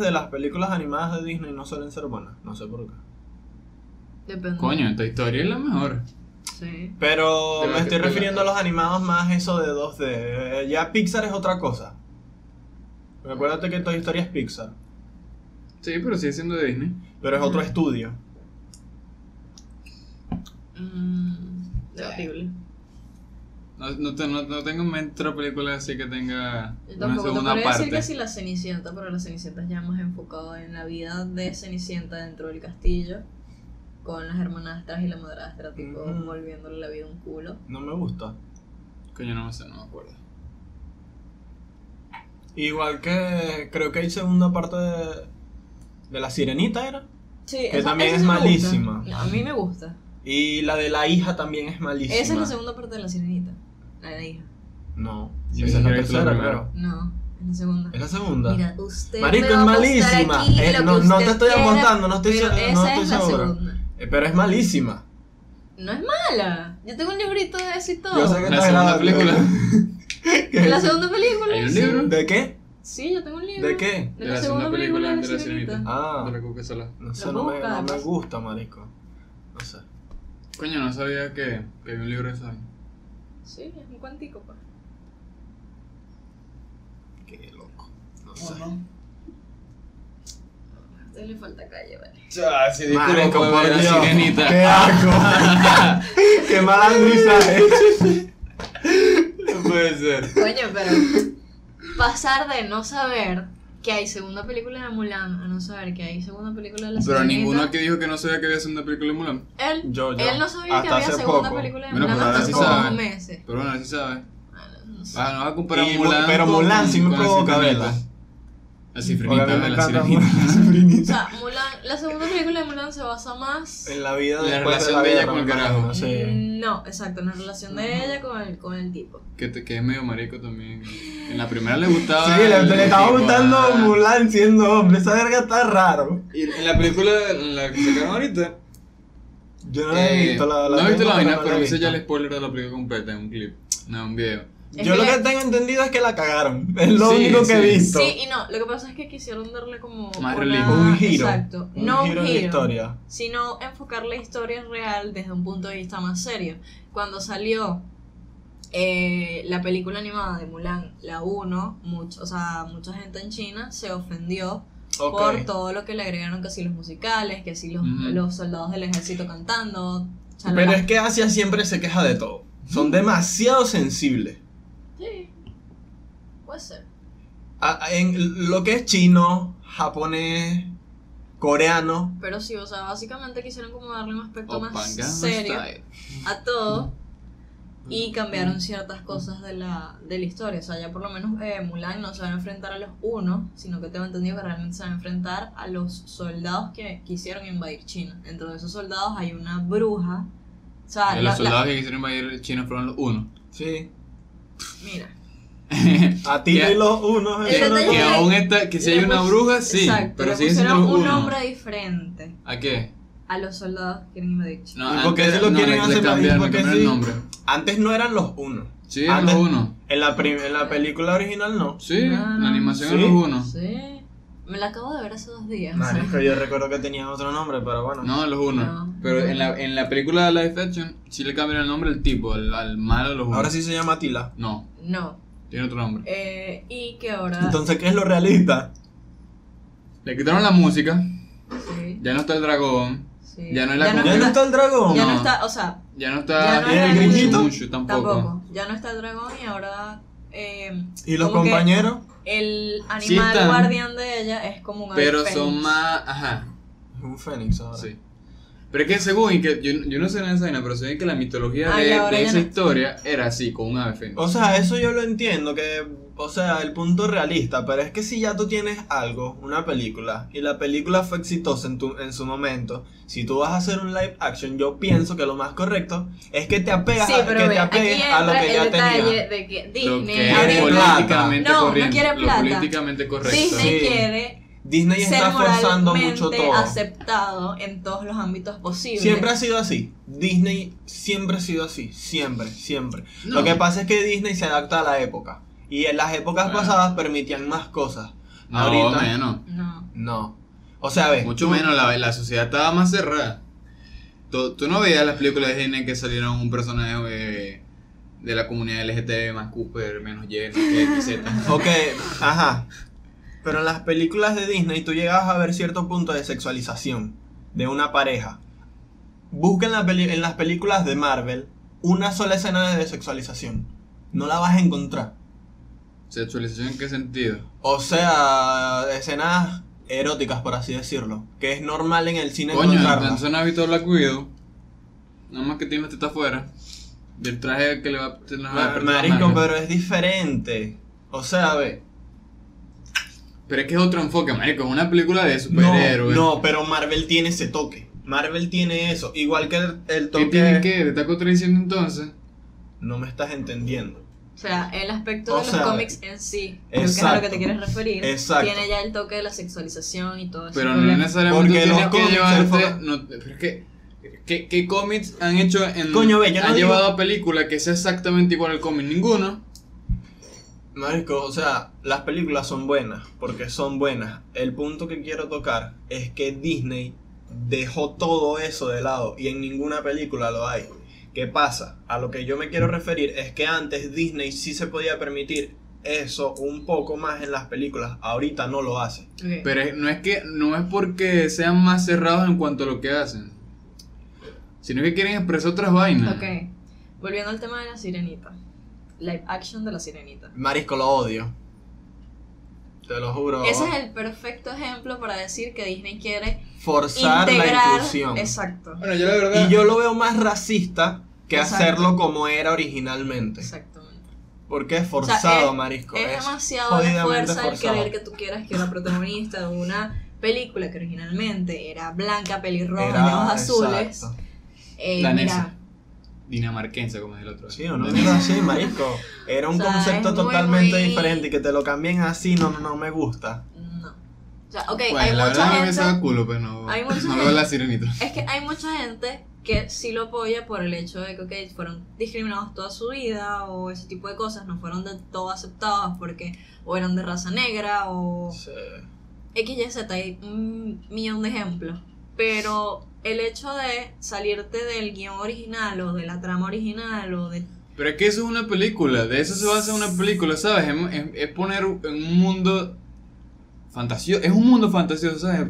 de las películas animadas de Disney no suelen ser buenas, no sé por qué. Depende. Coño, esta historia es la mejor. Sí. Pero De me estoy refiriendo a los animados más eso de 2D. Eh, Ya Pixar es otra cosa. Recuérdate que Toy Story es Pixar, Sí, pero sigue siendo de Disney. pero es otro estudio. Mm, debatible. No, no, te- no, no tengo en mente otra película así que tenga Yo una te segunda podría parte. decir que si la Cenicienta, pero la Cenicienta es ya más enfocado en la vida de Cenicienta dentro del castillo, con las hermanastras y la madrastra, tipo, Ujú. volviéndole la vida un culo. No me gusta. Coño, no me sé, no me acuerdo. Igual que creo que hay segunda parte de, de La Sirenita, ¿era? Sí, Que también es malísima. No, a mí me gusta. Y la de la hija también es malísima. Esa es la segunda parte de la Sirenita, la de la hija. No, esa es la tercera, primera. creo. No, es la segunda. ¿Es la segunda? Mira, usted Marico, es malísima. aquí Eh, lo no- no te estoy quiera, apostando, no estoy pero no estoy es seguro. Eh, pero es malísima. No es mala. Yo tengo un librito de eso y todo. Yo sé que La segunda película. ¿De la segunda película? ¿Hay un sí. libro? ¿De qué? Sí, yo tengo un libro. ¿De qué? De la, segunda película de la Sirenita. Ah. De la Sola. No sé, no me, no me gusta, marico. No sé. Coño, no sabía que, que había un libro de eso. Sí, es un cuantico, pa. Qué loco. No sé. A usted le falta calle, vale. Ya, si puedo por ver la Dios. sirenita. Qué asco. Qué malandrizaje. No puede ser. Coño, pero pasar de no saber que hay segunda película de Mulan a no saber que hay segunda película de la Pero Sirenita. ninguno aquí dijo que no sabía que había segunda película de Mulan. Él, Yo, yo. él no sabía que Hasta había hace segunda poco. película de Bueno, Mulan pero hasta hace sí sabe. dos meses. Pero bueno, así sabes. Ah, no- vas a comparar Y- Mulan. pero Mulan sí me provoca verla. La a cifrinita, la la O sirenita. sea, Mulan, la segunda película de Mulan se basa más En la vida La después relación de, de la ella con el carajo. No, exacto, en la relación de ella con el, con el tipo. Que, te- que es medio marico también. En la primera le gustaba. Sí, le, le estaba gustando ah. Mulan siendo hombre. Esa verga está raro. Y en la película en la que sacaron ahorita. Yo no la he eh, visto. La, la no he visto la vaina, no la pero hice ya el spoiler de la película completa en un clip. No, un video. Es Yo lo que- tengo entendido es que la cagaron. Es lo Sí, único que he visto. Sí y no, lo que pasa es que quisieron darle como una-. Un giro. Exacto, Un no giro un en la giro, historia. sino enfocar la historia real desde un punto de vista más serio. Cuando salió eh, la película animada de Mulan, la 1, mucho, o sea, mucha gente en China se ofendió por todo lo que le agregaron, que si los musicales, que si los, los soldados del ejército cantando. chalala. Pero es que Asia siempre se queja de todo. Son demasiado sensibles. Sí, puede ser. A- En lo que es chino, japonés, coreano. Pero sí, o sea, básicamente quisieron como darle un aspecto más serio Style. a todo y cambiaron ciertas cosas de la, de la historia. O sea, ya por lo menos eh, Mulan no se va a enfrentar a los unos, sino que tengo entendido que realmente se va a enfrentar a los soldados que quisieron invadir China. Dentro de esos soldados hay una bruja. O sea, la- los la- soldados que quisieron invadir China fueron los uno. Sí. Mira. A ti Que- y los unos. Que es aún está, que si hay una bruja, sí, Exacto, pero le sigue siendo pusieron los un uno. nombre diferente ¿A qué? a los soldados que quieren invadir China. No, ¿Y por qué se lo no, quieren le- hacer le cambiaron, le porque cambiaron sí? el nombre. Antes no eran los unos. Sí, eran los uno. En la, en la película original no. Sí, No, no. la animación Sí. los uno. Sí. Me la acabo de ver hace dos días. Marico, yo recuerdo que tenían otro nombre, pero bueno. No, los uno. No. Pero en la, en la película de live action sí le cambiaron el nombre al tipo, al, al malo de los uno. Ahora sí se llama Tila. No, No. tiene otro nombre. Eh, y que ahora. Entonces, ¿qué es lo realista? Le quitaron la música, sí, ya no está el dragón, sí. ya no es la ya no. ¿Ya no está, el dragón? ya no No. está, o sea, ya no Ya está no es el. Mushu tampoco. tampoco. Ya no está el dragón y ahora. eh, ¿Y los que compañeros? El Sí animal están. guardián de ella es como un ave Pero fénix. son más, ajá, Un fénix ahora. sí. Pero es que según, y que yo, yo no sé en esa vaina, pero según que la mitología de, de esa no. historia era así, con un ave fénix. O sea, eso yo lo entiendo, que, o sea, el punto realista, pero es que si ya tú tienes algo, una película, y la película fue exitosa en, tu, en su momento, si tú vas a hacer un live action, yo pienso que lo más correcto es que te apegas, Sí, a, que ve, te apegues a lo que ya tenía. de que Lo Disney que es políticamente No, no quiere Lo plata. políticamente correcto. Disney Sí. quiere Disney ser está forzando mucho todo. aceptado en todos los ámbitos posibles. Siempre ha sido así. Disney siempre ha sido así. Siempre, siempre. No. Lo que pasa es que Disney se adapta a la época. Y en las épocas pasadas permitían más cosas. No, Ahorita- menos. No. No. O sea, ve. Mucho tú- menos, la, la sociedad estaba más cerrada. Tú, tú no veías las películas de Disney que salieron un personaje de, de la comunidad LGTB más Cooper, menos lleno, que XZ. Ok, ajá. Pero en las películas de Disney tú llegabas a ver cierto punto de sexualización de una pareja. Busca en, la peli- en las películas de Marvel una sola escena de sexualización. No la vas a encontrar. ¿Sexualización en qué sentido? O sea, escenas eróticas, por así decirlo. Que es normal en el cine Coño, encontrarlas. has visto Black Widow. Nada más que tiene teta afuera. Del traje que le va a tener Ma- Marico, pero es diferente. O sea, ve. Pero es que es otro enfoque, marico. Es una película de superhéroes. no, pero Marvel tiene ese toque. Marvel tiene eso. Igual que el, el ¿Qué toque. tiene que? ¿Te está contradiciendo entonces? No me estás entendiendo. O sea, el aspecto O de los cómics en sí, creo que es a lo que te quieres referir, Exacto. tiene ya el toque de la sexualización y todo eso. Pero no necesariamente Porque los que cómics llevarte. No, pero es que. ¿Qué, qué cómics han hecho en. Coño, ve, yo no han digo- llevado a película que sea exactamente igual al cómic? Ninguno. Marico, o sea, las películas son buenas, porque son buenas. El punto que quiero tocar es que Disney dejó todo eso de lado y en ninguna película lo hay. ¿Qué pasa? A lo que yo me quiero referir es que antes Disney sí se podía permitir eso un poco más en las películas, ahorita no lo hace. Pero no es que. No es porque sean más cerrados en cuanto a lo que hacen. Sino que quieren expresar otras vainas. Ok, volviendo al tema de la sirenita. Live action de la sirenita. Marisco lo odio. Te lo juro. Ese es el perfecto ejemplo para decir que Disney quiere Forzar la inclusión. Exacto. Bueno, yo la verdad. Y yo lo veo más racista que Exacto. hacerlo como era originalmente. Exactamente. Porque es O sea, forzado, es- marisco. Es es demasiado fuerza el forzado. querer que tú quieras que la protagonista de una película que originalmente era blanca, pelirroja, de ojos azules. eh, mira, Dinamarquense, como es el otro. Sí, una mierda así, marisco. Era un O sea, concepto muy, totalmente muy- diferente y que te lo cambien así, no, no, no me gusta. no. O sea, ok, Bueno, hay la mucha verdad me gente. culo, pero no. hay mucha no gente- la sirenita. Es que hay mucha gente que sí lo apoya por el hecho de que ok, fueron discriminados toda su vida o ese tipo de cosas, no fueron de todo aceptados porque o eran de raza negra o Sí. X, Y, Z, hay un millón de ejemplos. Pero el hecho de salirte del guion original o de la trama original o de... Pero es que eso es una película, de eso se basa una película, ¿sabes? Es, es- es poner en un mundo fantasioso, es un mundo fantasioso, ¿sabes?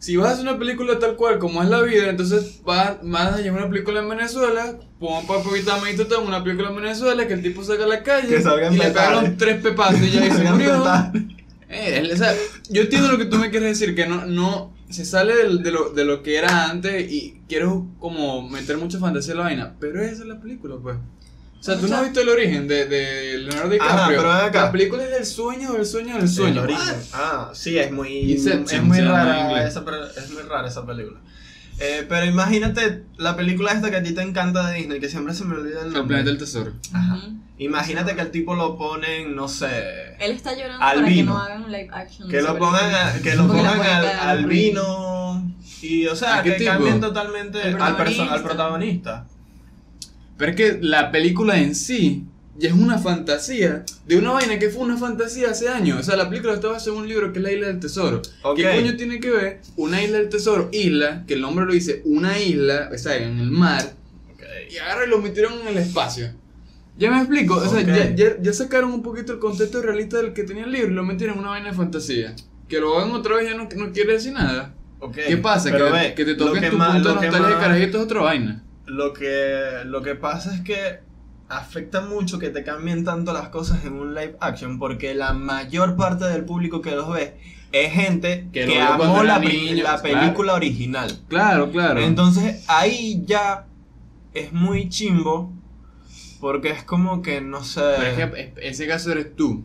Si vas a hacer una película tal cual como es la vida, entonces vas, vas a llevar una película en Venezuela, pon papita Maito una película en Venezuela, que el tipo salga a la calle y le pegaron tres pepazos y ya y se murió. Eh, o sea, yo entiendo lo que tú me quieres decir, que no, no se sale del- de, lo, de lo que era antes y quiero como meter mucha fantasía en la vaina, pero esa es la película, pues. O sea, tú no has visto el origen de, de Leonardo DiCaprio. Ajá, pero acá. La película es del sueño, del sueño, del El sueño. origen. Ah, sí, es muy, Inception es muy rara esa, es muy rara esa película. Eh, pero imagínate la película esta que a ti te encanta de Disney, que siempre se me olvida el El nombre. planeta del tesoro. Ajá. Imagínate que al tipo lo ponen, no sé, Él está llorando para que no hagan un live action. que lo pongan, a- que lo pongan al, vino y o sea, ¿A qué que tipo? cambien totalmente El al, protagonista. al protagonista. Pero es que la película en sí ya es una fantasía de una vaina que fue una fantasía hace años. O sea, la película está basada en un libro que es La Isla del Tesoro. Ok. ¿Qué coño tiene que ver una isla del tesoro? Isla, que el nombre lo dice, una isla, o sea, en el mar, y agarra y lo metieron en el espacio. ¿Ya me explico? O sea, ya, ya, ya sacaron un poquito el contexto realista del que tenía el libro y lo metieron en una vaina de fantasía. Que lo hagan otra vez ya no, no quiere decir nada. ¿Qué pasa? pero Que, ve, que te toquen que tu más- punto nostalgia de carajito es otra vaina. Lo que, lo que pasa es que afecta mucho que te cambien tanto las cosas en un live action porque la mayor parte del público que los ve es gente Que amó la, la claro. película original. Claro, claro. Entonces ahí ya es muy chimbo porque es como que no sé... Pero es que es- ese caso eres tú.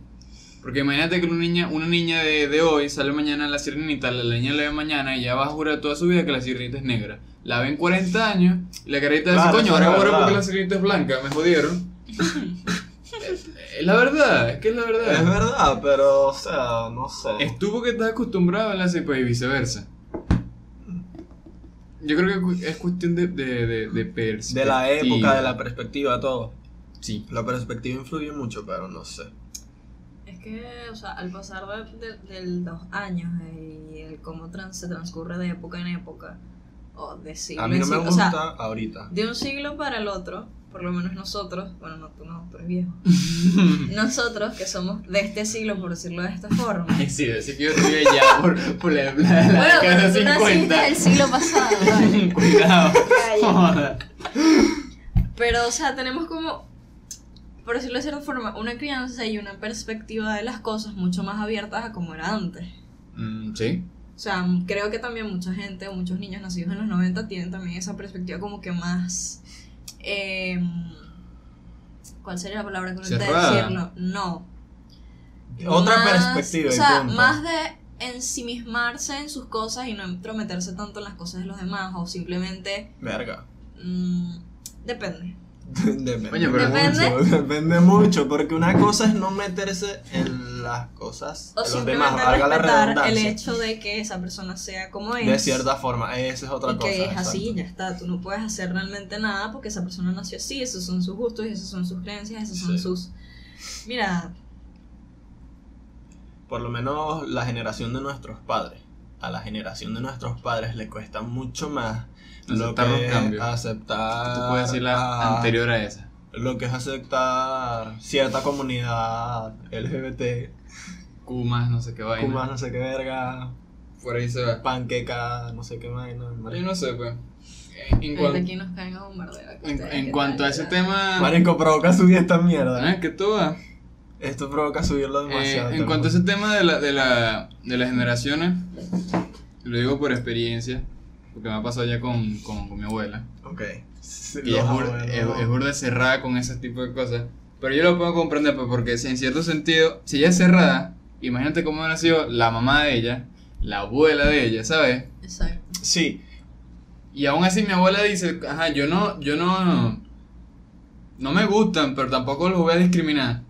Porque imagínate que una niña, una niña de, de hoy sale mañana a la sirenita, la, la niña la ve mañana y ya va a jurar toda su vida que la sirenita es negra. La ven 40 años y la carita dice, Claro, coño, ahora juro porque la sirenita es blanca, me jodieron. es, es la verdad, es que es la verdad. Es verdad, pero o sea, no sé. Es tú porque estás acostumbrado a así, pues, y viceversa. Yo creo que es cuestión de, de, de, de perspectiva. De la época, de la perspectiva, todo. Sí. La perspectiva influye mucho, pero no sé. Que, o sea, al pasar de, de- del dos años y el cómo trans, se transcurre de época en época, o de siglo A mí en me siglo. gusta O sea, ahorita. de un siglo para el otro, por lo menos nosotros, bueno, no, tú no, tú eres viejo. nosotros, que somos de este siglo, por decirlo de esta forma. Sí, decir que yo estoy allá por, por la, la, la Bueno, década pero de tú naciste 50. el siglo pasado, ¿vale? Cuidado. Pero, o sea, tenemos como, por decirlo de cierta forma, una crianza y una perspectiva de las cosas mucho más abiertas a como era antes. Mm, sí. O sea, creo que también mucha gente o muchos niños nacidos en los 90 tienen también esa perspectiva como que más... eh, ¿Cuál sería la palabra correcta de decirlo? No. Otra Más- perspectiva. O sea, punto. más de ensimismarse en sus cosas y no entrometerse tanto en las cosas de los demás o simplemente... Verga. mm, depende. Depende, pero- Depende. mucho, depende mucho, porque una cosa es no meterse en las cosas O de los demás, valga la respetar el redundancia. hecho de que esa persona sea como es. De cierta forma, esa es otra y cosa. que es así, exacto. ya está. Tú no puedes hacer realmente nada porque esa persona nació así, esos son sus gustos, esas son sus creencias, esos son Sí. sus. Mira, Por lo menos la generación de nuestros padres. A la generación de nuestros padres le cuesta mucho más Aceptar los que es cambios. aceptar. Tú puedes decir la a- anterior a esa. Lo que es aceptar cierta comunidad LGBT, más no sé qué vaina. Kumas, no sé qué verga, Por ahí se va. panqueca, no sé qué vaina. Yo no sé, pues. En, ahorita cuan- aquí nos caen a en, en cuanto a ese tema. Marico, provoca subir esta mierda. ¿eh? ¿Qué tú vas? Esto provoca subirlo Eh, demasiado. en cuanto a lo ese tema de, la, de, la, de las generaciones, lo digo por experiencia, porque me ha pasado ya con, con, con mi abuela. Ok. Sí, Y es, los bur- abuelos. es, es burda cerrada con ese tipo de cosas. Pero yo lo puedo comprender, pues, porque si en cierto sentido, si ella es cerrada, imagínate cómo nació la mamá de ella, la abuela de ella, ¿sabes? Exacto. Sí, Y aún así mi abuela dice, ajá, yo no, yo no, no me gustan, pero tampoco los voy a discriminar.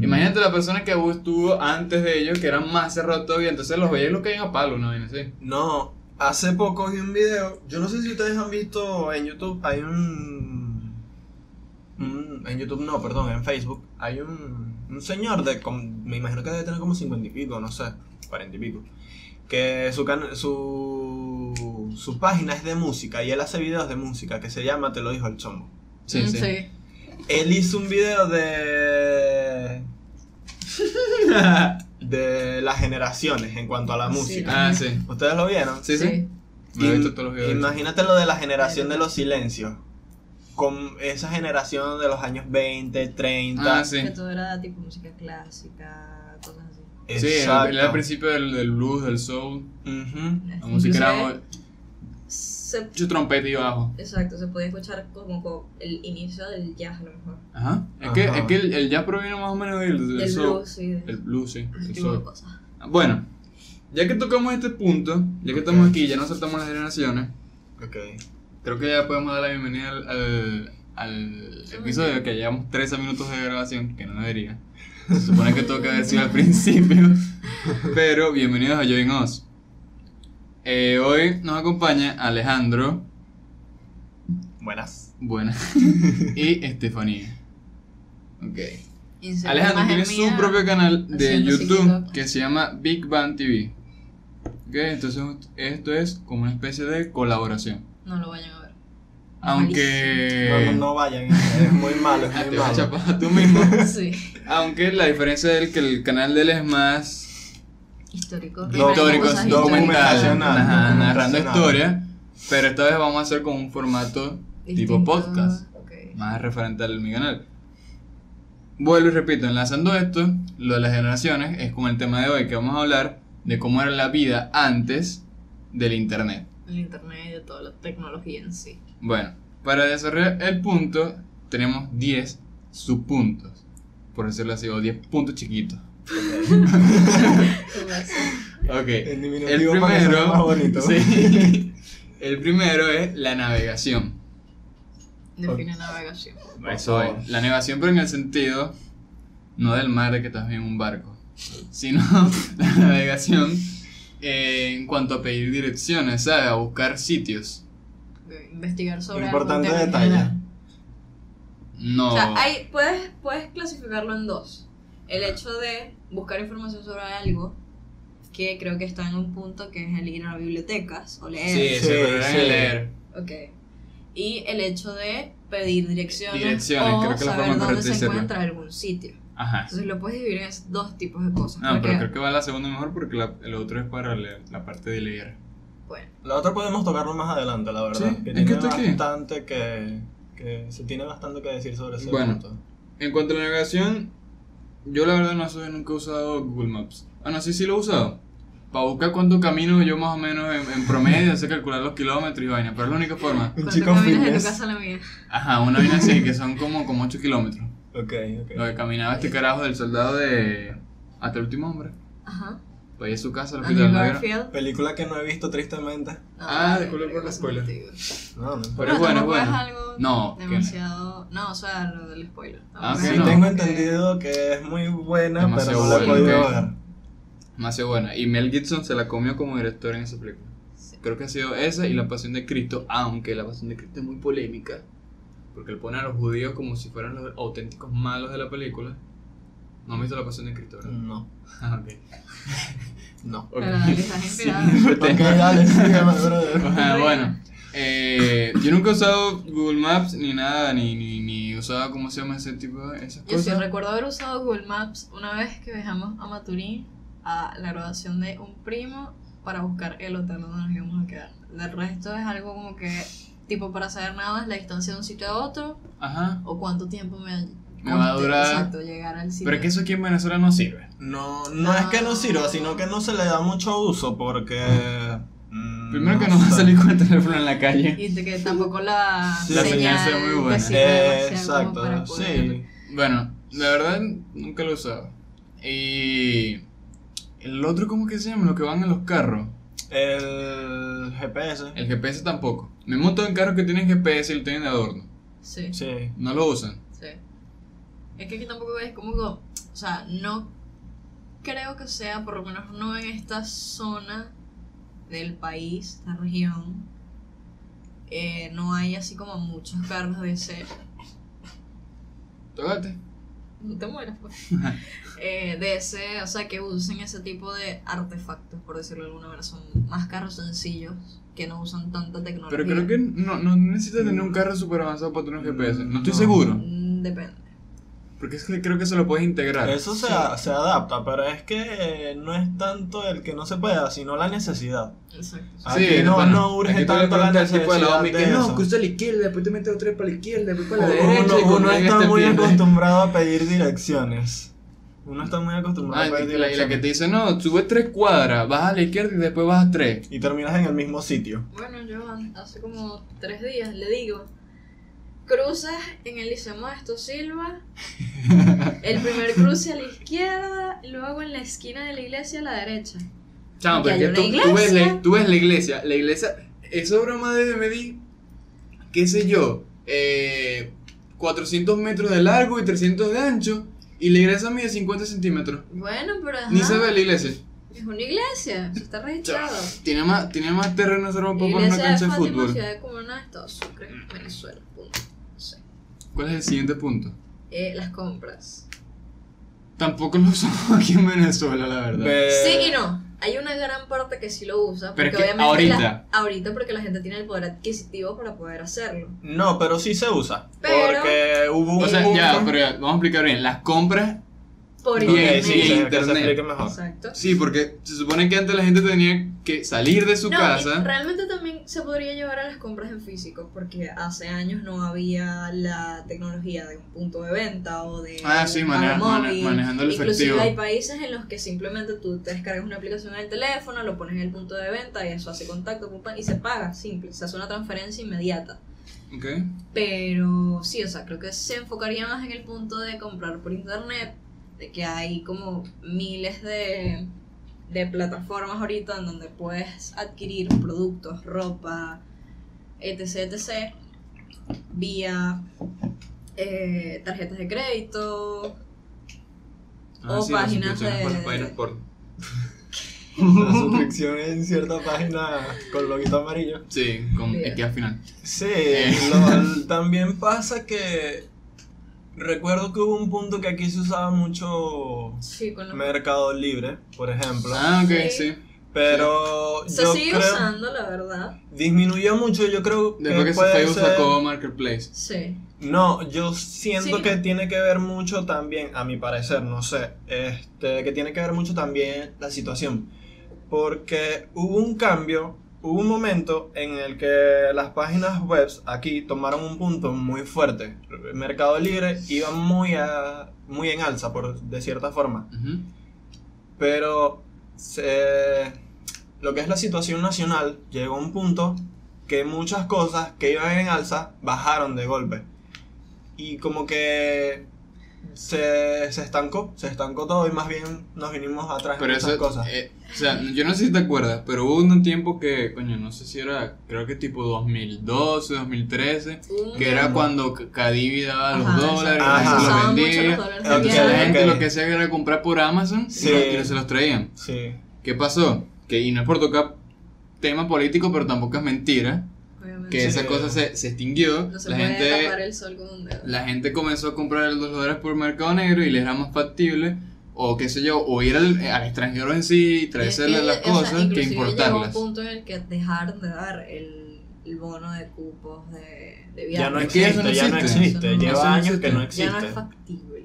Imagínate la persona que estuvo antes de ellos, que eran más cerrados todavía, entonces los veía y los caían a palo, ¿no? Y así. No, hace poco vi un video. Yo no sé si ustedes han visto en YouTube. Hay un. un- en YouTube no, perdón, en Facebook. Hay un, un señor de. com- me imagino que debe tener como 50 y pico, no sé, 40 y pico. Que su, can- su, su página es de música y él hace videos de música que se llama Te lo dijo el chombo. Sí, Mm, sí. Él hizo un video de. de las generaciones en cuanto a la Sí. música. ah, sí. ¿Ustedes lo vieron? Sí, sí. Sí. Me he visto todos los videos. Imagínate lo de la generación de los silencios. Con esa generación de los años 20, 30. Ah, sí. Que todo era tipo música clásica, cosas así. Sí, era al principio del, del blues, del soul. Ujú. La música era se- mucho trompeta y bajo. Exacto, se podía escuchar como, como el inicio del jazz a lo mejor. Ajá. Es que, Ajá. es que el, el jazz proviene más o menos del, del blues, sí. El blues, sí. el soul. cosas. Bueno, ya que tocamos este punto, ya que Ok. estamos aquí, ya no saltamos las generaciones, Ok. creo que ya podemos dar la bienvenida al, al, al episodio que llevamos 13 minutos de grabación, que no debería. Se supone que toca haber sido al principio, pero bienvenidos a Join Us. Eh, hoy nos acompaña Alejandro, Buenas. buena, y Estefanía. Ok. Alejandro tiene su mía. propio canal de YouTube que se llama Big Bang TV. Ok, entonces esto es como una especie de colaboración. No lo vayan a ver. Aunque. No, no, no vayan, es muy malo, Ah, es te muy vas a malo. chapar tú mismo. Sí. Aunque la diferencia es que el canal de él es más Histórico. Histórico, histórico, Cosas documental, documentacional, ajá, narrando historia. Pero esta vez vamos a hacer con un formato tipo distinto. podcast. Ok. más referente al mi canal. Vuelvo y repito, enlazando esto, lo de las generaciones es con el tema de hoy que vamos a hablar de cómo era la vida antes del internet. El internet y de toda la tecnología en sí. Bueno, para desarrollar el punto tenemos 10 subpuntos, por decirlo así, o 10 puntos chiquitos. Ok, el diminutivo suene primero, más bonito. sí, el primero es la navegación. Define navegación. Eso es. La navegación, pero en el sentido no del mar de que estás en un barco, sino la navegación eh, en cuanto a pedir direcciones, ¿sabes? A buscar sitios. Investigar sobre Importante en detalle. No. O sea, hay, puedes, puedes clasificarlo en dos. El hecho de buscar información sobre algo que creo que está en un punto que es el ir a bibliotecas o Sí, leer. Sí, podrán sí. leer. Ok. Y el hecho de pedir direcciones, Direcciones, o creo que saber dónde se encuentra algún sitio. Ajá. Entonces lo puedes dividir en dos tipos de cosas. No, porque, pero creo que va la segunda mejor porque la, el otro es para leer, la parte de leer. bueno, La otra podemos tocarlo más adelante, la verdad. Sí, que es tiene que está aquí. bastante que, que se tiene bastante que decir sobre ese Bueno. punto. En cuanto a la navegación, yo la verdad no soy, nunca he usado Google Maps. Ah, no, sí, sí lo he usado. Para buscar cuánto camino yo más o menos en, en promedio, sé calcular los kilómetros y vaina, pero es la única forma. Un cuando chico caminas de tu casa a la mía. Ajá, una vaina así, que son como, como 8 kilómetros. Ok, ok. Lo que caminaba este carajo del soldado de... Hasta el último hombre. Ajá. A su casa, al hospital. Película que no he visto tristemente. Ah, vale, disculpe por la eso spoiler. No, no. Pero es bueno, es bueno. algo No, demasiado. No, o sea, lo del spoiler. Ah, Sí, tengo entendido que es muy buena, Demasiado pero no la he buena, podido ver. Demasiado buena. Y Mel Gibson se la comió como director en esa película. Sí. Creo que ha sido esa y La Pasión de Cristo, aunque La Pasión de Cristo es muy polémica, porque él pone a los judíos como si fueran los auténticos malos de la película. No has visto La Pasión de Cristo, ¿verdad? No, Ah, ok. no. Ok. Pero dale, estás inspirado. Ok, dale, sígueme, brother. Ajá, bueno. Eh, yo nunca he usado Google Maps ni nada, ni, ni, ni usaba, ¿cómo se llama ese tipo de esas Yo sí cosas? recuerdo haber usado Google Maps una vez que viajamos a Maturín a la graduación de un primo para buscar el hotel donde nos íbamos a quedar. El resto es algo como que, tipo, para saber nada más la distancia de un sitio a otro Ajá. o cuánto tiempo me, Me va a durar- Exacto, llegar al sitio. Pero es que eso aquí en Venezuela no sirve. No, no es que no sirva, sino que no se le da mucho uso porque... mm, Primero que no va a salir con el teléfono en la calle. Y de que tampoco la Sí, la señal sea muy buena. Eh, exacto, sí. Bueno, la verdad nunca lo he usado. Y el otro, ¿cómo que se llama? Lo que van en los carros. El GPS. El GPS tampoco. Me monto en carros que tienen GPS y lo tienen de adorno. Sí, Sí. No lo usan. Es que aquí tampoco es como que, o sea, no creo que sea, por lo menos no en esta zona del país, esta región, eh, no hay así como muchos carros de ese, Tócate. no te mueras pues, Eh, de ese, o sea, que usen ese tipo de artefactos, por decirlo de alguna manera, son más carros sencillos que no usan tanta tecnología. Pero creo que no, no necesitas tener un carro súper avanzado para tener un GPS. No estoy No. seguro. Mm, Depende. Porque es que creo que se lo puedes integrar. Eso se, Sí. a- se adapta, pero es que eh, no es tanto el que no se pueda, sino la necesidad. Exacto. Aquí no- no urge aquí tanto la de necesidad de que no, cruza a la izquierda, después te metes otra vez para la izquierda, después para la Uno, derecha. uno llegas está te muy pierdes. acostumbrado a pedir direcciones. Uno está muy acostumbrado Ah, a pedir y la, y la que direcciones. te dice, no, sube tres cuadras, vas a la izquierda y después vas a tres. Y terminas en el mismo sitio. Bueno, yo hace como tres días le digo, cruzas en el Liceo Modesto Silva, el primer cruce a la izquierda, luego en la esquina de la iglesia a la derecha. Chamo, Que pero hay que una tú, tú ves la, tú ves la iglesia, la iglesia, esa broma debe medir, qué sé yo, eh, 400 metros de largo y 300 de ancho, y la iglesia mide 50 centímetros. Bueno, pero ajá, Ni se ve la iglesia. es una iglesia, eso está registrado. Tiene más, tiene más terreno para poner una de cancha de Fátima, fútbol. ciudad de Comuna de Estado Sucre, Venezuela, punto. ¿Cuál es el siguiente punto? Eh, las compras. Tampoco lo usamos aquí en Venezuela, la verdad. Ve- Sí y no. Hay una gran parte que sí lo usa. Pero Porque es que obviamente ahorita. la- ahorita porque la gente tiene el poder adquisitivo para poder hacerlo. No, pero sí se usa. Pero- porque hubo un O sea, ya, pero ya, vamos a explicar bien. Las compras, Por internet. sí, internet. mejor. Exacto. sí, porque se supone que antes la gente tenía que salir de su No, y casa. realmente también se podría llevar a las compras en físico, porque hace años no había la tecnología de un punto de venta o de Ah, sí, maneja- móvil. manejando el Inclusive efectivo. hay países en los que simplemente tú te descargas una aplicación en el teléfono, lo pones en el punto de venta y eso hace contacto y se paga, simple, se hace una transferencia inmediata. Ok. Pero sí, o sea, creo que se enfocaría más en el punto de comprar por internet, que hay como miles de, de plataformas ahorita en donde puedes adquirir productos, ropa, etc, etc, vía eh, tarjetas de crédito. Ah, O sí, páginas de- por páginas suscripción en cierta página con loguito amarillo. Sí, con. X al final. Sí, Eh. lo- también pasa que recuerdo que hubo un punto que aquí se usaba mucho Sí, con los... Mercado Libre, por ejemplo. Ah, ok, Sí. sí. Pero Se yo sigue creo usando, la verdad. disminuyó mucho, yo creo Después que que puede Facebook ser- sacó Marketplace. Sí. No, yo siento Sí. que tiene que ver mucho también, a mi parecer, no sé, este, que tiene que ver mucho también la situación. Porque hubo un cambio, hubo un momento en el que las páginas web aquí tomaron un punto muy fuerte. Mercado Libre iba muy, a- muy en alza, por, de cierta forma. Ujú. Pero se- lo que es la situación nacional llegó a un punto que muchas cosas que iban en alza bajaron de golpe. Y como que se, se estancó, se estancó todo y más bien nos vinimos atrás Pero en eso, cosas. eh, o sea, yo no sé si te acuerdas, pero hubo un tiempo que, coño, no sé si era, creo que tipo 2012, 2013, Un- que era cuando Cadivi daba los Ajá, dólares, exacto. la gente Ajá. los vendía, la gente lo que hacía era comprar por Amazon Sí. y, lo- y se los traían. Sí. ¿Qué pasó? Que, y no es por tocar tema político, pero tampoco es mentira. Que Sí. esa cosa se, se extinguió, No se la puede gente... tapar el sol con un dedo. la gente comenzó a comprar los dólares por mercado negro y les era más factible o qué sé yo, o ir al, al extranjero en sí y traerse y- las o sea, cosas que inclusive Llegó importarlas. un punto en el que dejaron de dar el, el bono de cupos de, de viaje. Ya no existe, no ya no existe. no- Lleva años existe. que no ya existe. no es factible.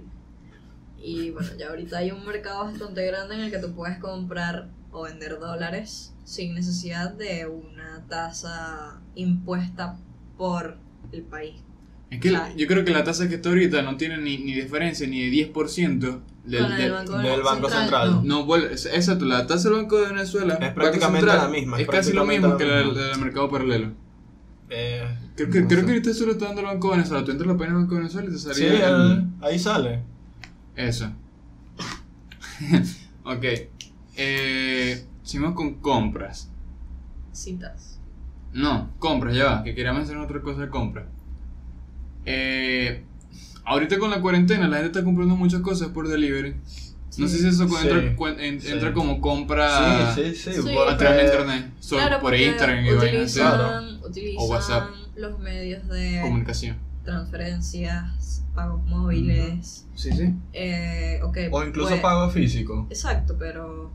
Y bueno, ya ahorita hay un mercado bastante grande en el que tú puedes comprar o vender dólares sin necesidad de una tasa impuesta por el país. Es que Claro. yo creo que la tasa que está ahorita no tiene ni, ni diferencia ni de 10% del, Con el del- Banco, del Banco Central. no. no, exacto, la tasa del Banco de Venezuela Es prácticamente Central, la misma, es Es casi lo mismo que la del mercado paralelo. Eh, Creo que, no creo sé. que ahorita solo está dando el Banco de Venezuela. Tú entras a la página del Banco de Venezuela y te Sí, salía el- el- ahí sale. Eso. ok. Eh, seguimos con compras. Citas. No, compras, ya va, que quería mencionar otra cosa de compras. Eh, ahorita con la cuarentena la gente está comprando muchas cosas por delivery. No sé si eso Sí, entra, cuen- en- sí. entra como compra sí, sí, sí. Sí, a través de internet, solo Claro, por Instagram y vainas utilizan O WhatsApp. los medios de Comunicación. transferencias, pagos móviles. Sí, sí. eh, ok, O incluso pues- pago físico. Exacto, pero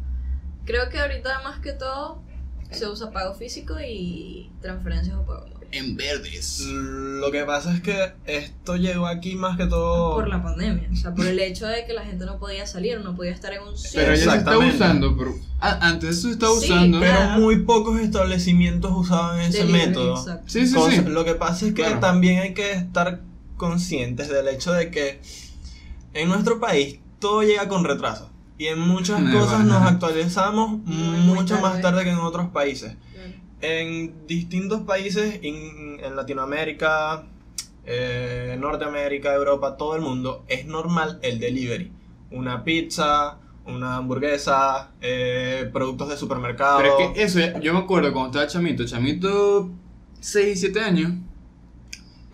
creo que ahorita más que todo se usa pago físico y transferencias o pago móvil. En verdes. Lo que pasa es que esto llegó aquí más que todo. Por la pandemia, o sea, por el hecho de que la gente no podía salir, no podía estar en un sitio. Pero ya se está usando, pero ah, antes eso se estaba Sí, usando. Pero Claro. muy pocos establecimientos usaban ese Delivery, método. exacto. Sí, sí, Cosa- sí. Lo que pasa es que Claro. también hay que estar conscientes del hecho de que en nuestro país todo llega con retraso. Y en muchas No, cosas nos actualizamos Muy, muy mucho más tarde. que en otros países. Claro. En distintos países, en, en Latinoamérica, eh, Norteamérica, Europa, todo el mundo, es normal el delivery. Una pizza, una hamburguesa, eh, productos de supermercado. Pero es que eso, yo me acuerdo cuando estaba chamito, chamito 6, 7 años,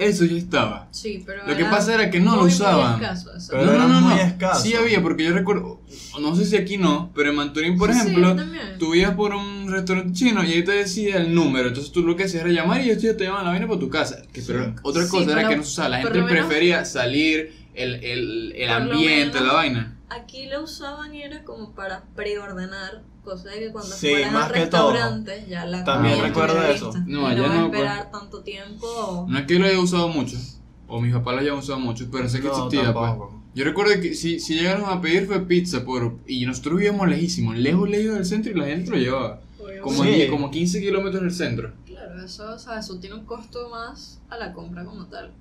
eso ya estaba. Sí, pero Lo que pasa era que no lo muy usaban. escaso, exacto. Pero no, era no, no, muy no. escaso. Sí había, porque yo recuerdo, no sé si aquí no, pero en Manturín, por Sí, sí, ejemplo, también. tú ibas por un restaurante chino y ahí te decía el número, entonces tú lo que hacías era llamar y ellos ya te llamaban la vaina por tu casa. Que, pero Sí. otra Sí, cosa era pero que no se usaba, la gente prefería salir, el, el, el ambiente, menos- la vaina. Aquí lo usaban y era como para preordenar, cosa de que cuando Sí, fueran más al que todo. restaurante ya la También comida recuerdo eso. lista. No, allá no no, pues. esperar tanto tiempo. No es que lo haya usado mucho, o mis papás lo hayan usado mucho, pero sé que No, existía, pues. Yo recuerdo que si, si llegaron a pedir fue pizza por y nosotros vivíamos lejísimos, lejos, lejos del centro y la gente lo llevaba. Como, Sí. como 15 kilómetros del centro. Claro, eso, o sea, eso tiene un costo más a la compra como tal.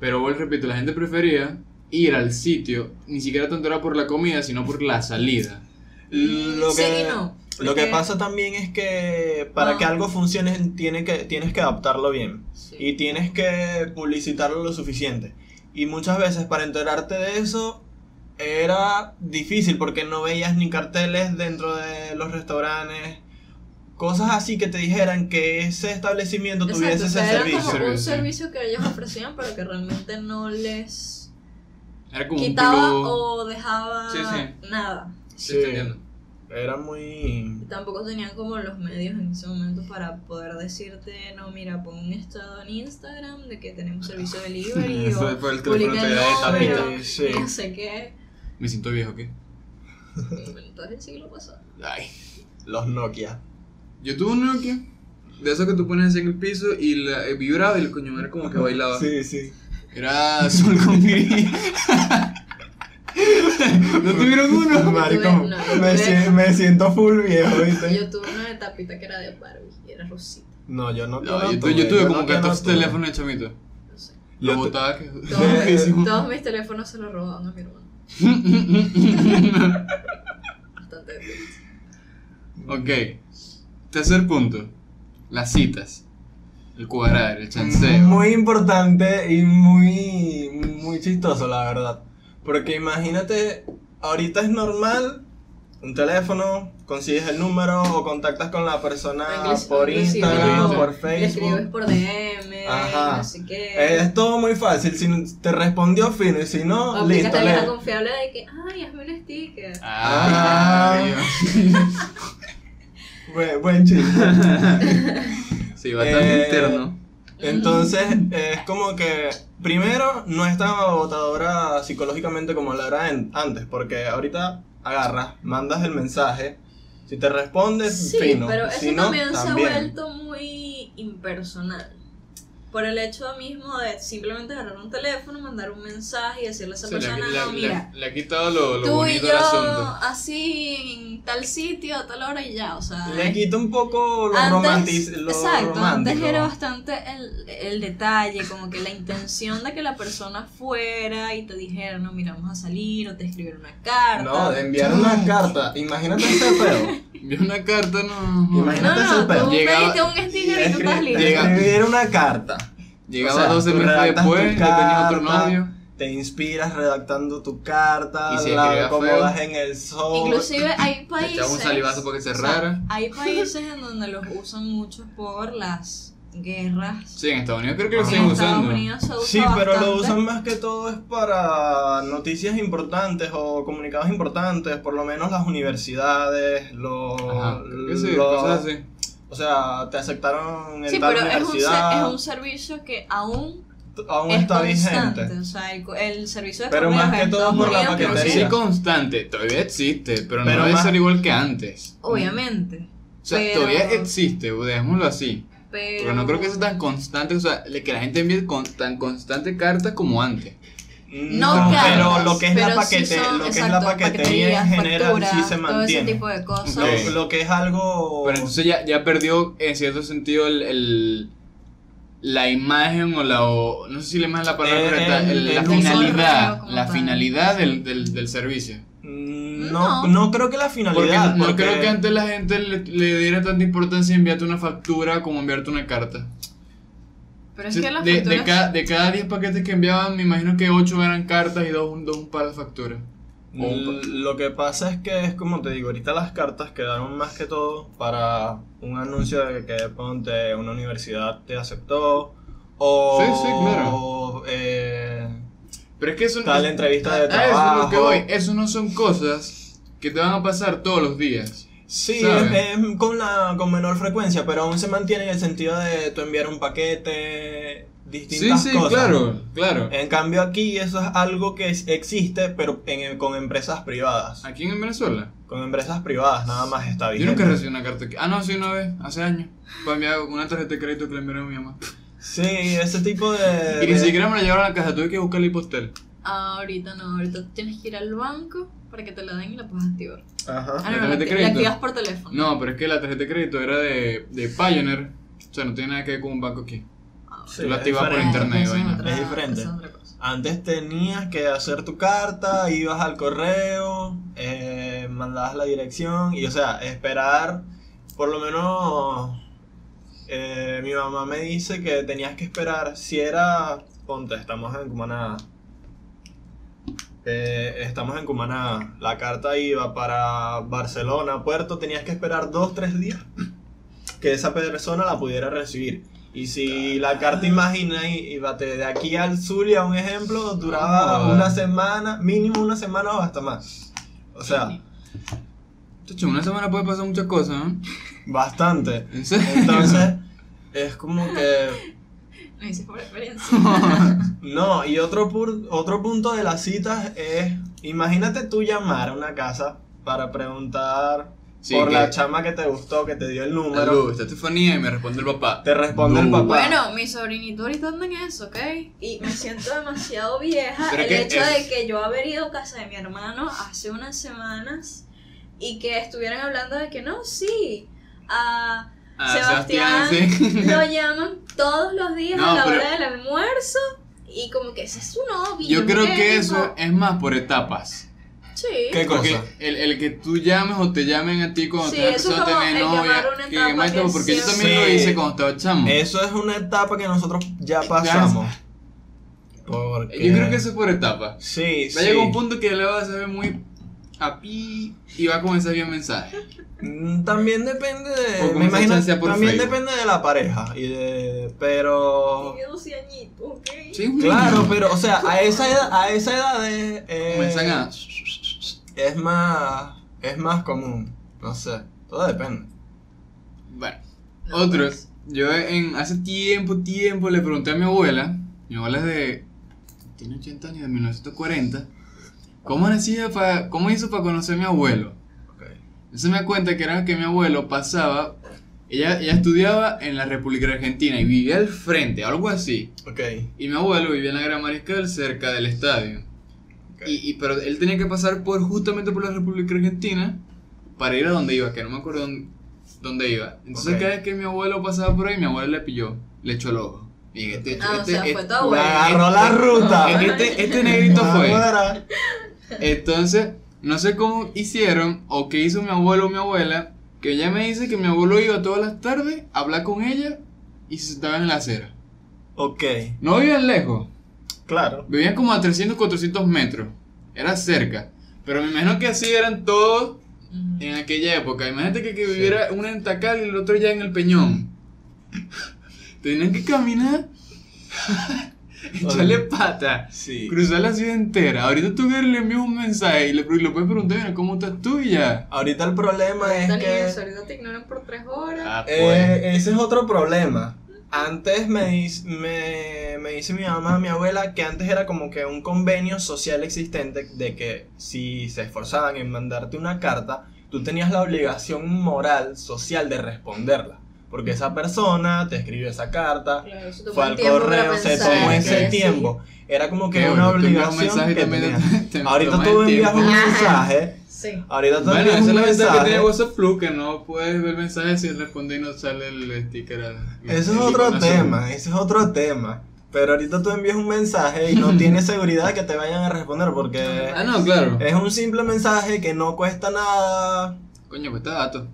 Pero vuelvo, repito, la gente prefería ir al sitio, ni siquiera tanto era por la comida, sino por la salida. Lo sí que, y no. lo que pasa también es que para que algo funcione tiene que, tienes que adaptarlo bien. Sí. Y tienes que publicitarlo lo suficiente. Y muchas veces para enterarte de eso era difícil porque no veías ni carteles dentro de los restaurantes. Cosas así que te dijeran que ese establecimiento Exacto, tuviese o sea, ese era servicio. como un Servicio, sí. servicio que ellos ofrecían, pero que realmente no les Era como quitaba o dejaba Sí, sí. nada. Sí, entiendo. era muy... Tampoco tenían como los medios en ese momento para poder decirte, no, mira, pon un estado en Instagram de que tenemos servicio de delivery Eso o fue el publica teléfono el de tapita. número, Sí. no sé qué. Me siento viejo, ¿qué? Entonces el siglo pasado. Ay. Los Nokia. Yo tuve un Nokia. De esos que tú pones así en el piso y la, eh, vibraba y el coño era como que bailaba. Sí, sí. Era azul con gris. ¿No tuvieron uno? Marico, tuve- no, yo me, si- me siento full viejo, ¿viste? Yo tuve una de tapita que era de Barbie y era rosita. No, yo no, No, no yo, tuve, yo tuve como Nokia no 14 tuve. teléfonos de chamito. No sé. Lo botaba que. Todos, mis teléfonos se los robaban a mi hermano. Bastante ok. Tercer punto. Las citas. El cuadrar, el chanceo. Muy importante y muy, muy chistoso, la verdad. Porque imagínate, ahorita es normal, un teléfono, consigues el número o contactas con la persona Incluso- por Instagram, no, por Le escribes Facebook. por DM, Ajá. no sé qué. Es todo muy fácil, si te respondió fino y si no, o listo, la vieja lee. confiable de que, ay, hazme un sticker. Ah, Buen, buen chiste. sí, bastante Eh, interno. Entonces, es como que, primero, no es tan agotadora psicológicamente como la era en- antes, porque ahorita agarras, mandas el mensaje, si te respondes, Sí, fino, pero eso si no, también, se ha vuelto muy impersonal. Por el hecho mismo de simplemente agarrar un teléfono, mandar un mensaje y decirle a esa O sea, le, persona, le- no, le- mira, le ha quitado lo, lo tú y yo asunto. así en tal sitio, a tal hora y ya, o sea... Le quita un poco lo, Antes, lo exacto, romántico. antes era bastante el, el detalle, como que la intención de que la persona fuera y te dijera, no, mira, vamos a salir, o te escribiera una carta. No, de enviar una carta, imagínate ese pedo. Vi una carta, no. Imagínate no, ese no, pedo. tú Llegaba- pediste un sticker y tú estás Escribir una carta. Llegaba O sea, 12 tú meses redactas después, otro novio. Te inspiras redactando tu carta, Y si la acomodas feo. en el sol. Inclusive hay países... un salivazo para que o sea, cerrara. hay países en donde los usan mucho por las guerras. Sí, en Estados Unidos creo que lo siguen usando. Unidos se usa Sí, pero lo usan más que todo es para noticias importantes o comunicados importantes, por lo menos las universidades, los... Ajá, sí, los- cosas así. O sea, te aceptaron en Sí, tal pero es un, se- universidad, es un servicio que aún aún es está constante. vigente. O sea, el, servicio de Pero más que todo por la paquetería. si constante, todavía existe, pero, Pero no debe más- ser igual que antes. Obviamente. O sea, pero- todavía existe, dejémoslo así. Pero, Pero no creo que sea tan constante, o sea, que la gente envíe con, tan constante cartas como antes. No, No, pero lo que es la sí paquete, son, lo que es exacto, la paquetería en general facturas, sí se Todo ese mantiene. tipo de cosas. Ok. Lo, lo que es algo Pero entonces ya, ya perdió en cierto sentido el, el- la imagen o la o, no sé si la imagen es la palabra El- correcta, el- el- la el finalidad, la tal. finalidad del, del, del servicio. Mm, no, No. no creo que la Porque finalidad no porque- creo que antes la gente le, le diera tanta importancia enviarte una factura como enviarte una carta. Pero es Sí, que las de, de, facturas... cada, de cada 10 paquetes que enviaban, me imagino que 8 eran cartas y 2 dos, un par de facturas. Un Lo que pasa es que es como te digo, ahorita las cartas quedaron más que todo para un anuncio de que ponte una universidad te aceptó o Sí, sí, claro. eh, Pero es que eso tal entrevista de Ah, eso es lo que trabajo. voy. Eso no son cosas que te van a pasar todos los días. Sí, es, es con la con menor frecuencia, pero aún se mantiene en el sentido de tú enviar un paquete, Sí, distintas sí, cosas. claro, claro. En cambio aquí eso es algo que existe, pero en, con empresas privadas. Aquí en Venezuela. Con empresas privadas nada más está Yo bien. nunca recibí una carta. Ah, no, sí, una vez, hace años. Para enviar una tarjeta de crédito que le enviaron a mi mamá. Sí, ese tipo de... Y ni siquiera me la llevaron a la casa, tuve que buscar el postal. Ahorita no, ahorita tienes que ir al banco para que te la den y la puedas activar. Ajá. Ah, ¿La no, no, la, de la crédito? activas por teléfono. No, pero es que la tarjeta de crédito era de, de Pioneer. O sea, no tiene nada que ver con un banco aquí. Ah, Sí, la es activas por diferente. internet. vaina. Es diferente. esa es otra cosa. Antes tenías que hacer tu carta, ibas al correo, eh, mandabas la dirección y, o sea, esperar, por lo menos, eh, mi mamá me dice que tenías que esperar, si era, ponte, estamos en Cumaná, eh, estamos en Cumaná, la carta iba para Barcelona, Puerto, tenías que esperar dos, tres días que esa persona la pudiera recibir. Y si la carta imagina y iba de aquí al Zulia, un ejemplo, duraba Ah. una semana, mínimo una semana o hasta más. O sea, una semana puede pasar muchas cosas, ¿no? Bastante. Entonces, es como que. Hice por experiencia. No, y otro, pur- otro punto de las citas es. Imagínate tú llamar a una casa para preguntar Sí, por que- la chama que te gustó, que te dio el número. Está Estefanía y me responde el papá. Te responde el No. papá. Bueno, mi sobrinito ahorita anda en eso, ¿ok? Y me siento demasiado vieja Pero el hecho es- de que yo haber ido a casa de mi hermano hace unas semanas y que estuvieran hablando de que no, sí, a Ah, Sebastián, sí. lo llaman todos los días No, a la pero- hora del almuerzo y como que ese es su novio. Yo creo que eso es más por etapas. Sí. ¿Qué Porque cosa? el, el que tú llames o te llamen a ti cuando Sí, te eso a tener el novia. llamar una que etapa que porque yo también lo Sí. hice cuando estaba chamo. Eso es una etapa que nosotros ya pasamos. Porque... Yo creo que eso es por etapas. Sí, Va a sí. llegar un punto que le vas a ver muy a pi y va a comenzar bien mensaje. Mm, También depende de. Me imagino. También Facebook. depende de la pareja. Y de. Pero. Tiene 12 añitos, ¿ok? Sí, Claro, niño. pero, o sea, a esa edad, a esa edad es, eh, Comienzan a. es más. Es más común. No sé. Todo depende. Bueno, No, otro. pues. Yo en, hace tiempo, tiempo le pregunté a mi abuela. Mi abuela es de. Tiene 80 años, de 1940. ¿Cómo, nacía pa- ¿Cómo hizo para conocer a mi abuelo? Ok. Entonces me cuenta que era que mi abuelo pasaba. Ella, ella estudiaba en la República Argentina y vivía al frente, algo así. Ok. Y mi abuelo vivía en la Gran Mariscal cerca del estadio. ok. Y, y- pero él tenía que pasar por justamente por la República Argentina para ir a donde iba, que no me acuerdo dónde, dónde iba. Entonces cada vez que mi abuelo pasaba por ahí, mi abuelo le pilló, le echó el ojo. Y este, Ah, o este- sea, fue este- tu abuelo. Le agarró la ruta. este, este negrito fue. Entonces, no sé cómo hicieron o qué hizo mi abuelo o mi abuela, que ella me dice que mi abuelo iba todas las tardes a hablar con ella y se sentaba en la acera. Ok. No vivían lejos, Claro. vivían como a 300, 400 metros. Era cerca. Pero me imagino que así eran todos en aquella época. Imagínate que, que viviera uno en Tacal y el otro ya en el Peñón. Tenían que caminar, echarle pata, Sí. cruzar la ciudad entera. Ahorita tú que le envías un mensaje y le, y le puedes preguntar, "Mira, ¿cómo estás tú? Y ya. Ahorita el problema es Ahorita que. eso, ahorita te ignoran por 3 horas. Ah, pues. Eh, ese es otro problema. Antes me, me, me dice mi mamá, mi abuela, que antes era como que un convenio social existente de que si se esforzaban en mandarte una carta, tú tenías la obligación moral, social de responderla. Porque esa persona te escribió esa carta, Claro, eso fue al correo, se tomó ese tiempo. Era como que una bueno, tú envías un obligación mensaje que te- te Ahorita tú envías un mensaje, Sí. ahorita tú Bueno, envías esa es la ventaja que tiene WhatsApp Plus, que no puedes ver mensajes si responde y no sale el sticker. Ese es otro tema, ese es otro tema. Pero ahorita tú envías un mensaje y no tienes seguridad que te vayan a responder porque Ah, no, claro. es un simple mensaje que no cuesta nada. Coño, cuesta datos.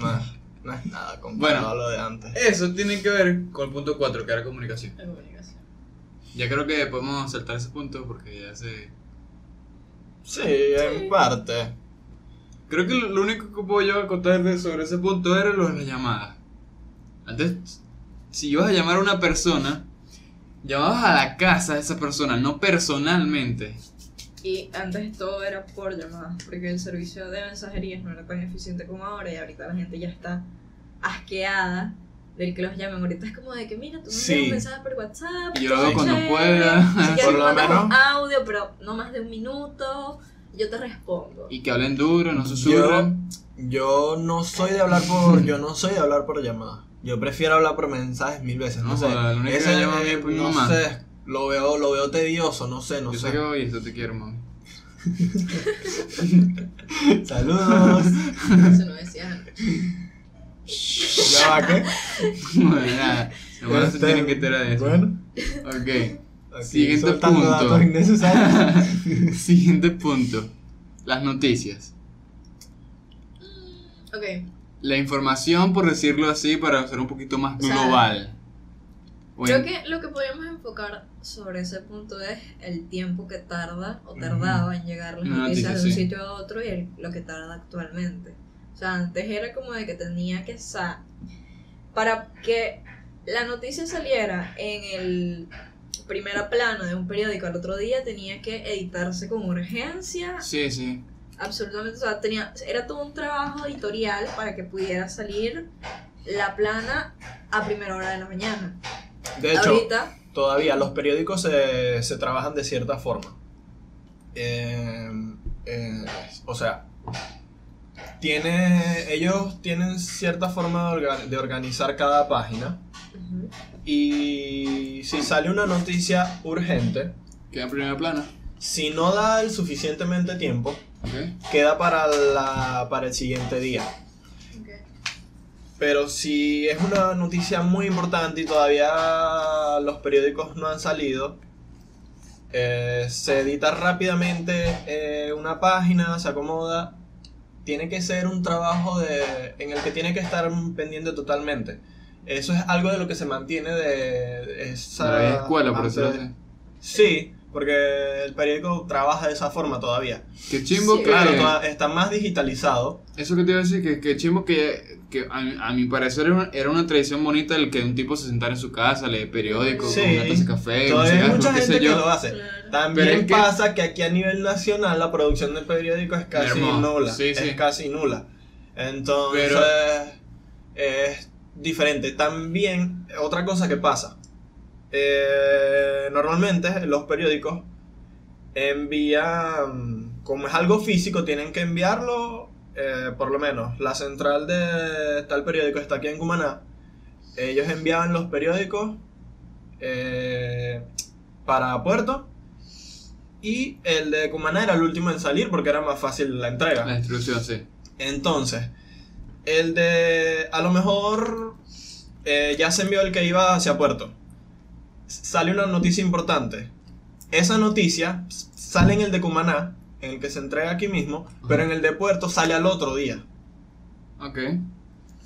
No, no es nada comparado Bueno. a lo de antes. Eso tiene que ver con el punto 4, que era comunicación. La comunicación. Ya creo que podemos saltar ese punto porque ya se... Sí, en parte. Creo que lo único que puedo yo acotar de- sobre ese punto era lo de las llamadas. Antes, si ibas a llamar a una persona, llamabas a la casa de esa persona, no personalmente. Y antes todo era por llamadas, porque el servicio de mensajerías no era tan eficiente como ahora y ahorita la gente ya está asqueada del que los llamen. Ahorita es como de que, mira, tú me envías Sí. un mensaje por WhatsApp. Yo lo hago cuando pueda. Por lo menos. audio, pero no más de un minuto, yo te respondo. Y que hablen duro, no susurran. Yo no soy de hablar por yo no soy de hablar por llamada. Yo prefiero hablar por mensajes mil veces, no, No sé. única Ese, eh, no sé, lo veo lo veo tedioso, no sé, no Yo sé sé. que voy esto te quiero, mami. Saludos. Eso no antes. ¿Ya va qué? bueno, nada. Los se Este, tienen que enterar de eso. Bueno, Ok. aquí Siguiente punto. Siguiente punto. Las noticias. Ok, La información, por decirlo así, para ser un poquito más O sea, global. creo Bueno, que lo que podríamos enfocar sobre ese punto es el tiempo que tarda o tardaba en llegar las Una noticias noticia, de un sí. sitio a otro y el- lo que tarda actualmente. O sea, antes era como de que tenía que sa para que la noticia saliera en el primera plano de un periódico al otro día tenía que editarse con urgencia Sí, sí. Absolutamente, o sea, tenía, era todo un trabajo editorial para que pudiera salir la plana a primera hora de la mañana. De hecho, Ahorita, todavía los periódicos se, se trabajan de cierta forma. Eh, eh, o sea, tiene, ellos tienen cierta forma de, orga- de organizar cada página. Y si sale una noticia urgente, Queda en primera plana. si no da el suficientemente tiempo, queda para, la, para el siguiente día. Pero si es una noticia muy importante y todavía los periódicos no han salido, eh, se edita rápidamente eh, una página, se acomoda. Tiene que ser un trabajo de, en el que tiene que estar pendiente totalmente. Eso es algo de lo que se mantiene de esa... La vieja escuela, por decirlo así. Sí, porque el periódico trabaja de esa forma todavía. Qué chimbo Sí. que. Claro, está más digitalizado. Eso que te iba a decir, que, que chimbo que, que a, mi- a mi parecer era una, era una tradición bonita el que un tipo se sentara en su casa, lee periódico, Sí. con una taza de café, un Todavía hay cigarro, mucha qué sé gente que yo. lo hace. Claro. También Pero es que- pasa que aquí a nivel nacional la producción de periódico es casi Hermoso. nula. Sí, sí. Es casi nula. Entonces, Pero- es diferente. También, otra cosa que pasa. eh, normalmente los periódicos envían, como es algo físico, tienen que enviarlo, eh, por lo menos, la central de tal periódico está aquí en Cumaná. Ellos enviaban los periódicos eh, para Puerto. Y el de Cumaná era el último en salir porque era más fácil la entrega. La instrucción, sí. Entonces, el de. A lo mejor eh, ya se envió el que iba hacia Puerto. Sale una noticia importante. Esa noticia sale en el de Cumaná, en el que se entrega aquí mismo, pero en el de Puerto sale al otro día. Ok.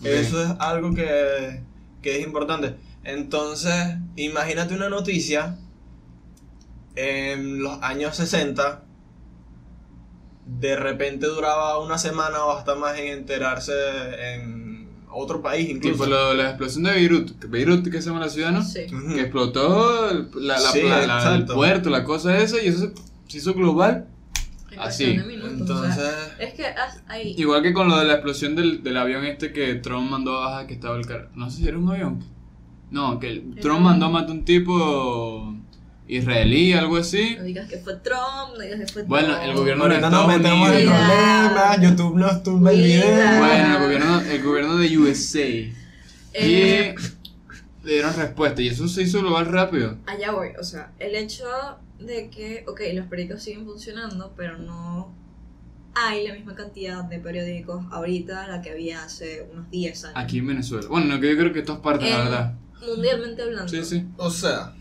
Eso es algo que, que es importante. Entonces, imagínate una noticia en los años 60. De repente duraba una semana o hasta más en enterarse en otro país Tipo incluso. lo- la explosión de Beirut. Beirut, que se llama la ciudad, ¿no? Sí. Que explotó el, la, la- Sí, la- la- el puerto, la cosa esa, y eso se hizo global. En Así. de minutos, o sea, Entonces, es que hay. Igual que con lo de la explosión del, del avión este que Trump mandó a bajar, que estaba el carro. No sé si era un avión. No, que el- Trump mandó a matar un tipo israelí, algo así. No digas que fue Trump, no digas que fue Bueno, Trump. el gobierno de ahorita nos Estados metemos en Unidos. Problemas. YouTube nos tumba el video. Bueno, el gobierno, el gobierno de USA. Eh, Y le dieron respuesta. Y eso se hizo global rápido. allá voy, o sea, el hecho de que, ok, los periódicos siguen funcionando, pero no hay la misma cantidad de periódicos ahorita la que había hace unos 10 años. Aquí en Venezuela. Bueno, no, que yo creo que en todas partes, la verdad. Mundialmente hablando. Sí, sí. O sea,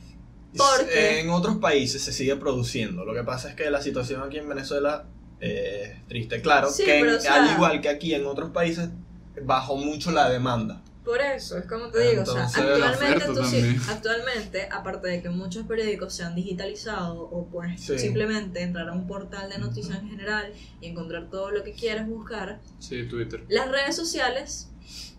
Porque- en otros países se sigue produciendo. Lo que pasa es que la situación aquí en Venezuela eh, es triste. Claro, Sí, que en- pero, o sea- al igual que aquí en otros países, bajó mucho la demanda. Por eso, es como te digo, o sea, actualmente, tú sí- actualmente, aparte de que muchos periódicos se han digitalizado o pues Sí. simplemente entrar a un portal de noticias en general y encontrar todo lo que quieras buscar, Sí, Twitter. las redes sociales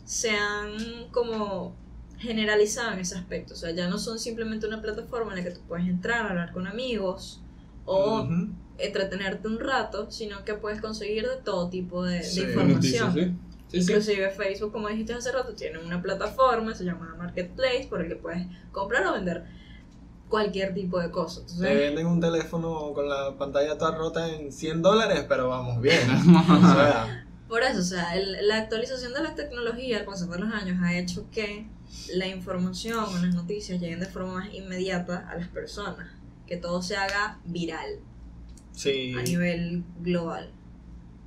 se han como generalizado en ese aspecto, o sea, ya no son simplemente una plataforma en la que tú puedes entrar, hablar con amigos o entretenerte un rato, sino que puedes conseguir de todo tipo de, de información. Noticias, sí. Inclusive Facebook, como dijiste hace rato, tiene una plataforma, se llama Marketplace, por el que puedes comprar o vender cualquier tipo de cosa. Te Entonces, venden un teléfono con la pantalla toda rota en 100 dólares, pero vamos bien. o sea, por eso, o sea, el- la actualización de la tecnología al pasar de los años ha hecho que la información o las noticias lleguen de forma más inmediata a las personas, que todo se haga viral sí, a nivel global,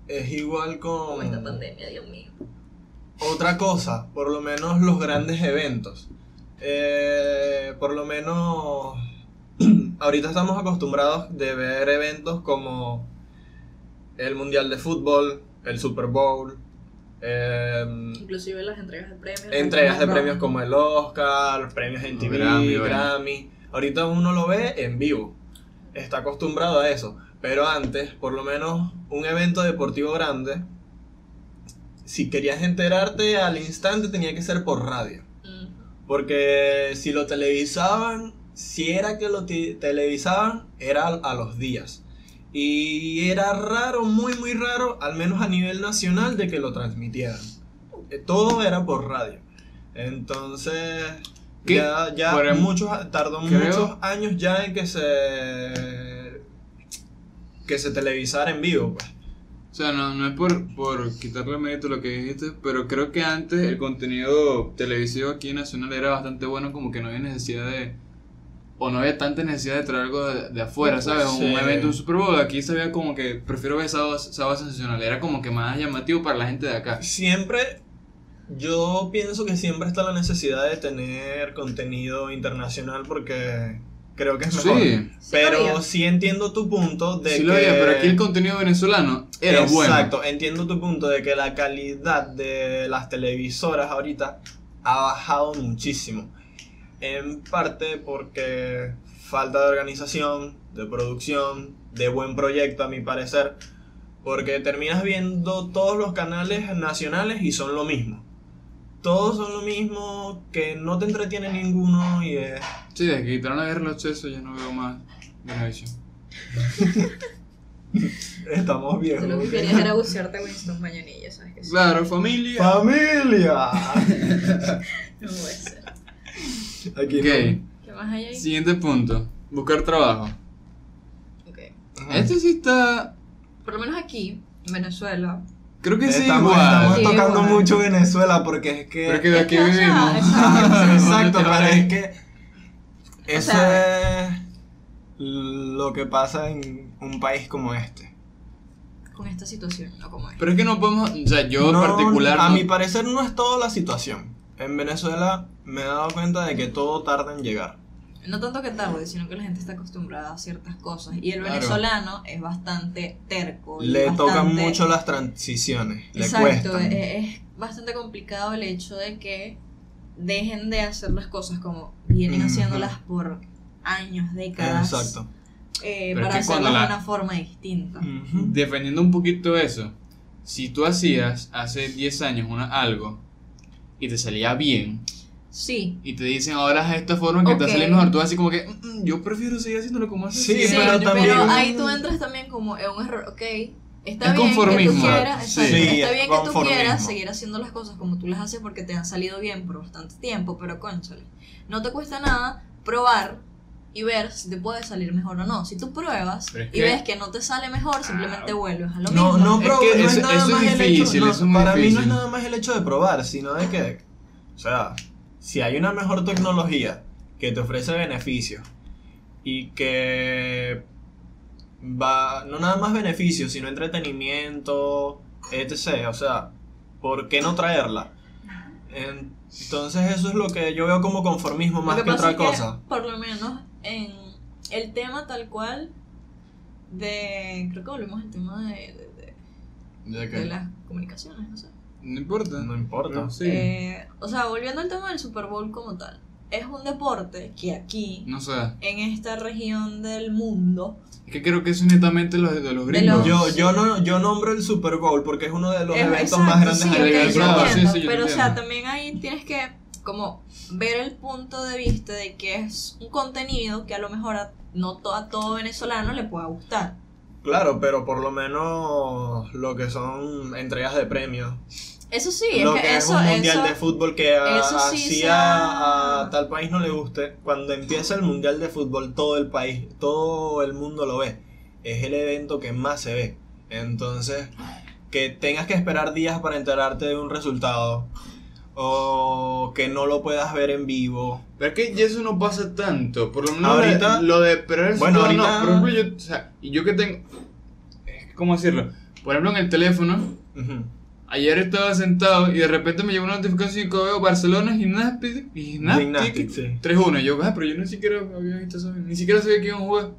es igual como con esta pandemia, Dios mío. otra cosa, por lo menos los grandes eventos. Eh, por lo menos ahorita estamos acostumbrados de ver eventos como el Mundial de Fútbol, el Super Bowl, em, Inclusive las entregas de premios. entregas de premios como el Oscar, los premios en TV, Grammy, Grammy. Ahorita uno lo ve en vivo. Está acostumbrado a eso. Pero antes, por lo menos, un evento deportivo grande, si querías enterarte al instante tenía que ser por radio. Porque si lo televisaban, si era que lo te- televisaban, era a, los días. Y era raro, muy muy raro, al menos a nivel nacional, de que lo transmitieran. Eh, Todo era por radio. Entonces, ¿Qué? ya, ya em- muchos, tardó creo- muchos años ya en que se que se televisara en vivo. Pues. O sea, no, no es por, por quitarle mérito a lo que dijiste, pero creo que antes el contenido televisivo aquí nacional era bastante bueno, como que no había necesidad de. O no había tanta necesidad de traer algo de, de afuera, ¿sabes? Sí. Un evento, un Super Bowl. Aquí se veía como que prefiero ver sábado, sábado sensacional. Era como que más llamativo para la gente de acá. Siempre, yo pienso que siempre está la necesidad de tener contenido internacional porque creo que es mejor. Sí, Pero sí entiendo tu punto de sí que... lo había, pero aquí el contenido venezolano era bueno. Exacto, entiendo tu punto de que la calidad de las televisoras ahorita ha bajado muchísimo. En parte porque falta de organización, de producción, de buen proyecto a mi parecer. Porque terminas viendo todos los canales nacionales y son lo mismo. Todos son lo mismo, que no te entretiene ninguno y es... Sí, desde que quitaron la guerra los chesos ya no veo más Venevisión. Estamos viejos. Tú lo que querías era bucearte a Winston Mañanilla, ¿sabes sí? Claro, familia. ¡Familia! No puede ser. Aquí Ok, ¿Qué más hay ahí? siguiente punto. Buscar trabajo. Ok. Ajá. Este sí está. Por lo menos aquí, en Venezuela. Creo que sí, Estamos, igual. estamos Sí, tocando igual. mucho Venezuela porque es que. Pero es que de Es aquí vivimos. exacto. Pero es que. Eso sea- es lo que pasa en un país como este. Con esta situación, no como es. Pero es que no podemos. O sea, yo en No, particular. A no- mi parecer no es toda la situación. En Venezuela me he dado cuenta de que todo tarda en llegar. No tanto que tarde, sino que la gente está acostumbrada a ciertas cosas. Y el Claro. venezolano es bastante terco. y Le tocan mucho las transiciones. Le Exacto, cuestan. es, es bastante complicado el hecho de que dejen de hacer las cosas como vienen haciéndolas por años, décadas. Exacto. eh, para hacerlas de la- una forma distinta. Ujú. Defendiendo un poquito eso. Si tú hacías hace 10 años una, algo y te salía bien Sí, y te dicen ahora haz esta forma que te va a Ok. salir mejor, tú vas así como que "Mm, mm, yo prefiero seguir haciéndolo como hace Sí, sí, pero años". también- pero ahí tú entras también como en un error, ok. Está Es bien que conformismo. tú quieras, Sí. exacto, Sí, está es bien que tú quieras seguir haciendo las cosas como tú las haces porque te han salido bien por bastante tiempo, pero conchale, no te cuesta nada probar y ver si te puede salir mejor o no. Si tú pruebas es y que- ves que no te sale mejor, simplemente vuelves a lo No, mismo. no, Es pero que no es eso- nada eso es más el difícil, hecho. no, es para mí no es difícil. nada más el hecho de probar, sino de que, o sea, si hay una mejor tecnología que te ofrece beneficios y que va, no nada más beneficios, sino entretenimiento, etc. O sea, ¿por qué no traerla? Entonces eso es lo que yo veo como conformismo más que, otra es que, cosa. por lo menos en el tema tal cual de, creo que volvemos al tema de, de- de- ¿De de qué? las comunicaciones, no sé. No importa. No importa. Sí. Eh, o sea, volviendo al tema del Super Bowl como tal, es un deporte que aquí, No sé. en esta región del mundo, Es que creo que es netamente los, de los De gringos. los- Yo, Sí. yo, no, yo nombro el Super Bowl porque es uno de los Es- eventos exacto, más grandes sí, a ok, nivel yo global. global. entiendo, Sí, sí, pero o sea, también ahí tienes que como ver el punto de vista de que es un contenido que a lo mejor a, no to- a todo venezolano le pueda gustar. Claro, pero por lo menos lo que son entregas de premios. Eso sí, es lo que, que es eso, un mundial eso- de fútbol que a, eso sí así a, a tal país no le guste. Cuando empieza el mundial de fútbol, todo el país, todo el mundo lo ve. Es el evento que más se ve. Entonces, que tengas que esperar días para enterarte de un resultado. O que no lo puedas ver en vivo. Pero es que ya eso no pasa tanto. Por lo menos Ahorita- lo de pero el Bueno, fútbol no. ahorita- Por ejemplo, yo, o sea, y yo que tengo. es ¿Cómo decirlo? Por ejemplo, en el teléfono. Ujú. Ayer estaba sentado y de repente me llegó una notificación que veo Barcelona Gymnastic y Gymnastic, sí. 3-1. Y yo, ah, pero yo ni siquiera había visto eso. Ni siquiera sabía que iban a jugar.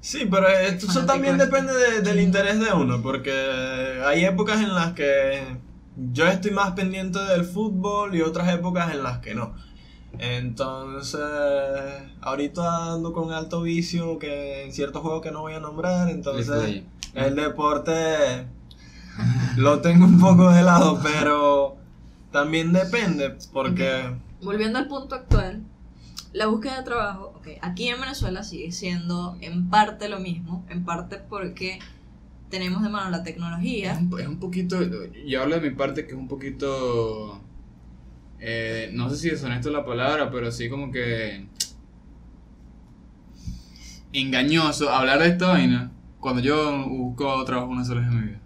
Sí, pero esto- eso también depende de- del interés de uno, porque hay épocas en las que yo estoy más pendiente del fútbol y otras épocas en las que no. Entonces, ahorita ando con alto vicio que en ciertos juegos que no voy a nombrar, entonces el deporte lo tengo un poco de lado, pero también depende, porque... volviendo al punto actual, la búsqueda de trabajo, ok, aquí en Venezuela sigue siendo en parte lo mismo, en parte porque tenemos de mano la Es tecnología. un, es un poquito, yo hablo de mi parte que es un poquito, eh, no sé si es honesto la palabra, pero sí como que engañoso hablar de esta vaina cuando yo busco trabajo una sola vez en mi vida.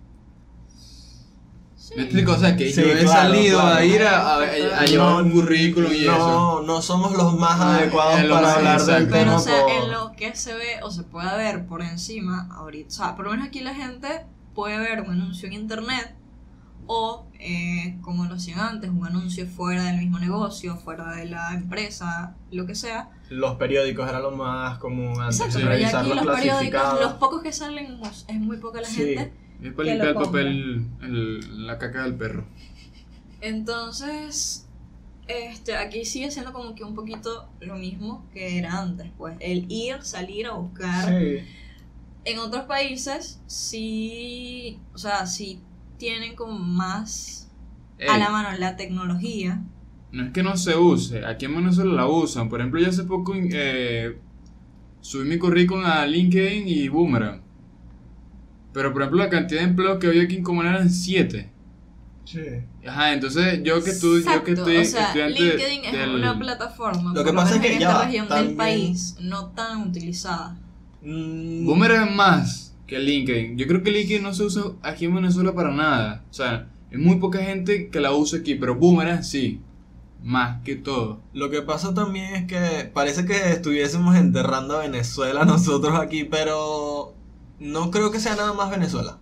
Sí. ¿Me explico? O sea, que Sí, yo he claro, salido claro. a ir a, a- a llevar un currículum y eso. no, no somos los más Ah, adecuados para más hablar del exacto. Pero, tema. o sea, por- en lo que se ve o se puede ver por encima ahorita, o sea, por lo menos aquí la gente puede ver un anuncio en internet o, eh, como lo hacían antes, un anuncio fuera del mismo negocio, fuera de la empresa, lo que sea. Los periódicos era lo más común antes. Exacto, pero ya revisar aquí los periódicos, clasificados. los pocos que salen, pues, es muy poca la Sí. gente. Es para limpiar el papel, el- la caca del perro. Entonces, este, aquí sigue siendo como que un poquito lo mismo que era antes, pues, el ir, salir a buscar. Sí. En otros países sí, o sea, sí tienen como más a la mano la tecnología. No es que no se use, aquí en Venezuela la usan. Por ejemplo, yo hace poco eh, subí mi currículum a LinkedIn y Boomerang. Pero por ejemplo, la cantidad de empleos que había aquí en Común eran 7. Sí. Ajá, entonces yo que, estoy yo que estoy o sea, estudiante LinkedIn es del- una plataforma, Lo por que pasa es que en ya esta región también- del país, no tan utilizada. Mm, Boomerang es más que LinkedIn. Yo creo que LinkedIn no se usa aquí en Venezuela para nada. O sea, es muy poca gente que la usa aquí, pero Boomerang sí. Más que todo. Lo que pasa también es que parece que estuviésemos enterrando a Venezuela nosotros aquí, pero no creo que sea nada más Venezuela.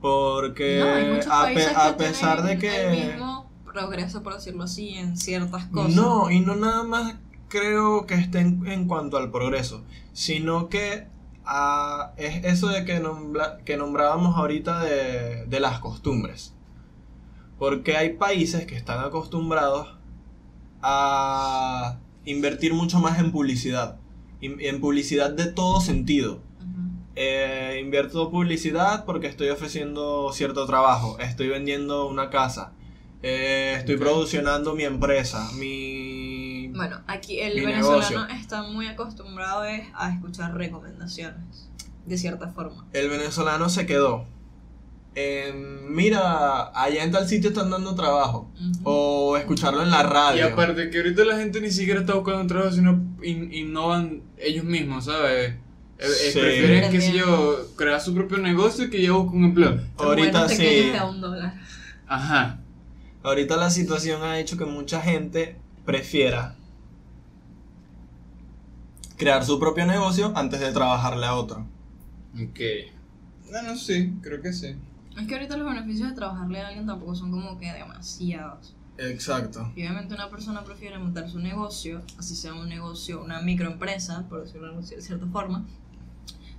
Porque no, hay a, pe- países a que pesar de que... el mismo progreso, por decirlo así, en ciertas cosas. No, y no nada más creo que esté en, en cuanto al progreso, sino que ah, es eso de que, nombra- que nombrábamos ahorita de, de las costumbres. Porque hay países que están acostumbrados a invertir mucho más en publicidad, en en publicidad de todo sentido. Eh, invierto publicidad porque estoy ofreciendo cierto trabajo, estoy vendiendo una casa, eh, estoy Ok. promocionando mi empresa, mi... Bueno, aquí el venezolano está muy acostumbrado es a escuchar recomendaciones, de cierta forma. El venezolano se quedó. en, mira, allá en tal sitio están dando trabajo. O escucharlo en la Y radio. aparte que ahorita la gente ni siquiera está buscando un trabajo, sino in- innovan ellos mismos, ¿sabes? Eh, eh, Sí. Prefieren, qué sé yo, crear su propio negocio que ya buscar un empleo. Ahorita sí. a un dólar. Ajá. Ahorita la situación ha hecho que mucha gente prefiera crear su propio negocio antes de trabajarle a otro. Ok. Bueno, sí, creo que sí. Es que ahorita los beneficios de trabajarle a alguien tampoco son como que demasiados. Exacto. Y obviamente una persona prefiere montar su negocio, así sea un negocio, una microempresa, por decirlo de cierta forma,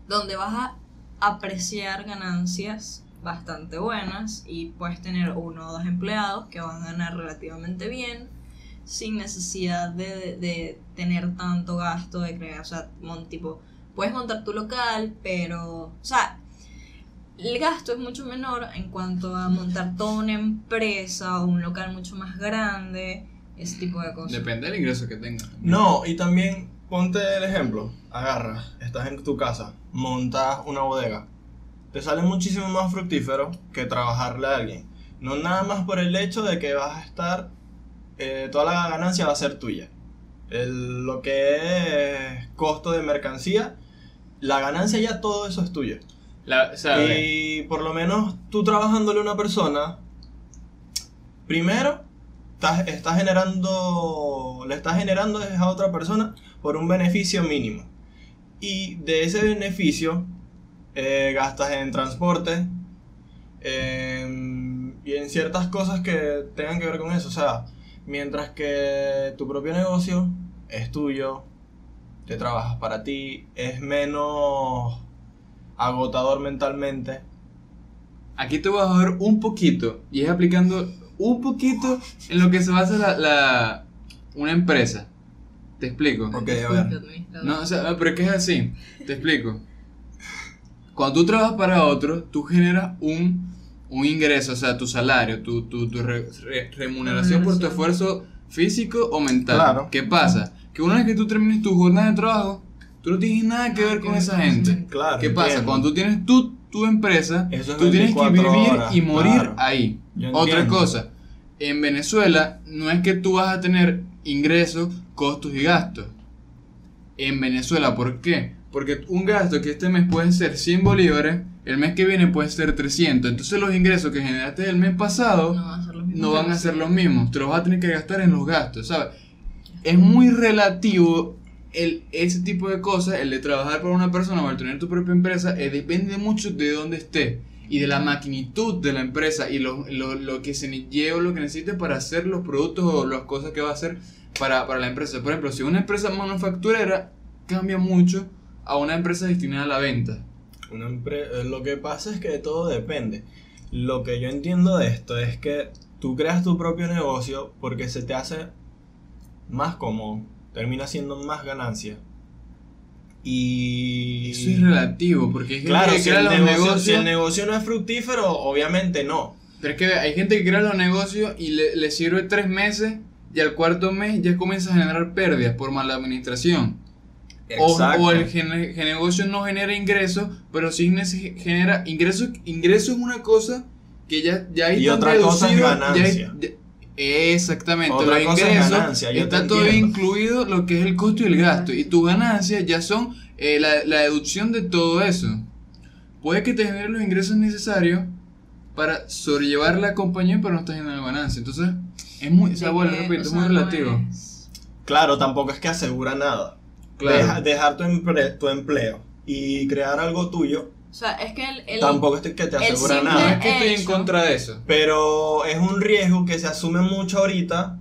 donde vas a apreciar ganancias bastante buenas y puedes tener uno o dos empleados que van a ganar relativamente bien sin necesidad de, de tener tanto gasto de crear, o sea, mon- tipo, puedes montar tu local, pero, o sea, el gasto es mucho menor en cuanto a montar toda una empresa o un local mucho más grande, ese tipo de cosas. Depende del ingreso que tengas. No, y también ponte el ejemplo. Agarra, estás en tu casa, montas una bodega. Te sale muchísimo más fructífero que trabajarle a alguien. No nada más por el hecho de que vas a estar, eh, toda la ganancia va a ser tuya. El- lo que es costo de mercancía, la ganancia ya todo eso es tuyo. Y por lo menos tú trabajándole a una persona, primero estás, estás generando, le estás generando a otra persona por un beneficio mínimo. Y de ese beneficio eh, gastas en transporte y en ciertas cosas que tengan que ver con eso. O sea, mientras que tu propio negocio es tuyo, te trabajas para ti, es menos agotador mentalmente. Aquí te voy a ver un poquito, y es aplicando un poquito en lo que se basa la, la- una empresa. Te explico. Ok, a ver. No, o sea, pero es que es así. Te explico. Cuando tú trabajas para otro, tú generas un, un ingreso, o sea, tu salario, tu, tu, tu re- re- remuneración por tu esfuerzo físico o mental. Claro. ¿Qué pasa? que una vez que tú termines tu jornada de trabajo, tú no tienes nada que ver con esa gente. Claro, ¿Qué pasa? entiendo. Cuando tú tienes tu, tu empresa, Eso es tú tienes que 24 vivir horas, y morir claro. ahí. Yo Otra cosa, en Venezuela no es que tú vas a tener ingresos, costos y gastos. En Venezuela, ¿por qué? Porque un gasto que este mes puede ser 100 bolívares, el mes que viene puede ser 300. Entonces los ingresos que generaste el mes pasado No van a ser los mismos. no van que a ser los los mismos. Te los vas a tener que gastar en los gastos, ¿sabes? Es muy relativo el, ese tipo de cosas, el de trabajar para una persona o el tener tu propia empresa, eh, depende mucho de dónde esté y de la magnitud de la empresa y lo, lo, lo que se o lo que necesite para hacer los productos o las cosas que va a hacer para, para la empresa. Por ejemplo, si una empresa manufacturera cambia mucho a una empresa destinada a la venta. Una eh, lo que pasa es que todo depende. Lo que yo entiendo de esto es que tú creas tu propio negocio porque se te hace más cómodo, termina siendo más ganancia. Y Eso es relativo, porque hay gente claro, que si crea el, los negocio, negocios... si el negocio no es fructífero, obviamente no. Pero es que hay gente que crea los negocios y le, le sirve tres meses y al cuarto mes ya comienza a generar pérdidas por mala administración. O, o el negocio no genera ingresos, pero sí genera ingresos. Ingresos es una cosa que ya, ya ahí Y otra cosa es ya ganancia. ya- exactamente, Otra los cosa es ingresos ganancia, yo está todo incluido lo que es el costo y el gasto. Y tus ganancias ya son eh, la, la deducción de todo eso. Puede que te genere los ingresos necesarios para sobrellevar la compañía, pero no estás generando ganancia. Entonces, es muy, o sea, bueno, que, repito, o es sea, muy no relativo. es- Claro, tampoco es que asegura nada. Claro. Deja- dejar tu, empre- tu empleo y crear algo tuyo O sea, es que el. el- tampoco es que te asegura simple- No nada. es que estoy en hecho. contra de eso. Pero es un riesgo que se asume mucho ahorita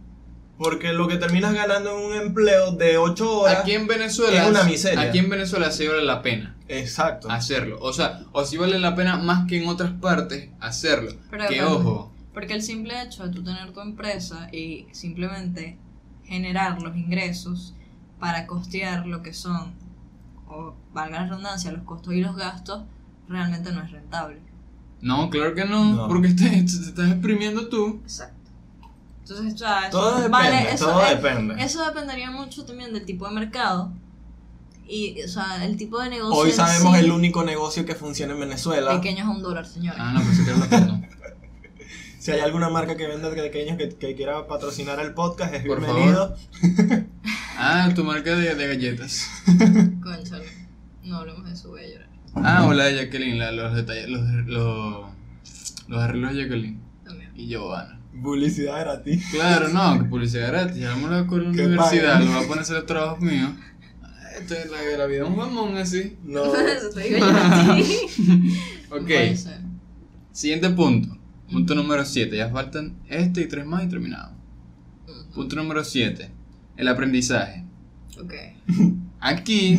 porque lo que terminas ganando en un empleo de 8 horas... Aquí en Venezuela es una miseria. Aquí en Venezuela sí vale la pena Exacto. hacerlo. O sea, o sí vale la pena más que en otras partes hacerlo. Pero que ojo, Porque el simple hecho de tú tener tu empresa y simplemente generar los ingresos para costear lo que son, o valga la redundancia, los costos y los gastos, realmente no es rentable. no, claro que no, No. porque te, te estás exprimiendo tú. Exacto. Entonces, o sea, eso, Todo depende, vale, eso, todo depende. eso dependería mucho también del tipo de mercado y, o sea, el tipo de negocio. Hoy sabemos sí, el único negocio que funciona en Venezuela. Pequeños a un dólar, señores. Ah, no, pensé que era la porno. Si hay alguna marca que venda pequeños que, que quiera patrocinar el podcast, es Por bienvenido. Ah, tu marca de, de galletas. Cónchale, no hablemos de eso, voy a llorar. Ah, o la de Jacqueline, la- los detalles, los, los, los arreglos de Jacqueline También. y Giovanna. Publicidad gratis. Claro, no, publicidad gratis. Ya vamos a con la universidad, lo voy a poner a hacer los trabajos míos. Esto es la, la vida, un mamón así. No. Eso te digo yo a ti. Ok, siguiente punto. Punto número 7. Ya faltan este y tres más y terminamos. Ujú. Punto número 7. El aprendizaje. Ok. Aquí,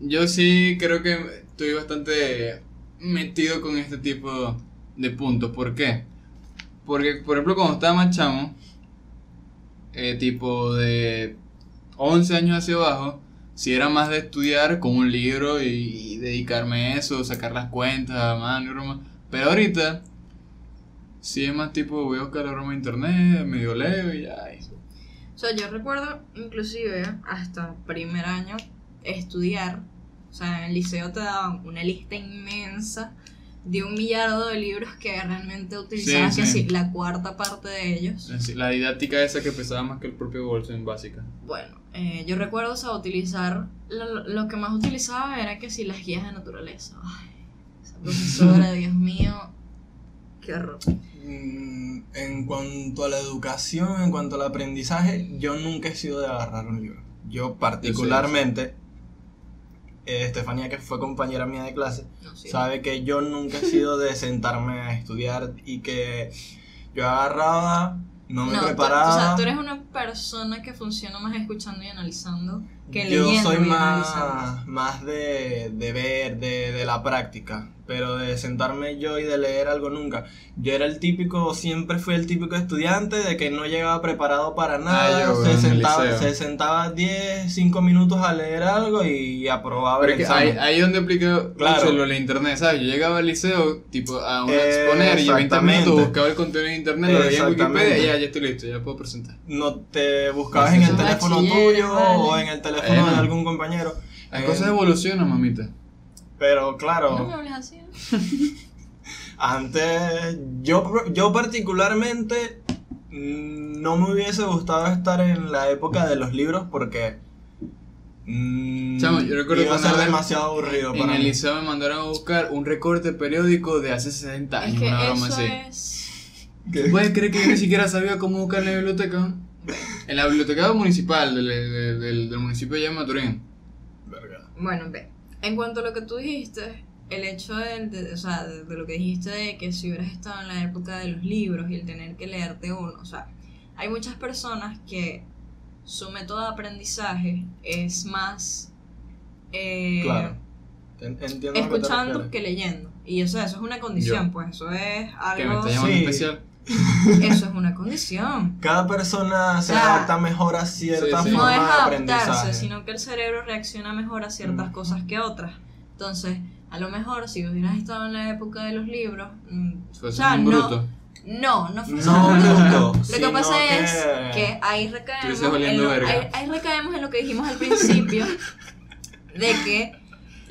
yo sí creo que estoy bastante metido con este tipo de puntos. ¿Por qué? Porque, por ejemplo, cuando estaba más chamo, eh, tipo de 11 años hacia abajo, si era más de estudiar con un libro y, y dedicarme a eso, sacar las cuentas, broma. Pero ahorita, sí es más tipo, voy a buscar la broma en internet, medio leo y ya. O sea, yo recuerdo inclusive hasta primer año estudiar, o sea, en el liceo te daban una lista inmensa de un millardo de libros que realmente utilizabas Sí, sí. la cuarta parte de ellos. La didáctica esa que pesaba más que el propio bolso en básica. Bueno, eh, yo recuerdo, o sea, utilizar, lo, lo que más utilizaba era que si las guías de naturaleza. Ay, esa profesora, Dios mío, qué horror. Mm, En cuanto a la educación, en cuanto al aprendizaje, yo nunca he sido de agarrar un libro. Yo particularmente, eh, Estefanía, que fue compañera mía de clase, No, sí. sabe que yo nunca he sido de sentarme a estudiar y que yo agarraba, no me No, tú- preparaba. o sea, tú eres una persona que funciona más escuchando y analizando que yo leyendo soy y analizando. más, más de, de ver, de, de la práctica. Pero de sentarme yo y de leer algo nunca. Yo era el típico, siempre fui el típico estudiante de que no llegaba preparado para nada, yo, se, sentaba, se sentaba 10, 5 minutos a leer algo y aprobaba Pero el es que ahí, examen. ahí donde aplica Claro. mucho lo de internet, ¿sabes? Yo llegaba al liceo, tipo, a un Eh, exponer y en 20 exactamente. minutos buscaba el contenido en internet, lo leía en Exactamente. Wikipedia y ya, ya estoy listo, ya puedo presentar. No te buscabas en el teléfono tuyo vale. o en el teléfono de algún compañero. Las Eh, cosas evolucionan, mamita. Pero No claro, me hables así. antes yo, yo particularmente mm, no me hubiese gustado estar en la época de los libros porque mm, Chamo, yo recuerdo iba a ser demasiado aburrido En para el mí. liceo me mandaron a buscar un recorte periódico de hace 60 Es años, que una broma eso así. es. ¿Qué? ¿Puedes creer que yo ni siquiera sabía cómo buscar en la biblioteca? En la biblioteca municipal del, del, del- del municipio de Maturín. Verga. Bueno, ve. En cuanto a lo que tú dijiste, el hecho de, de- o sea, de, de lo que dijiste de que si hubieras estado en la época de los libros y el tener que leerte uno, o sea, hay muchas personas que su método de aprendizaje es más eh, Claro. Que escuchando que leyendo. Y o sea, eso es una condición, pues eso es Que me algo, está llamando Sí. especial. eso es una condición. Cada persona se O sea, adapta mejor a cierta sí, sí. No forma es de adaptarse, sino que el cerebro reacciona mejor a ciertas Mm. cosas que otras. Entonces, a lo mejor si hubieras estado en la época de los libros, mm, o sea, un no, bruto. no, no fue No, bruto. Lo que pasa es que- que ahí recaemos, en lo, ahí, ahí recaemos en lo que dijimos al principio, de que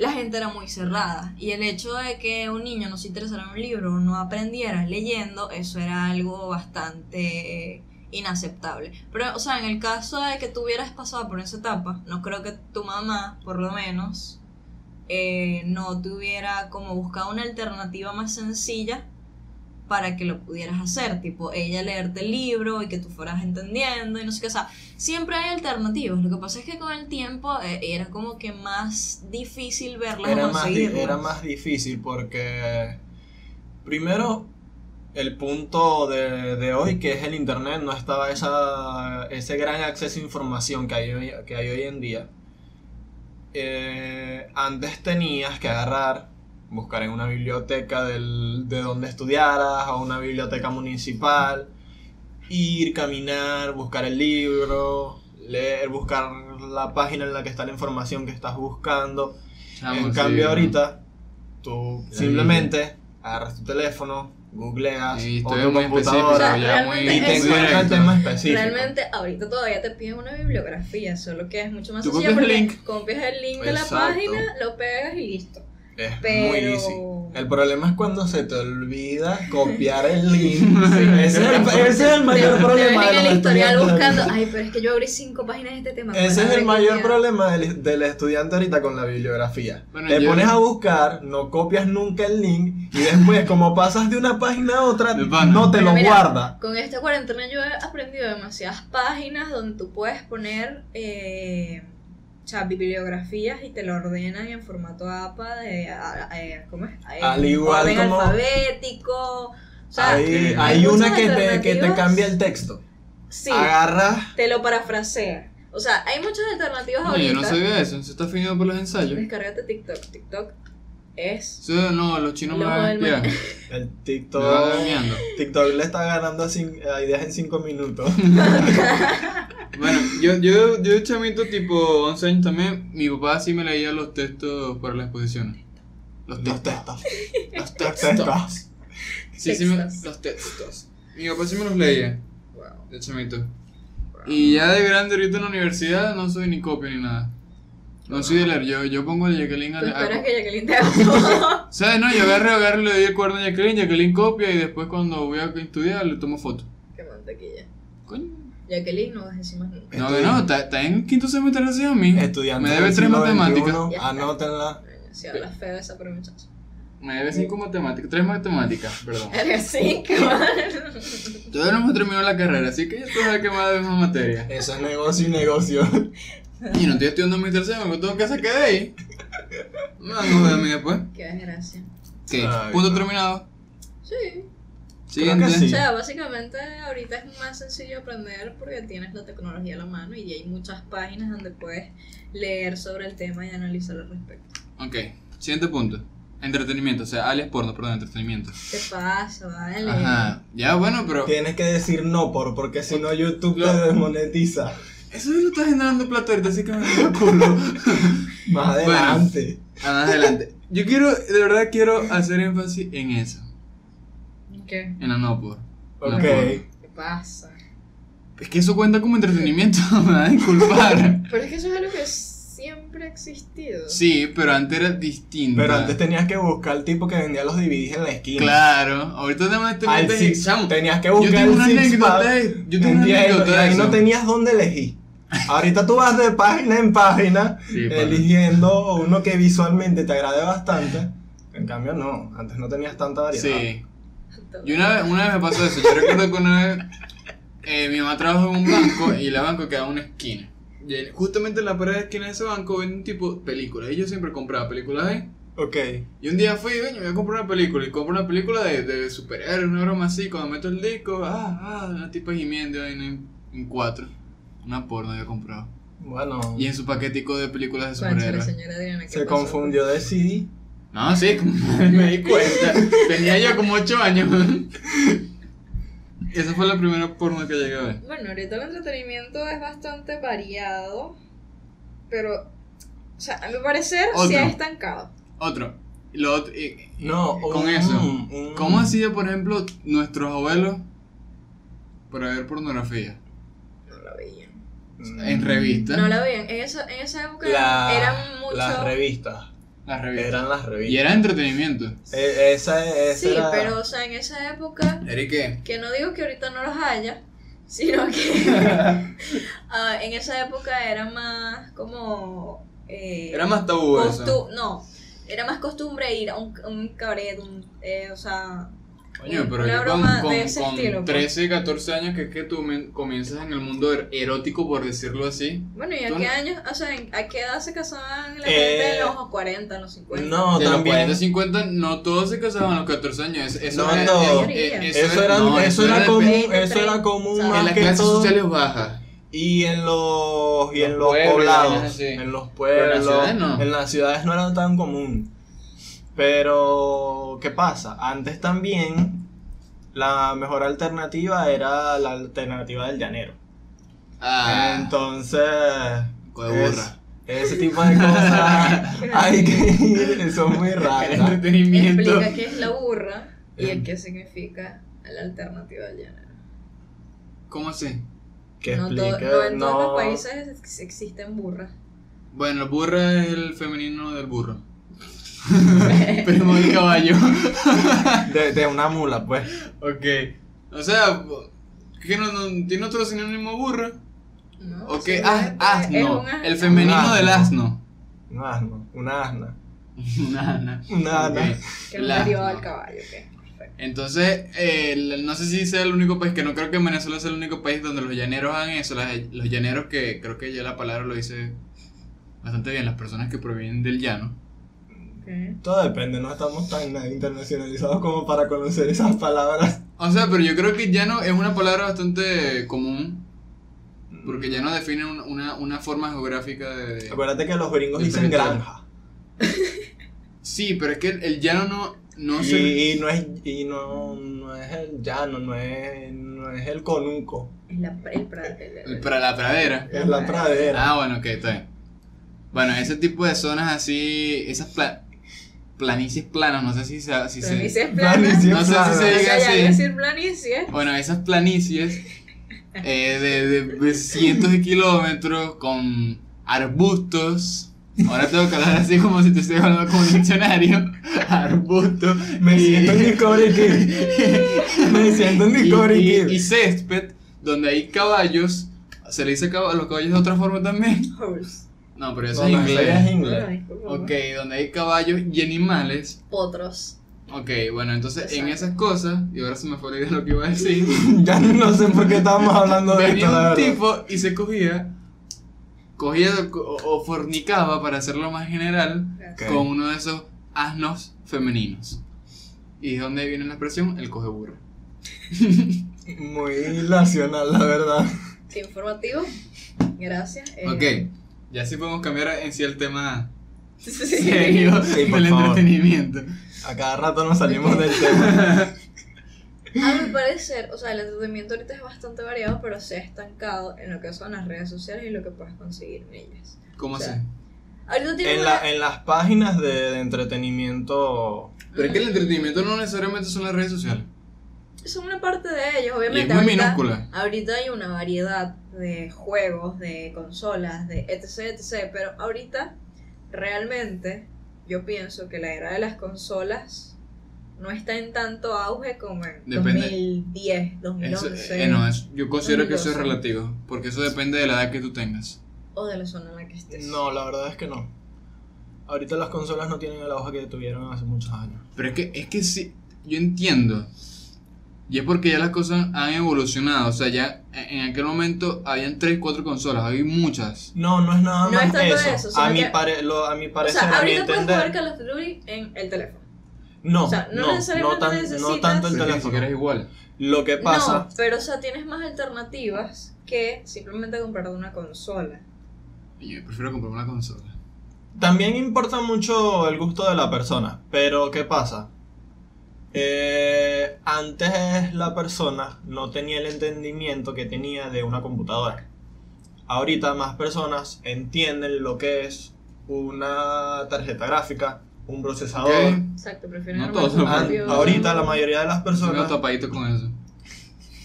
la gente era muy cerrada. Y el hecho de que un niño no se interesara en un libro o no aprendiera leyendo, eso era algo bastante eh, inaceptable. Pero, o sea, en el caso de que tú hubieras pasado por esa etapa, no creo que tu mamá, por lo menos, eh, no tuviera como buscado una alternativa más sencilla para que lo pudieras hacer, tipo ella leerte el libro y que tú fueras entendiendo y no sé qué, o sea, siempre hay alternativas, lo que pasa es que con el tiempo eh, era como que más difícil verlas era o más, era más difícil porque primero el punto de, de hoy que es el internet no estaba esa, ese gran acceso a información que hay, hoy- que hay hoy en día. Eh, antes tenías que agarrar buscar en una biblioteca del, de donde estudiaras o una biblioteca municipal ir caminar buscar el libro leer buscar la página en la que está la información que estás buscando Chamo, en sí, cambio ahorita, tú Sí. simplemente agarras tu teléfono, googleas Y o tu computadora y te encuentras el tema específico. Realmente ahorita todavía te piden una bibliografía, solo que es mucho más sencillo copias porque el link. copias el link de la página, lo pegas y listo. Es Pero- muy easy. El problema es cuando se te olvida copiar el link. Sí. ese, es el, ese es el mayor Te- problema. Te de el historial buscando, ay, pero es que yo abrí cinco páginas de este tema. Ese es el mayor problema del, del estudiante ahorita con la bibliografía. Bueno, Te yo- pones a buscar, no copias nunca el link y después como pasas de una página a otra, no te Pero lo mira, guarda. Con esta cuarentena yo he aprendido demasiadas páginas donde tú puedes poner eh, o sea, bibliografías y te lo ordenan en formato APA de, a- a- eh, ¿cómo es? Al igual orden como- alfabético. O sea, Hay, una que te, que te cambia el texto. Sí, Agarras te lo parafrasea. O sea, hay muchas alternativas No, ahorita. yo no sabía eso, se está afinado por los ensayos. Descárgate TikTok. TikTok es no, los chinos me van a espiar. el TikTok. TikTok le está ganando a, ideas en 5 minutos. Bueno, yo, yo, yo de chamito tipo 11 años también, mi papá sí me leía los textos para las exposiciones. Los Los textos. Los textos. Sí, sí me, Textos. los textos. Mi papá sí me los leía, Wow. de chamito. Y ya de grande ahorita en la universidad no soy ni copia ni nada. No soy de leer, yo, yo pongo el Jacqueline Tú a, esperas a- que Jacqueline te haga todo. ¿Sabes? No, yo agarro, agarro, le doy el cuaderno a Jacqueline, Jacqueline copia y después cuando voy a estudiar le tomo foto. Qué mantequilla. Coño. Jacqueline no vas a decir más nunca. No, que no, está, está en quinto semestre recién a mí. Estudiantes Me debe tres matemáticas. Anótenla. Si habla feo esa pero muchacho. Me debe cinco matemáticas, tres matemáticas, perdón. Eres cinco. Todavía no me terminó la carrera, así que ya estoy quemado de más materia. Eso es negocio y negocio. Y no estoy estudiando mi tercero, me tengo que sacar de ahí. A joder a mí después. Qué desgracia. ¿Qué? Ay, Punto no. terminado. Sí. Siguiente. que sí. O sea, básicamente ahorita es más sencillo aprender porque tienes la tecnología a la mano y hay muchas páginas donde puedes leer sobre el tema y analizar al respecto. Ok, siguiente punto. Entretenimiento, o sea, alias porno, perdón, entretenimiento. ¿Qué pasa? Vale. Ajá. Ya, bueno, pero. Tienes que decir no por, porque si no YouTube Lo- te desmonetiza. Eso no está generando plata ahorita, así que me da el culo. Más adelante. Más adelante. Yo quiero, de verdad quiero hacer énfasis en eso. ¿Qué? En la no por. Ok. ¿Qué pasa? Es que eso cuenta como entretenimiento, me va a disculpar. Pero es que eso es algo que siempre ha existido. Sí, pero antes era distinto. Pero antes tenías que buscar el tipo que vendía los DVDs en la esquina. Claro, ahorita te te Al metes six- chamo. tenías que Yo buscar tengo una anécdota, de- yo tengo una eso, anécdota y de ahí no tenías dónde elegir. Ahorita tú vas de página en página Sí, eligiendo uno que visualmente te agrade bastante. En cambio, no. Antes no tenías tanta variedad. Sí. Y una vez, una vez me pasó eso. Yo recuerdo que una vez eh, mi mamá trabajó en un banco y el banco quedaba en una esquina. Y en- justamente en la pared de esquina de ese banco venden un tipo de películas. Y yo siempre compraba películas ahí. Ok. Y un día fui, coño, voy a comprar una película. Y compro una película de, de superhéroes, una broma así. Cuando meto el disco, ah, ah, una tipa gimiendo ahí en, en cuatro. Una porno había comprado. Bueno. Y en su paquetico de películas de superhéroes. señora Adriana, ¿qué Se pasó? confundió de CD. No, sí, me di cuenta. Tenía yo como 8 años. Esa fue la primera porno que llegué a ver. Bueno, ahorita el entretenimiento es bastante variado, pero, o sea, a mi parecer sí Otro. ha estancado. Otro. Lo otro- y- No, Con eso. un- ¿Cómo hacía, por ejemplo, nuestros abuelos para ver pornografía? No la veían. En revistas. No la veían. En esa, en esa época La- eran mucho... Las revistas. Las revistas. Eran las Y revistas. era entretenimiento. E- esa, esa Sí, era- pero, o sea, en esa época, ¿Era y qué? que no digo que ahorita no los haya, sino que ah, en esa época era más como... eh, Era más tabú eso. No, era más costumbre ir a un, un cabaret, un, eh, o sea... Coño, pero una yo con, con, de ese con estilo, pues. 13, 14 años, que es que tú comienzas en el mundo er- erótico, por decirlo así. Bueno, ¿y a qué no- años, o sea, en- a qué edad se casaban la Eh, gente en los 40, en los 50? No, de los también. 40, 50, no todos se casaban a los 14 años. es- Eso No, era, no. eh, eh, Eso era, no, eso era de- común, de- eso era común ¿sabes? En más las que clases todo. sociales bajas. Y en los, y en Los los pueblos, poblados, en los Pero en las pueblos, ciudades no. en las ciudades no era tan común. Pero, ¿qué pasa? Antes también la mejor alternativa era la alternativa del llanero. Ah, Entonces, es- burra. ese tipo de cosas hay que ir, son muy el raras. entretenimiento. Explica qué es la burra y Em. el qué significa la alternativa del género. ¿Cómo así? Que no, to- explique, no en todos no- los países ex- existen burras. Bueno, burra es el femenino del burro. Primo del caballo. de, de una mula, pues. ok. O sea, ¿qué no, no- tiene otro sinónimo burra? ¿no? Ok, Sí, ah, es asno. El femenino del asno. Un asno, una asna. Una asna. Una asna. Que asno. derivado del caballo, ok. Perfecto. Entonces, eh, no sé si sea el único país, que no creo que Venezuela sea el único país donde los llaneros hagan eso. las- los llaneros que creo que ya la palabra lo dice bastante bien, las personas que provienen del llano. Todo depende, no estamos tan internacionalizados como para conocer esas palabras. O sea, pero yo creo que llano es una palabra bastante común, porque llano define un- una, una forma geográfica de... Acuérdate que los gringos dicen granja. Sí, pero es que el, el llano no, no se... Y, y no es, y no, no es el llano, no es, no es el conuco, Es la, el, pra- el- la pradera. es la pradera. Ah, bueno, ok, está bien. Bueno, ese tipo de zonas así, esas pla- planicies planas, no sé si se... Si se Planicies planas. No sé si se diga así. decir. Bueno, esas planicies eh, de, de- de cientos de kilómetros con arbustos. Ahora tengo que hablar así como si te estoy hablando como un diccionario. Arbustos. Me y- siento en Discovery Kid. Me siento en y, Discovery y- Kid. y césped, donde hay caballos. Se le dice a los caballos de otra forma también. Horse. No, pero eso No, es no, inglés. es inglés. Ay. Ok, donde hay caballos y animales. Potros. Ok, bueno, entonces en Exacto. esas cosas, y ahora se me fue la idea de lo que iba a decir. Ya no sé por qué estábamos hablando de Venía esto, la un tipo y se cogía, cogía o, o fornicaba, para hacerlo más general, Ok. con uno de esos asnos femeninos. ¿Y de dónde viene la expresión? El coge burro. Muy nacional, la verdad. Qué informativo. Gracias. Eh, Ok, ya sí podemos cambiar en sí el tema serio Sí, por del favor. entretenimiento. A cada rato nos salimos del tema. A mi parecer, o sea, el entretenimiento ahorita es bastante variado, pero se ha estancado en lo que son las redes sociales y lo que puedes conseguir en ellas. ¿Cómo O así? sea, Ahorita tienes En, una- la, en las páginas de, de entretenimiento. Pero es que el entretenimiento no necesariamente son las redes sociales. son una parte de ellos, obviamente. muy ahorita, minúscula. ahorita hay una variedad de juegos, de consolas, de etc, etc. Pero ahorita, realmente, yo pienso que la era de las consolas no está en tanto auge como en Depende. 2010, Eso, 2011 eh, no, es- yo considero que eso es 2012. relativo, porque eso depende de la edad que tú tengas. o de la zona en la que estés. No, la verdad es que no. Ahorita las consolas no tienen el auge que tuvieron hace muchos años. Pero es que, es que sí, yo entiendo. Y es porque ya las cosas han evolucionado. O sea, ya en aquel momento habían 3, 4 consolas, hay muchas. No, no es nada No más es tanto eso. eso, sino a, mi que- pare- lo- a mi o parecer, sea, a mi ahorita puedes jugar. Call of Duty en el teléfono. No, o sea, no no, no, necesariamente tan- no tanto el teléfono. es igual. Lo que pasa. No, pero o sea, tienes más alternativas que simplemente comprar una consola. Yo prefiero comprar una consola. También importa mucho el gusto de la persona, pero ¿qué pasa? Eh, antes la persona no tenía el entendimiento que tenía de una computadora. Ahorita más personas entienden lo que es una tarjeta gráfica, un procesador. Exacto, prefieren No armar todos ahorita la mayoría de las personas tapadito con eso.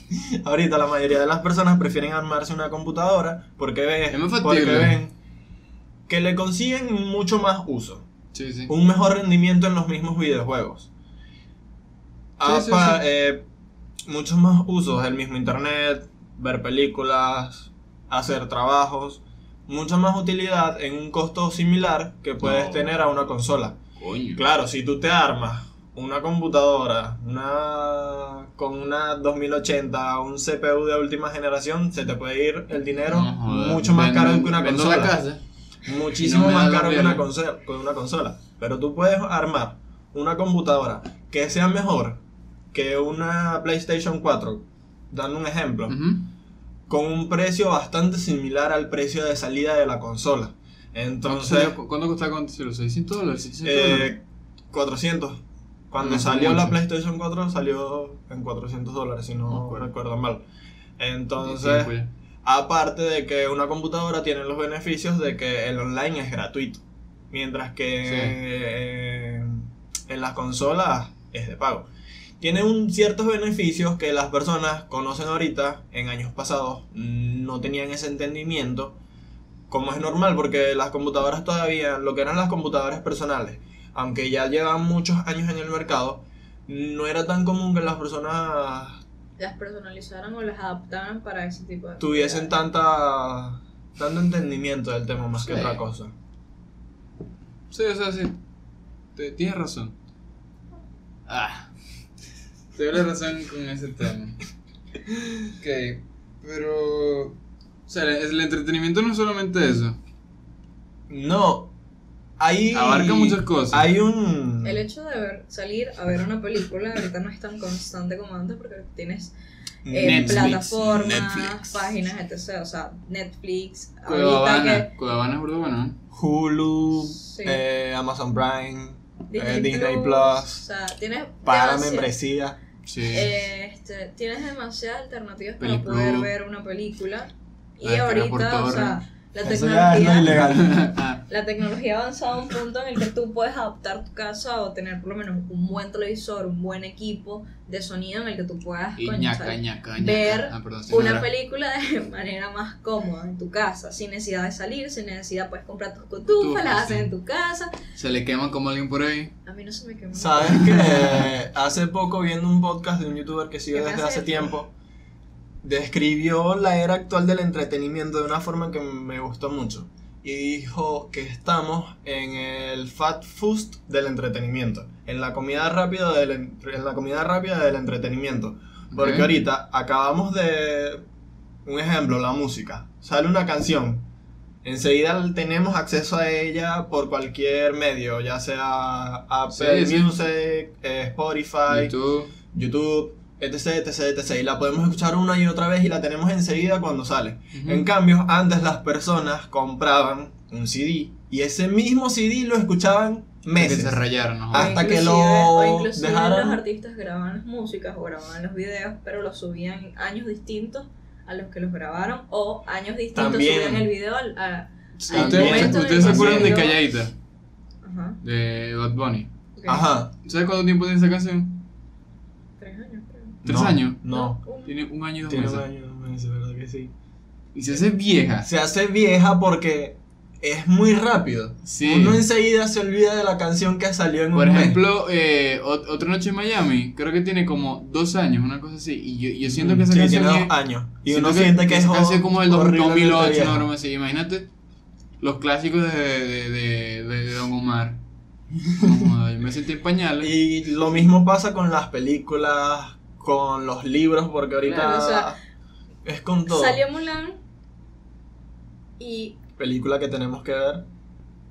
Ahorita la mayoría de las personas prefieren armarse una computadora porque ven, porque ven que le consiguen mucho más uso, Sí, sí. un mejor rendimiento en los mismos videojuegos. Sí, sí, Apa- sí. eh, muchos más usos, el mismo internet, ver películas, hacer trabajos, mucha más utilidad en un costo similar que puedes No. tener a una consola. Coño. Claro, si tú te armas una computadora una con una 2080, un CPU de última generación, se te puede ir el dinero No mucho más Vendo- caro que una consola. la casa. Muchísimo no más caro que una, consola, que una consola. Pero tú puedes armar una computadora que sea mejor que una PlayStation 4, dando un ejemplo, con un precio bastante similar al precio de salida de la consola. ¿Cuánto, Entonces, salió- ¿Cuánto costaba salió? ¿600 dólares? 600 dólares. Eh, 400. Cuando No fue salió la. PlayStation 4 salió en 400 dólares, si no No acuerdo. recuerdo mal. Entonces, aparte de que una computadora tiene los beneficios de que el online es gratuito, mientras que Sí. eh, en las consolas es de pago. Tiene un ciertos beneficios que las personas conocen ahorita, en años pasados no tenían ese entendimiento, como es normal, porque las computadoras todavía, lo que eran las computadoras personales, aunque ya llevan muchos años en el mercado, no era tan común que las personas Las personalizaran o las adaptaran para ese tipo de tuviesen tanta tanto entendimiento del tema más que Sí. otra cosa. Sí, o sea, sí. Te- Tienes razón. Ah. Te doy la razón con ese tema. Ok, pero. O sea, el, entretenimiento no es solamente eso. No, hay Abarca muchas cosas. Hay un El hecho de ver, salir a ver una película ahorita no es tan constante como antes porque tienes eh, Netflix, plataformas, Netflix. páginas, etc. O sea, Netflix, Cueva ahorita Habana. que Cueva Habana es bueno. Hulu, Sí. eh, Amazon Prime, Disney, eh, Disney Plus, Plus, o sea, tienes para membresía. Sí. eh, este, tienes demasiadas alternativas para poder ver una película. Y ahorita, o sea, la Eso ya es lo tecnología ilegal. La tecnología ha avanzado a un punto en el que tú puedes adaptar tu casa o tener por lo menos un buen televisor, un buen equipo de sonido en el que tú puedas y coño, ñaca, ¿sabes? ñaca, ñaca. ver Ah, perdón, una película de manera más cómoda en tu casa, sin necesidad de salir, sin necesidad puedes comprar tus Cotufas, las haces sí. en tu casa. Se le quema como alguien por ahí. A mí no se me quemó. ¿Sabes que hace poco viendo un podcast de un youtuber que sigo ¿Qué me desde hace tiempo, describió la era actual del entretenimiento de una forma que me gustó mucho. Y dijo que estamos en el fat food del entretenimiento, en la comida rápida del, en la comida rápida del entretenimiento. Porque ahorita acabamos de un ejemplo, la música. Sale una canción, enseguida tenemos acceso a ella por cualquier medio, ya sea Apple Sí, sí. Music, eh, Spotify, YouTube. YouTube, etc, etc, etc. Y la podemos escuchar una y otra vez y la tenemos enseguida cuando sale. En cambio, antes las personas compraban un CD Y ese mismo CD lo escuchaban Que meses. se rayaron, ¿no? Ah, hasta que lo o inclusive dejaron- los artistas grababan las músicas o grababan los videos, pero los subían años distintos a los que los grabaron o años distintos También. subían el video al, a- Sí, ¿Ustedes, ustedes se que acuerdan de. Calladita? Ajá. De Bad Bunny. Ajá. ¿Sabes cuánto tiempo tiene esa canción? Tres años, creo. ¿Tres No, años? No. Tiene un año y dos Tiene meses. un año, dos meses, ¿verdad que sí? Y se hace vieja. Se hace vieja porque es muy rápido. Sí. Uno enseguida se olvida de la canción que salió en Por un mes. ejemplo, eh, Ot- Otra Noche en Miami, creo que tiene como dos años, una cosa así. Y yo, yo siento que esa Sí, canción tiene es- dos años. Y uno siente que, es esa canción como horriblemente 2008, vieja. una broma así. Imagínate los clásicos de, de, de, de, Don Omar. Como, yo me sentí en pañales. Y lo mismo pasa con las películas, con los libros, porque ahorita Claro, o sea, es con todo. Salió Mulan y, Película que tenemos que ver.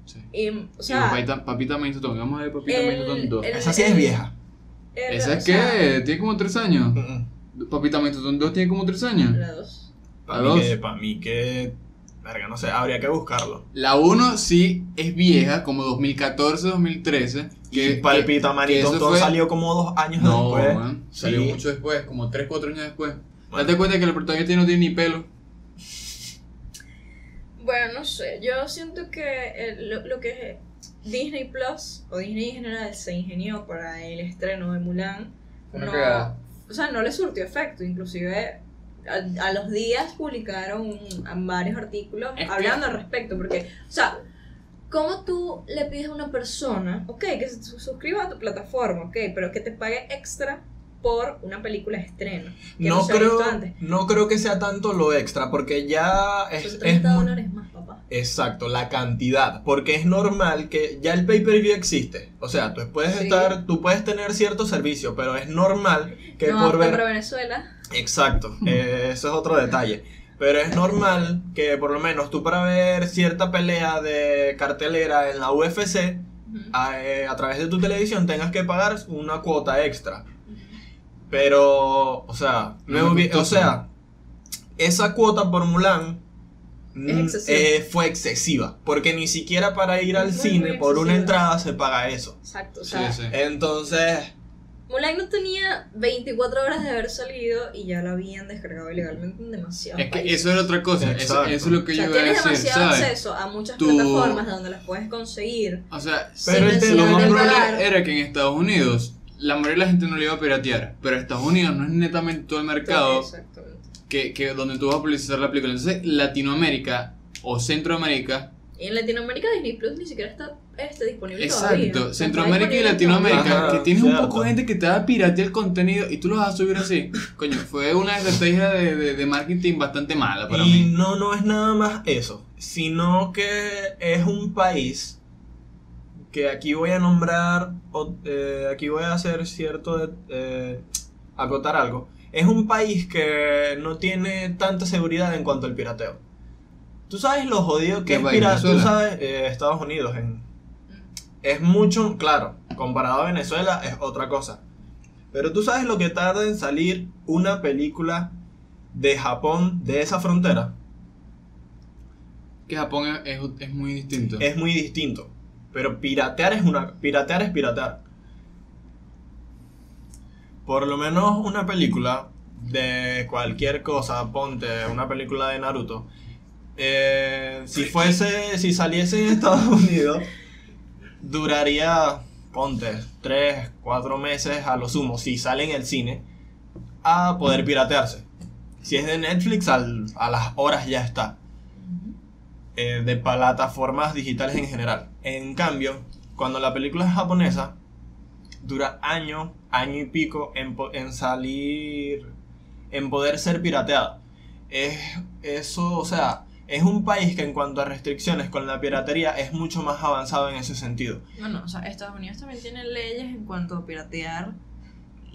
Sí. y, o Y sea, Papita, Papita Maintotón, vamos a ver Papita Maintotón 2. el- Esa sí es vieja. el- ¿Esa o es sea, qué? Tiene como tres años. Mm, mm. Papita Maintotón 2 tiene como tres años. La dos. Para La mí, que, pa' mí que. Verga, no sé, habría que buscarlo. La 1 sí es vieja, como 2014, 2013. Que Que, Palpita que Manito eso todo fue- salió como dos años No, después. man, salió Sí. mucho después, como 3, 4 años después. Bueno. Date cuenta que el protagonista no tiene ni pelo. Bueno, no sé, yo siento que el- lo, lo que Disney Plus o Disney en general se ingenió para el estreno de Mulan, Una no, o sea, no le surtió efecto, inclusive a, a los días publicaron varios artículos Es que- hablando al respecto, porque, o sea, ¿cómo tú le pides a una persona, ok, que se su- suscriba a tu plataforma, ok, pero que te pague extra por una película de estreno? Que No creo, antes? no creo que sea tanto lo extra, porque ya es, Son es 30 muy- dólares más, papá. Exacto, la cantidad, porque es normal que ya el pay-per-view existe. O sea, tú puedes Sí. estar, tú puedes tener cierto servicio, pero es normal que no por ver para Venezuela. Exacto, eh, eso es otro detalle. Pero es normal que por lo menos tú para ver cierta pelea de cartelera en la UFC a, eh, a través de tu televisión tengas que pagar una cuota extra. Pero, o sea, o sea, esa cuota por Mulan mm, eh, fue excesiva, porque ni siquiera para ir al Muy, cine muy por una entrada se paga eso. Exacto, o Sí, sea, sí. Entonces, Mulan no tenía 24 horas de haber salido y ya la habían descargado ilegalmente en demasiados Es que países. eso era otra cosa. Eso, es lo que o yo sea, iba a tienes decir, demasiado ¿sabes? acceso a muchas Tú- plataformas donde las puedes conseguir. O sea, Pero el lo más probable era que en Estados Unidos la mayoría de la gente no le iba a piratear. Pero Estados Unidos no es netamente todo el mercado Exactamente. que, que donde tú vas a publicitar la película. Entonces, Latinoamérica o Centroamérica, Y en Latinoamérica Disney Plus ni siquiera está este, disponible todavía. exacto, O sea, Centroamérica y Latinoamérica, Ajá, que tienes un poco de gente que te va a piratear el contenido y tú lo vas a subir así. Coño, fue una estrategia de, de, de marketing bastante mala para y mí. no, no es nada más eso, sino que es un país que aquí voy a nombrar, o- eh, aquí voy a hacer cierto, de- eh, acotar algo. Es un país que no tiene tanta seguridad en cuanto al pirateo. Tú sabes lo jodido que ¿Qué es piratear. Tú sabes, eh, Estados Unidos. En, es mucho, claro, comparado a Venezuela es otra cosa. Pero tú sabes lo que tarda en salir una película de Japón de esa frontera. Que Japón es, es, es muy distinto. Es muy distinto. Pero piratear es una. Piratear es piratear. Por lo menos una película de cualquier cosa, ponte una película de Naruto. Eh, si fuese, si saliese en Estados Unidos, duraría, ponte, 3, 4 meses a lo sumo, si sale en el cine, a poder piratearse. Si es de Netflix, al- a las horas ya está eh, de plataformas digitales en general. En cambio, cuando la película es japonesa, dura año, año y pico en, en salir, en poder ser pirateada. Es eso, o sea, es un país que en cuanto a restricciones con la piratería es mucho más avanzado en ese sentido. No, no, o sea, Estados Unidos también tiene leyes en cuanto a piratear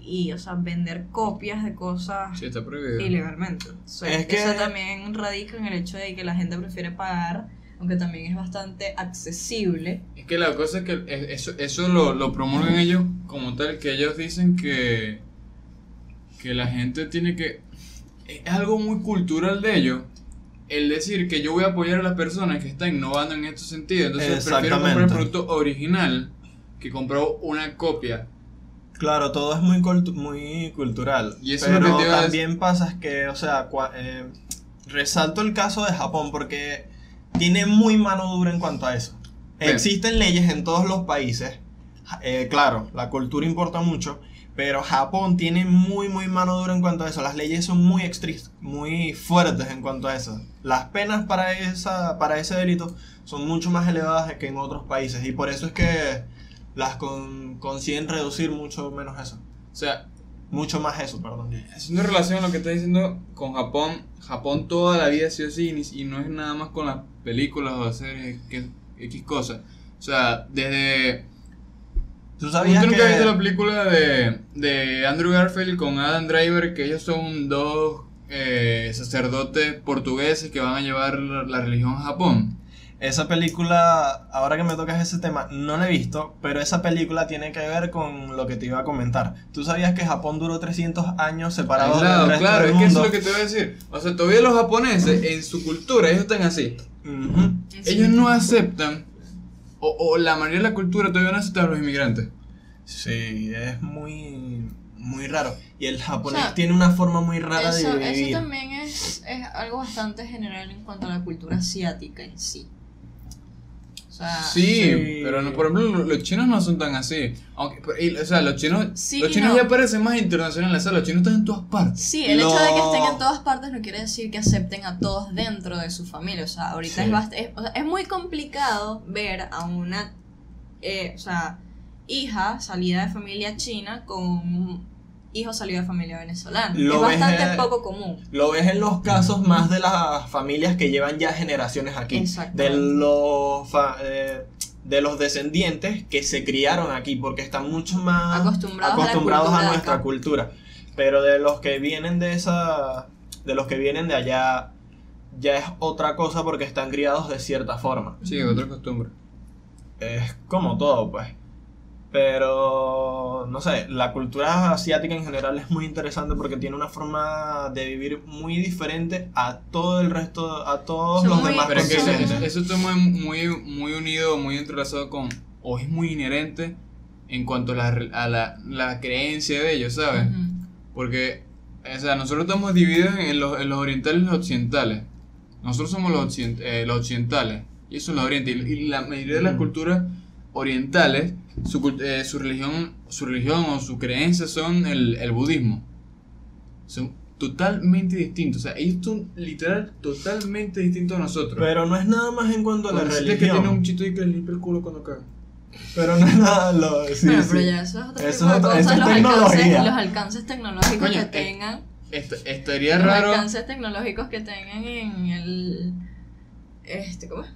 y, o sea, vender copias de cosas Sí, está prohibido. ilegalmente. O sea, Es que- Eso también radica en el hecho de que la gente prefiere pagar, aunque también es bastante accesible. Es que la cosa es que es- eso, eso lo, lo promulgan ellos como tal, que ellos dicen que, que la gente tiene que... Es algo muy cultural de ellos, el decir que yo voy a apoyar a las personas que están innovando en estos sentidos, entonces prefiero comprar el producto original que comprar una copia. Claro, todo es muy, cultu- muy cultural. Y eso pero también pasa es que, o sea, eh, resalto el caso de Japón porque tiene muy mano dura en cuanto a eso. Bien. Existen leyes en todos los países. Eh, claro, la cultura importa mucho, pero Japón tiene muy, muy mano dura en cuanto a eso. Las leyes son muy muy fuertes en cuanto a eso. Las penas para, esa, para ese delito son mucho más elevadas que en otros países y por eso es que las con- consiguen reducir mucho menos eso. O sea, Mucho más eso, perdón. haciendo relación a lo que está diciendo con Japón, Japón toda la vida ha sido así y- no es nada más con las películas o series que X cosas. O sea, desde ¿Tú ¿Tú sabías nunca que viste la película de, de Andrew Garfield con Adam Driver? Que ellos son dos eh, sacerdotes portugueses que van a llevar la, la religión a Japón. esa película, ahora que me tocas ese tema, no la he visto, pero esa película tiene que ver con lo que te iba a comentar. ¿Tú sabías que Japón duró 300 años separado Aislado, del resto claro, del es que eso mundo? es lo que te voy a decir. O sea, todavía los japoneses, en su cultura, ellos están así. Ujú. Ellos no aceptan, o, o la mayoría de la cultura todavía no acepta a los inmigrantes. Sí, es muy, muy raro. Y el japonés O sea, tiene una forma muy rara Eso, de eso vivir. también es, es algo bastante general en cuanto a la cultura asiática en sí. Sea, Sí, sí. pero no, por ejemplo lo- los chinos no son tan así. Aunque, pero- y, o sea, los chinos, Sí los chinos no. ya parecen más internacionales, o sea, los chinos están en todas partes. Sí, el hecho de que estén en todas partes no quiere decir que acepten a todos dentro de su familia. O sea, ahorita Sí. es, bast- es, o sea, es muy complicado ver a una eh, o sea, hija salida de familia china con un hijo salido de familia venezolana. Lo es bastante poco común. Lo ves en los casos más de las familias que llevan ya generaciones aquí. De los, fa- eh, de los descendientes que se criaron aquí porque están mucho más Acostumbrados a acostumbrados nuestra cultura. Pero de los que vienen de esa. De los que vienen de allá. Ya es otra cosa porque están criados de cierta forma. Sí, otra costumbre. Es como todo, pues. Pero, no sé, la cultura asiática en general es muy interesante porque tiene una forma de vivir muy diferente a todo el resto, a todos Son los muy- demás Pero es que eso, eso está muy, muy, muy unido, muy entrelazado con, o es muy inherente en cuanto a la, a la, la creencia de ellos, ¿sabes? Porque, o sea, nosotros estamos divididos en los, en los orientales y los occidentales. Nosotros somos los, occident- eh, los occidentales y eso es los orientales. Y, y la mayoría de las Ujú. culturas orientales, su, eh, su religión su religión o su creencia son el, el budismo. Son totalmente distintos. O sea, ellos son literal totalmente distintos a nosotros. Pero no es nada más en cuanto a la sientes que religión. tiene un chito y que le limpia el culo cuando caga. Pero no es nada lo. Sí, Bueno, sí. pero ya eso es otro Eso tipo es de otra- eso cosas, es los alcances, tecnología. los alcances tecnológicos Coño, que eh, tengan, Est- estaría los raro. alcances tecnológicos que tengan en el este, ¿cómo es?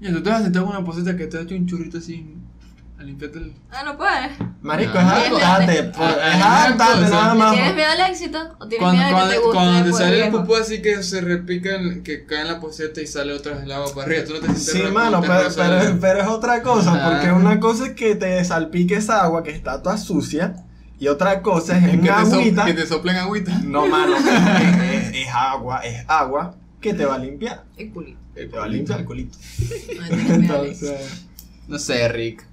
Y tú te vas a sentar con una poseta que te ha hecho un churrito así a limpiarte el. Ah, no puedes. Marico, Ah, es fíjate. hartarte. pues, Ah, Es ah, hartarte cosa. nada más. ¿Tienes miedo al éxito o tienes Cuando, miedo de que cuando, te guste cuando te después sale el pupú así que se repica, en- que cae en la poseta y sale otra vez el agua para arriba. Tú no te sientes Sí, mano, pero, pero, el- pero es otra cosa, Ah. porque una cosa es que te salpique esa agua que está toda sucia, y otra cosa es que, en te so- agüita. que te soplen agüita. No, mano, es, es- es agua, es agua que te va a limpiar. El culito. Te va a limpiar el culito. No. Entonces, No sé, Rick.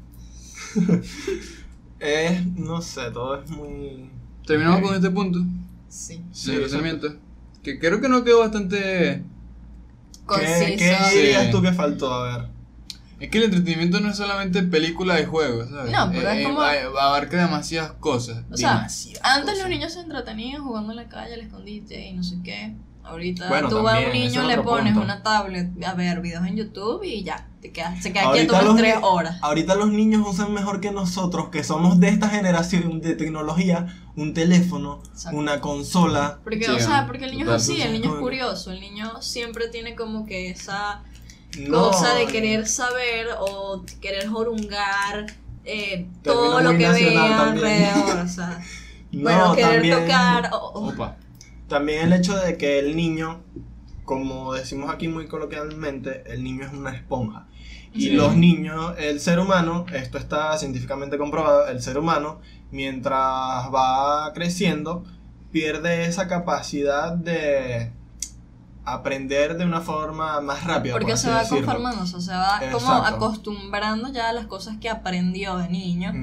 Es, no sé, todo es muy... Terminamos con este punto Sí. Sí. Que creo que no quedó bastante. Conciso. ¿Qué, qué Sí. dirías tú que faltó? A ver. Es que el entretenimiento no es solamente película de juegos, ¿sabes? No, pero es como- a- abarca demasiadas cosas. O sea, demasiadas Antes cosas. los niños se entretenían jugando en la calle al escondite y no sé qué. Ahorita Bueno, tú a también, un ese niño le pones punto. una tablet a ver videos en YouTube y ya, te quedas, se queda Ahorita quieto unas tres horas. Ahorita los niños usan mejor que nosotros, que somos de esta generación de tecnología, un teléfono, Exacto. una consola. Porque, Sí, o sea, porque el niño es así, el niño es curioso, el niño siempre tiene como que esa No, cosa de querer saber o querer jorungar eh, todo lo que también. alrededor, o sea, no, bueno, querer también- tocar, Opa. También el hecho de que el niño, como decimos aquí muy coloquialmente, el niño es una esponja. Y Sí. los niños, el ser humano, esto está científicamente comprobado, el ser humano, mientras va creciendo, pierde esa capacidad de aprender de una forma más rápida. por Porque se va decirlo. conformando, o sea, se va como acostumbrando ya a las cosas que aprendió de niño.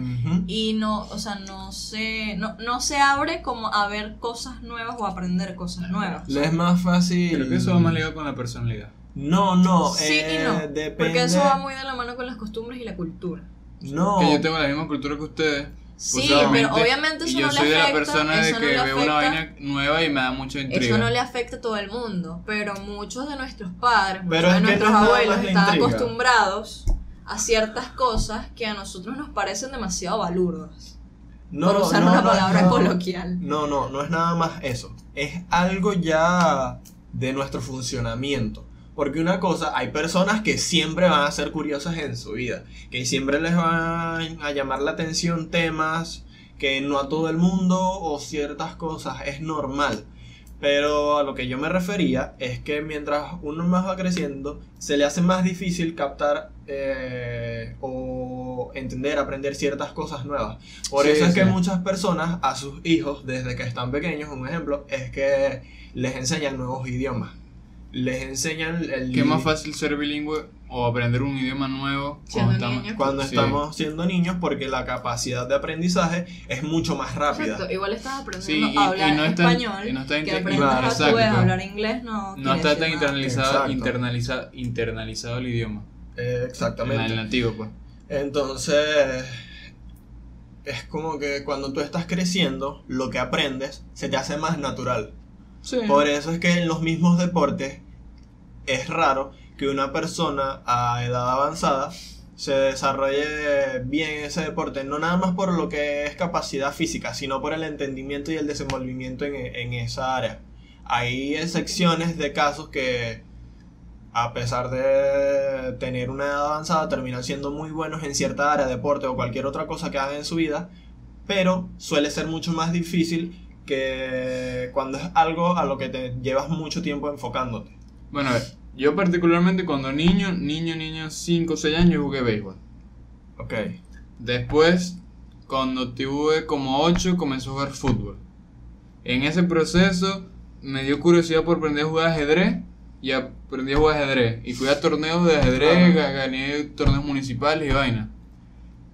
Y no, o sea, no se, no, no se abre como a ver cosas nuevas o aprender cosas nuevas. Le es más fácil. Creo que eso va más ligado con la personalidad. No, no. Sí eh, y no. Depende. Porque eso va muy de la mano con las costumbres y la cultura. No. Que yo tengo la misma cultura que ustedes. Sí, posiblemente, pero obviamente eso yo no le soy de la afecta, persona de eso que no le veo una afecta. vaina nueva y me da mucha intriga. Eso no le afecta a todo el mundo, pero muchos de nuestros padres, muchos de nuestros abuelos están intriga. acostumbrados a ciertas cosas que a nosotros nos parecen demasiado balurdas. no, por usar no, una no, palabra no. coloquial. No, no, no es nada más eso. Es algo ya de nuestro funcionamiento. Porque una cosa, hay personas que siempre van a ser curiosas en su vida, que siempre les van a llamar la atención temas que no a todo el mundo o ciertas cosas, es normal. Pero a lo que yo me refería es que mientras uno más va creciendo, se le hace más difícil captar eh, o entender, aprender ciertas cosas nuevas. Por Sí, eso es sí. que muchas personas a sus hijos, desde que están pequeños, un ejemplo, es que les enseñan nuevos idiomas. Les enseñan el Que es más fácil ser bilingüe o aprender un idioma nuevo cuando estamos- cuando Sí. estamos siendo niños porque la capacidad de aprendizaje es mucho más rápida. Exacto, igual estás Sí, aprendiendo y- a y hablar no está- español, y no está que claro, a exacto. hablar inglés no No está tan internalizado, internaliza- internalizado el idioma. Eh, En exactamente. el nativo, pues. Entonces, es como que cuando tú estás creciendo, lo que aprendes se te hace más natural. Sí. Por eso es que en los mismos deportes es raro que una persona a edad avanzada se desarrolle bien en ese deporte, no nada más por lo que es capacidad física, sino por el entendimiento y el desenvolvimiento en, en esa área. Hay excepciones de casos que, a pesar de tener una edad avanzada, terminan siendo muy buenos en cierta área, deporte o cualquier otra cosa que hagan en su vida, pero suele ser mucho más difícil que cuando es algo a lo que te llevas mucho tiempo enfocándote. Bueno, a ver, yo particularmente cuando niño, niño, niño, 5 o 6 años, yo jugué béisbol. Ok. Después, cuando tuve como 8, comencé a jugar fútbol. En ese proceso me dio curiosidad por aprender a jugar ajedrez y aprendí a jugar ajedrez. Y fui a torneos de ajedrez, ga- gané torneos municipales y vaina.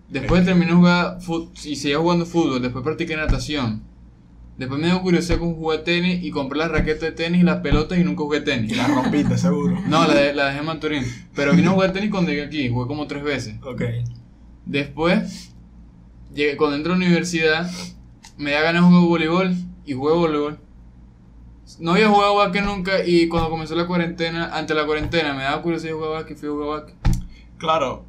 Después terminé jugar fut- y seguía jugando fútbol, después practiqué natación. Después me dio curiosidad con jugar tenis y compré las raquetas de tenis y las pelotas y nunca jugué Y tenis. la rompiste, seguro. No, la, de- la dejé en Maturín. Pero vine a jugar tenis cuando llegué aquí, jugué como tres veces. Ok. Después, llegué, cuando entré a la universidad, me da ganas de jugar voleibol y jugué voleibol. No había jugado básquet nunca y cuando comenzó la cuarentena, ante la cuarentena, me daba curiosidad jugar básquet y fui a jugar básquet. Claro,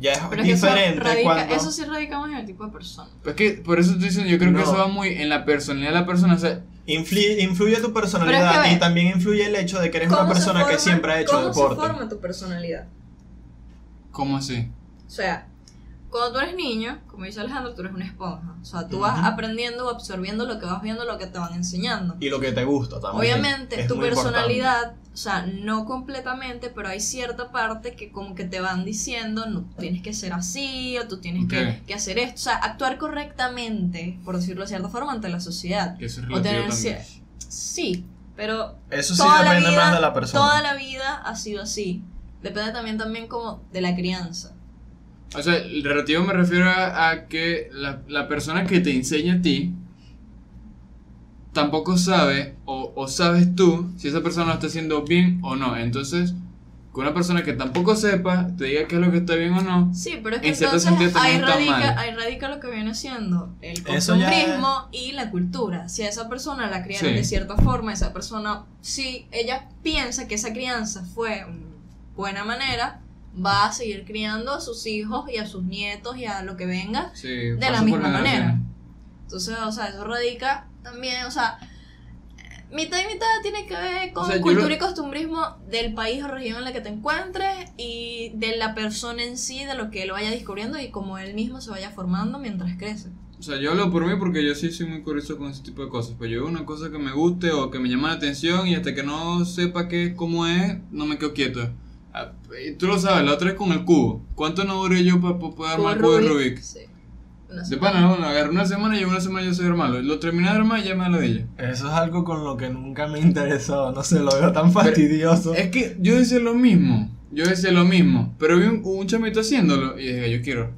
ya es Pero es que eso, diferente radica, cuando... eso sí radica más en el tipo de persona. Pues que por eso estoy diciendo, yo creo que eso va muy en la personalidad de la persona. O sea, Influye, influye tu personalidad Pero es que ve, y también influye el hecho de que eres una ¿Cómo persona que siempre ha hecho ¿Cómo deporte. se forma tu personalidad? ¿cómo así? O sea, cuando tú eres niño, como dice Alejandro, tú eres una esponja. O sea, tú vas aprendiendo o absorbiendo lo que vas viendo, lo que te van enseñando. Y lo que te gusta también. Obviamente, es tu personalidad, o sea, no completamente, pero hay cierta parte que como que te van diciendo, no, tienes que ser así, o tú tienes que, que hacer esto. O sea, actuar correctamente, por decirlo de cierta forma, ante la sociedad. Que eso es O tener Sí, pero. Eso sí depende vida, más de la persona. toda la vida ha sido así. Depende también, también como de la crianza. O sea, el relativo me refiero a, a que la, la persona que te enseña a ti tampoco sabe o, o sabes tú si esa persona lo está haciendo bien o no. Entonces, que una persona que tampoco sepa te diga qué es lo que está bien o no. Sí, pero es que En cierto entonces sentido ahí también está radica, mal. ahí radica lo que viene siendo el Eso ya costumbrismo y la cultura. Si a esa persona la criaron Sí. de cierta forma, esa persona, si ella piensa que esa crianza fue una buena manera, va a seguir criando a sus hijos y a sus nietos y a lo que venga Sí, de la misma manera. Entonces, o sea, eso radica también, o sea, eh, mitad y mitad tiene que ver con O sea, yo cultura lo- y costumbrismo del país o región en la que te encuentres y de la persona en sí, de lo que él vaya descubriendo y cómo él mismo se vaya formando mientras crece. O sea, yo hablo por mí porque yo sí soy muy curioso con ese tipo de cosas. Pues yo veo una cosa que me guste o que me llama la atención y hasta que no sepa qué, cómo es, no me quedo quieto. Ah, y tú lo sabes, la otra es con el cubo. ¿Cuánto no duré yo para poder armar el cubo de Rubik? Sí. De pana, bueno, agarré una semana y una semana yo soy hermano. Lo terminé de armar y ya me de ella. Eso es algo con lo que nunca me he interesado, no sé, lo veo tan fastidioso. Es que yo decía lo mismo. Yo decía lo mismo. Pero vi un, un chamito haciéndolo y dije, yo quiero.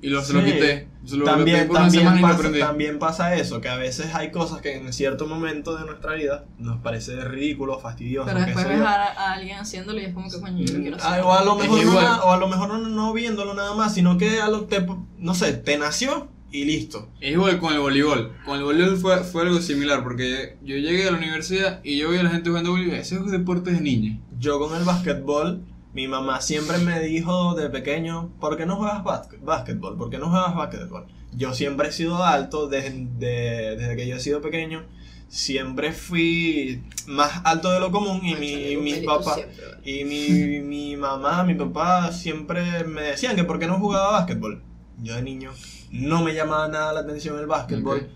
Y lo, se lo Sí. quité. Se lo, También, por una también, y lo pasa, aprendí. también pasa eso, que a veces hay cosas que en cierto momento de nuestra vida nos parece ridículo, fastidioso. Pero después ves a, a alguien haciéndolo y es como que coño, yo quiero hacer. Ah, o a lo mejor, no, na- o a lo mejor no, no viéndolo nada más, sino que a lo te, no sé, te nació y listo. Es igual con el voleibol. Con el voleibol fue, fue algo similar porque yo llegué a la universidad y yo vi a la gente jugando voleibol. Ese es un deporte de niños. Yo con el básquetbol, mi mamá siempre me dijo de pequeño, ¿por qué no juegas básquet- básquetbol? ¿Por qué no juegas básquetbol? Yo siempre he sido alto desde, de- desde que yo he sido pequeño. Siempre fui más alto de lo común y mi, y mis Mérito papás siempre, ¿vale? y mi, mi mamá, mi papá siempre me decían que por qué no jugaba básquetbol. Yo de niño no me llamaba nada la atención el básquetbol.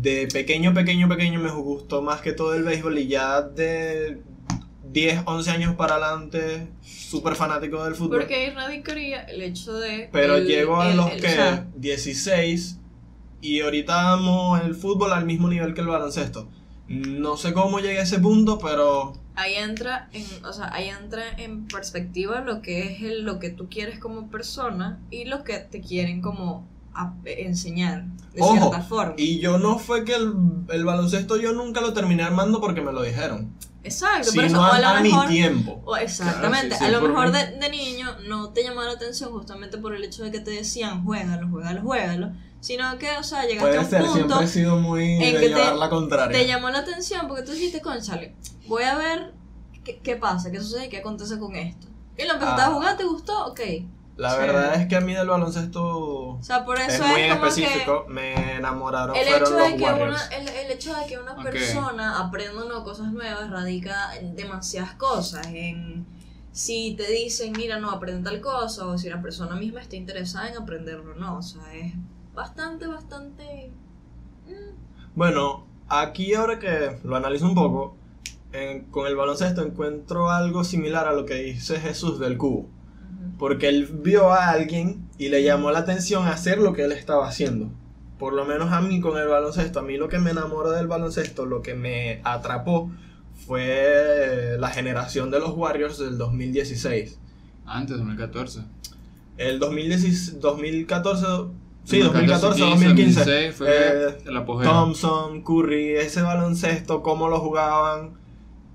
De pequeño, pequeño, pequeño me gustó más que todo el béisbol y ya de 10, 11 años para adelante, súper fanático del fútbol. Porque ahí radicaría el hecho de. Pero el- llego a el- los el- que o sea, 16 y ahorita amo el fútbol al mismo nivel que el baloncesto. No sé cómo llegué a ese punto, pero ahí entra en, o sea, ahí entra en perspectiva lo que es el, lo que tú quieres como persona y lo que te quieren como a- enseñar de Ojo, cierta forma. y yo no fue que el, el baloncesto yo nunca lo terminé armando porque me lo dijeron. Exacto, pero eso, o a, lo a mi mejor tiempo. o exactamente, Claro, sí, sí, a lo mejor de, de niño no te llamó la atención justamente por el hecho de que te decían juégalo, juégalo, juégalo, sino que, o sea, llegaste Puede a ser, un punto siempre he sido muy en de que te- la contraria. te llamó la atención porque tú dijiste, conchale, voy a ver qué, qué pasa, qué sucede qué acontece con esto. Y lo empezaste Ah. a jugar, ¿te gustó? Ok. La verdad es que a mí del baloncesto O sea, por es eso muy es, en como específico. Me enamoraron el fueron hecho, los de que Warriors. una, el, el hecho de que una persona aprenda no, cosas nuevas radica en demasiadas cosas. En si te dicen, mira, no, aprende tal cosa, o si la persona misma está interesada en aprenderlo o no. O sea, es bastante, bastante. mm, Bueno, aquí ahora que lo analizo un poco, en- con el baloncesto encuentro algo similar a lo que dice Jesús del cubo. Porque él vio a alguien y le llamó la atención hacer lo que él estaba haciendo. Por lo menos a mí con el baloncesto, a mí lo que me enamoró del baloncesto, lo que me atrapó fue la generación de los Warriors del 2016. Antes, 2014. El 2016, 2014, sí, 2014, 2014, 2015. 2016 fue eh, el apogeo. Thompson, Curry, ese baloncesto, cómo lo jugaban,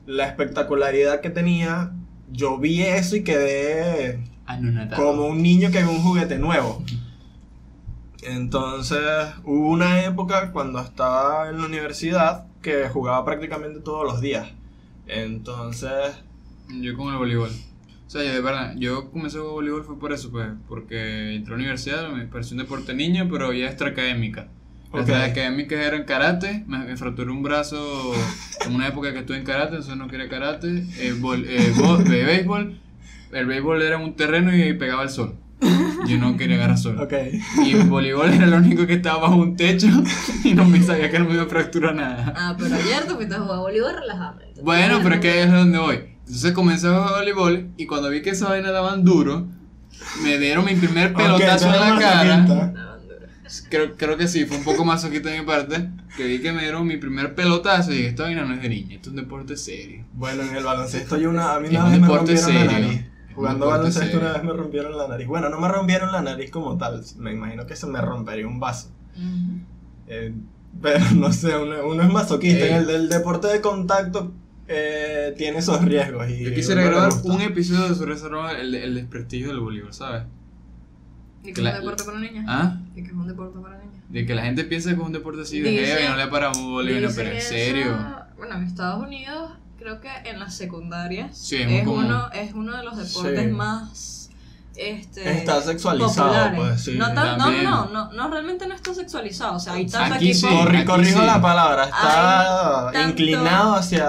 la espectacularidad que tenía. Yo vi eso y quedé Anonadado. como un niño que ve un juguete nuevo. Entonces, hubo una época cuando estaba en la universidad que jugaba prácticamente todos los días. Entonces, Yo con el voleibol. O sea, yo de verdad, yo comencé a jugar voleibol fue por eso, pues, porque entré a la universidad, me pareció un deporte niño, pero ya extraacadémica. Las Ok. académicas eran karate, me, me fracturé un brazo en una época que estuve en karate, entonces no quería karate, eh, vol- eh, bo- de béisbol, el béisbol era un terreno y pegaba el sol. Yo no quería agarrar sol. ok. Y el voleibol era lo único que estaba bajo un techo y no me sabía que no me iba a fracturar nada. Ah, pero ayer te fuiste a jugar voleibol relajadamente. Bueno, pero es que es donde voy. Entonces comencé a jugar voleibol y cuando vi que esa vaina daban duro, me dieron mi primer pelotazo Ok, en la cara. Creo, creo que sí, fue un poco más de mi parte. Que vi que me dieron mi primer pelotazo y dije, esta vaina no es de niña, esto es un deporte serio. Bueno, en el baloncesto yo una, a mí Es una un vez me deporte rompieron la serio. nariz. Jugando baloncesto una vez me rompieron la nariz. Bueno, no me rompieron la nariz como tal. Me imagino que se me rompería un vaso. Eh, pero no sé, uno, uno es masoquista. En el del deporte de contacto eh, tiene esos riesgos. Y Yo quisiera grabar un episodio sobre ese robo, el, el desprestigio del voleibol, ¿sabes? ¿Y que es un deporte para niñas? ¿Ah? ¿Y que es un deporte para niñas? De que la gente piensa que es un deporte así de heavy, no le paramos voleibol, Dicen pero en eso- serio. Bueno, en Estados Unidos, creo que en las secundarias Sí, es muy es, uno, es uno de los deportes Sí. más. Este, Está sexualizado, populares. pues sí. no, tan- no, no, no, no, realmente no está sexualizado. O sea, hay tanto Aquí equipo. sí. Corri- aquí corrijo sí. la palabra, está tanto- inclinado hacia.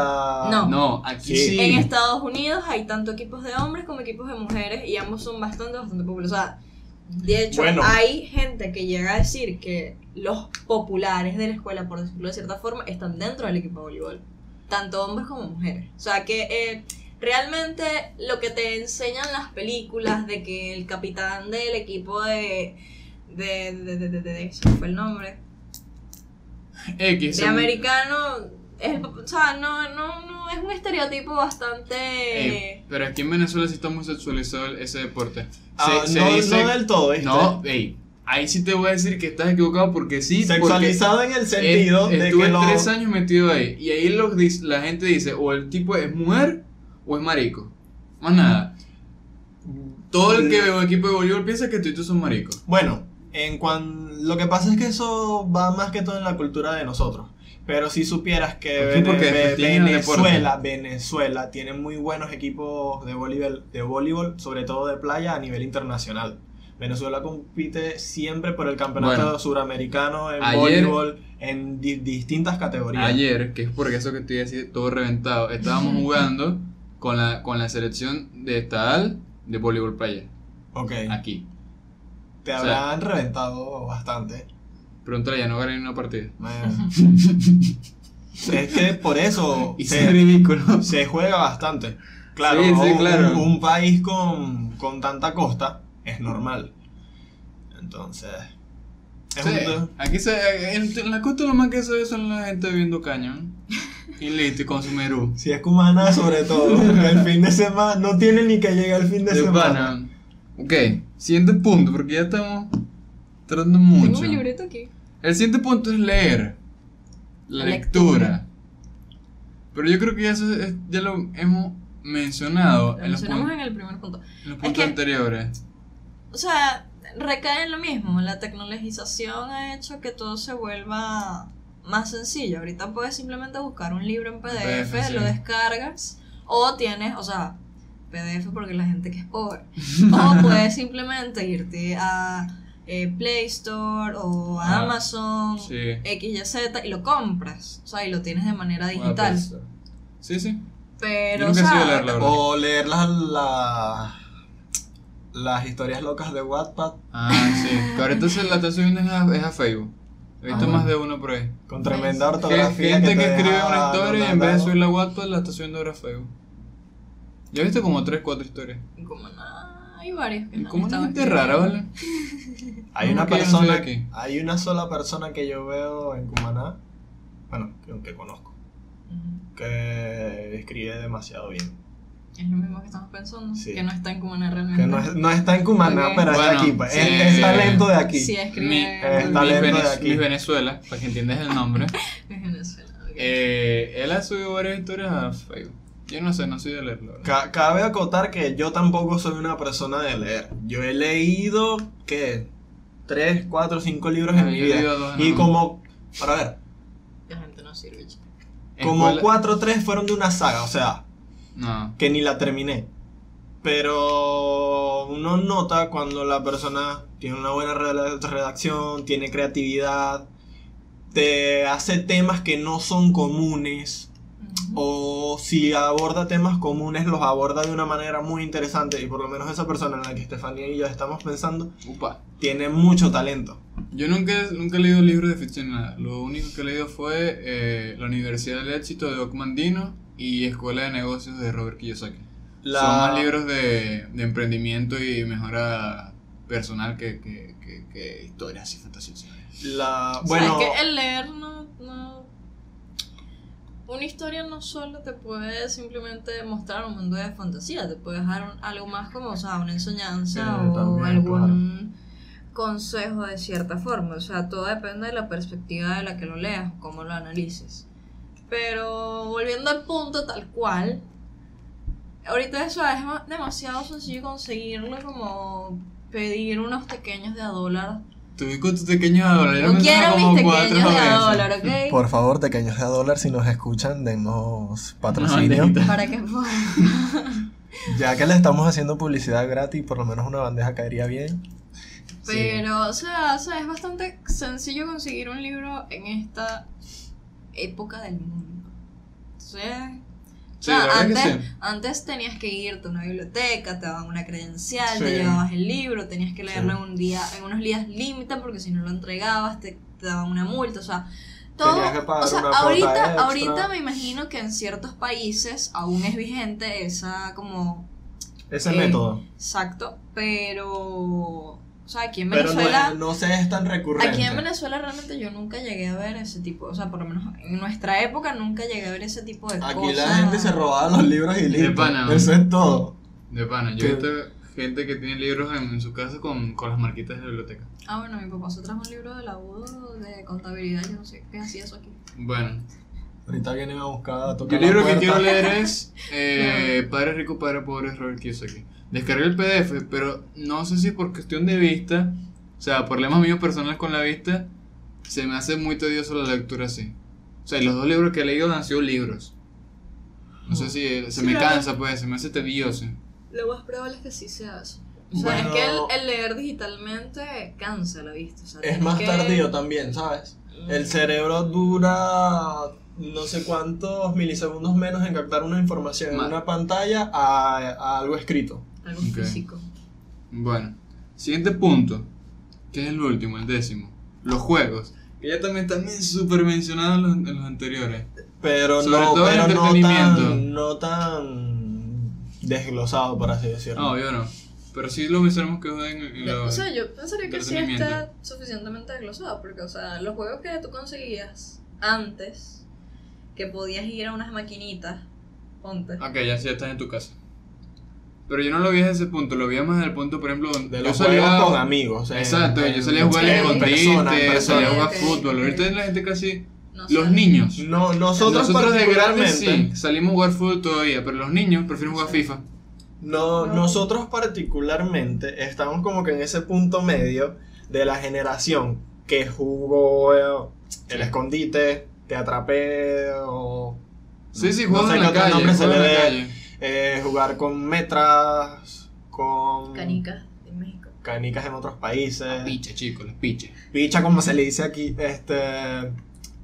No. No, aquí Sí. sí. En Estados Unidos hay tanto equipos de hombres como equipos de mujeres y ambos son bastante, bastante populares. O sea, de hecho, Bueno. hay gente que llega a decir que los populares de la escuela, por decirlo de cierta forma, están dentro del equipo de voleibol. Tanto hombres como mujeres. O sea, que eh, realmente lo que te enseñan las películas de que el capitán del equipo de, de, de, de, de, de- de- se me fue el nombre, X. de son- americano, es, o sea, no, no, no, es un estereotipo bastante... Ey, pero aquí en Venezuela sí está muy sexualizado ese deporte. Ah, Se- se no, dice- no del todo, ¿viste? No, ey, ahí sí te voy a decir que estás equivocado porque sí. Sexualizado en el sentido es- de estuve que lo... tres años metido ahí. Y ahí la gente dice, o el tipo es mujer o es marico. Más nada. Todo el que ve un equipo de voleibol piensa que tú y tú son maricos. Bueno, en cuan... lo que pasa es que eso va más que todo en la cultura de nosotros. Pero si supieras que el deporte. Venezuela, Venezuela tiene muy buenos equipos de voleibol, de voleibol, sobre todo de playa a nivel internacional. Venezuela compite siempre por el campeonato Bueno. suramericano en Ayer- voleibol en di- distintas categorías. Ayer, que es porque eso que te iba a decir, todo reventado, estábamos jugando con la, con la selección de estadal de voleibol playa. Ok, Aquí. te o sea- habrán reventado bastante. Pronto ya no gané una partida. Es que por eso Y se- es ridículo. se juega bastante. Claro, Sí, sí, un, claro. un- un país con, con tanta costa es normal. Entonces, es Sí, un- aquí se, en, en la costa lo más que se ve son la gente bebiendo cañón. Y listo, y con su merú. si es cumana, sobre todo, el fin de semana no tiene ni que llegar el fin de, De semana. pana. Ok, siguiente punto, porque ya estamos tratando Tengo mucho. mi libreto aquí. El siguiente punto es leer. La La lectura. lectura. Pero yo creo que ya, eso es- ya lo hemos mencionado Lo en los, mencionamos pun- en el primer punto. en los Es puntos que- anteriores. O sea, recae en lo mismo. La tecnologización ha hecho que todo se vuelva más sencillo. Ahorita puedes simplemente buscar un libro en PDF, PDF, sí. lo descargas, o tienes, o sea, PDF porque la gente que es pobre. o puedes simplemente irte a eh, Play Store o a Ah, Amazon, Sí. X, Y, Z, y lo compras. O sea, y lo tienes de manera digital. pues, Sí, sí. Pero, o sea, leer, la verdad. O leer las, la- las historias locas de Wattpad Ah, sí. Que ahorita se la está subiendo es a, es a Facebook. He visto Ah. más de uno por ahí. con tremenda ortografía. Gente que, escribe deja una historia y en vez de subirla a Wattpad la está subiendo ahora a Facebook. Yo he visto como 3, 4 historias. como nada, hay varios que no como una gente rara. ¿vale? Hay ¿Cómo una persona, aquí? hay una sola persona que yo veo en Cumaná, bueno, que, que conozco, que escribe demasiado bien. Es lo mismo que estamos pensando, Sí. que no está en Cumana realmente. Que no, es- no está en Cumaná, Ok. pero es de Bueno, aquí, pues. sí. es, es talento de aquí. Sí, escribe Mi- en talento de aquí. Miss Venezuela, para que entiendas el nombre. Venezuela. ok. Eh, él ha subido varias historias a Facebook. Yo no sé, no soy de leerlo. Ca- cabe acotar que yo tampoco soy una persona de leer. Yo he leído, ¿qué? Tres, cuatro, cinco libros en Ah, mi vida. dos, Y no. como, para ver, La gente no sirve, chico. como cuatro o tres fueron de una saga, o sea, No. que ni la terminé. Pero uno nota cuando la persona tiene una buena redacción, tiene creatividad, te hace temas que no son comunes, o si aborda temas comunes, los aborda de una manera muy interesante, y por lo menos esa persona en la que Estefanía y yo estamos pensando, Upa. tiene mucho talento. Yo nunca, nunca he leído libros de ficción, nada. Lo único que he leído fue eh, La Universidad del Éxito de Doc Mandino y Escuela de Negocios de Robert Kiyosaki. La- Son más libros de, de emprendimiento y mejora personal que, que, que, que historias y fantasías. La, O sea, bueno, es que el leer no, no. Una historia no solo te puede simplemente mostrar un mundo de fantasía, te puede dejar un- algo más como, o sea, una enseñanza o también, algún consejo de cierta forma. O sea, todo depende de la perspectiva de la que lo leas, cómo lo analices. Pero volviendo al punto tal cual, ahorita eso es ma- demasiado sencillo conseguirlo como pedir unos pequeños de a dólar. Tú con tus pequeños dólares. No quiero mis pequeños de a dólar, ¿ok? por favor, pequeños de a dólar, si nos escuchan, denos patrocinio. Para que puedan. ya que le estamos haciendo publicidad gratis, por lo menos una bandeja caería bien. Pero, o sea, o sea, es bastante sencillo conseguir un libro en esta época del mundo. Entonces, o Sí, antes, sí. antes tenías que irte a una biblioteca, te daban una credencial, Sí. te llevabas el libro, tenías que leerlo en un día, en unos días límite, porque si no lo entregabas te, te daban una multa, o sea, todo, que pagar o sea, una ahorita, ahorita me imagino que en ciertos países aún es vigente esa como Ese Eh, método. Exacto, pero O sea, aquí en Pero no, Venezuela. no se es tan recurrente. Aquí en Venezuela realmente yo nunca llegué a ver ese tipo, o sea, por lo menos en nuestra época nunca llegué a ver ese tipo de Aquí cosas. la gente se robaba los libros y pana. Eso es todo. De pana, yo he visto gente que tiene libros en, en su casa con, con las marquitas de la biblioteca. Ah, bueno, mi papá se trajo un libro de la U de contabilidad, yo no sé qué hacía eso aquí. Bueno, Ahorita vienen a buscar a yo tocar el la libro que quiero leer es eh, Padre Rico, Padre Pobre, Robert Kiyosaki. Descargué el PDF, pero no sé si por cuestión de vista, o sea, problemas míos personales con la vista, se me hace muy tedioso la lectura así. O sea, y los dos libros que he leído han sido libros. No sé si eh, se Sí, me cansa, pues, se me hace tedioso. Lo más probable es que sí sea eso. O sea, Bueno. es que el, el leer digitalmente cansa la vista. O sea, Es más que- tardío también, ¿sabes? El cerebro dura no sé cuántos milisegundos menos en captar una información en una pantalla a, a algo escrito. Algo físico. Bueno, siguiente punto, que es el último, el décimo. Los juegos, que ya también están súper mencionados en los, en los anteriores. Pero Sobre no, todo el pero no entretenimiento. tan, no tan desglosado, por así decirlo. No, yo no. Pero sí lo mencionamos que juegan en, en los- o sea, yo pensaría que sí está suficientemente desglosado, porque, o sea, los juegos que tú conseguías antes, que podías ir a unas maquinitas, ponte. Ok, ya sí, ya estás en tu casa. Pero yo no lo vi desde ese punto, lo vi más desde el punto, por ejemplo, donde de yo los salía juegos con amigos. en- Exacto, en- yo salía a jugar en en persona, salía a jugar fútbol. Ahorita la gente casi. No. Los niños. No, nosotros, Nosotros de grandes particularmente, sí, salimos a jugar fútbol todavía, pero los niños prefieren jugar FIFA. No, No. nosotros particularmente estamos como que en ese punto medio de la generación que jugó eh, el Sí. escondite, te atrapé o Sí, sí, no sé en la se le calle. Eh, jugar con metras, con Canicas en México. canicas en otros países, Las pichas, chicos, las pichas. picha como se le dice aquí, este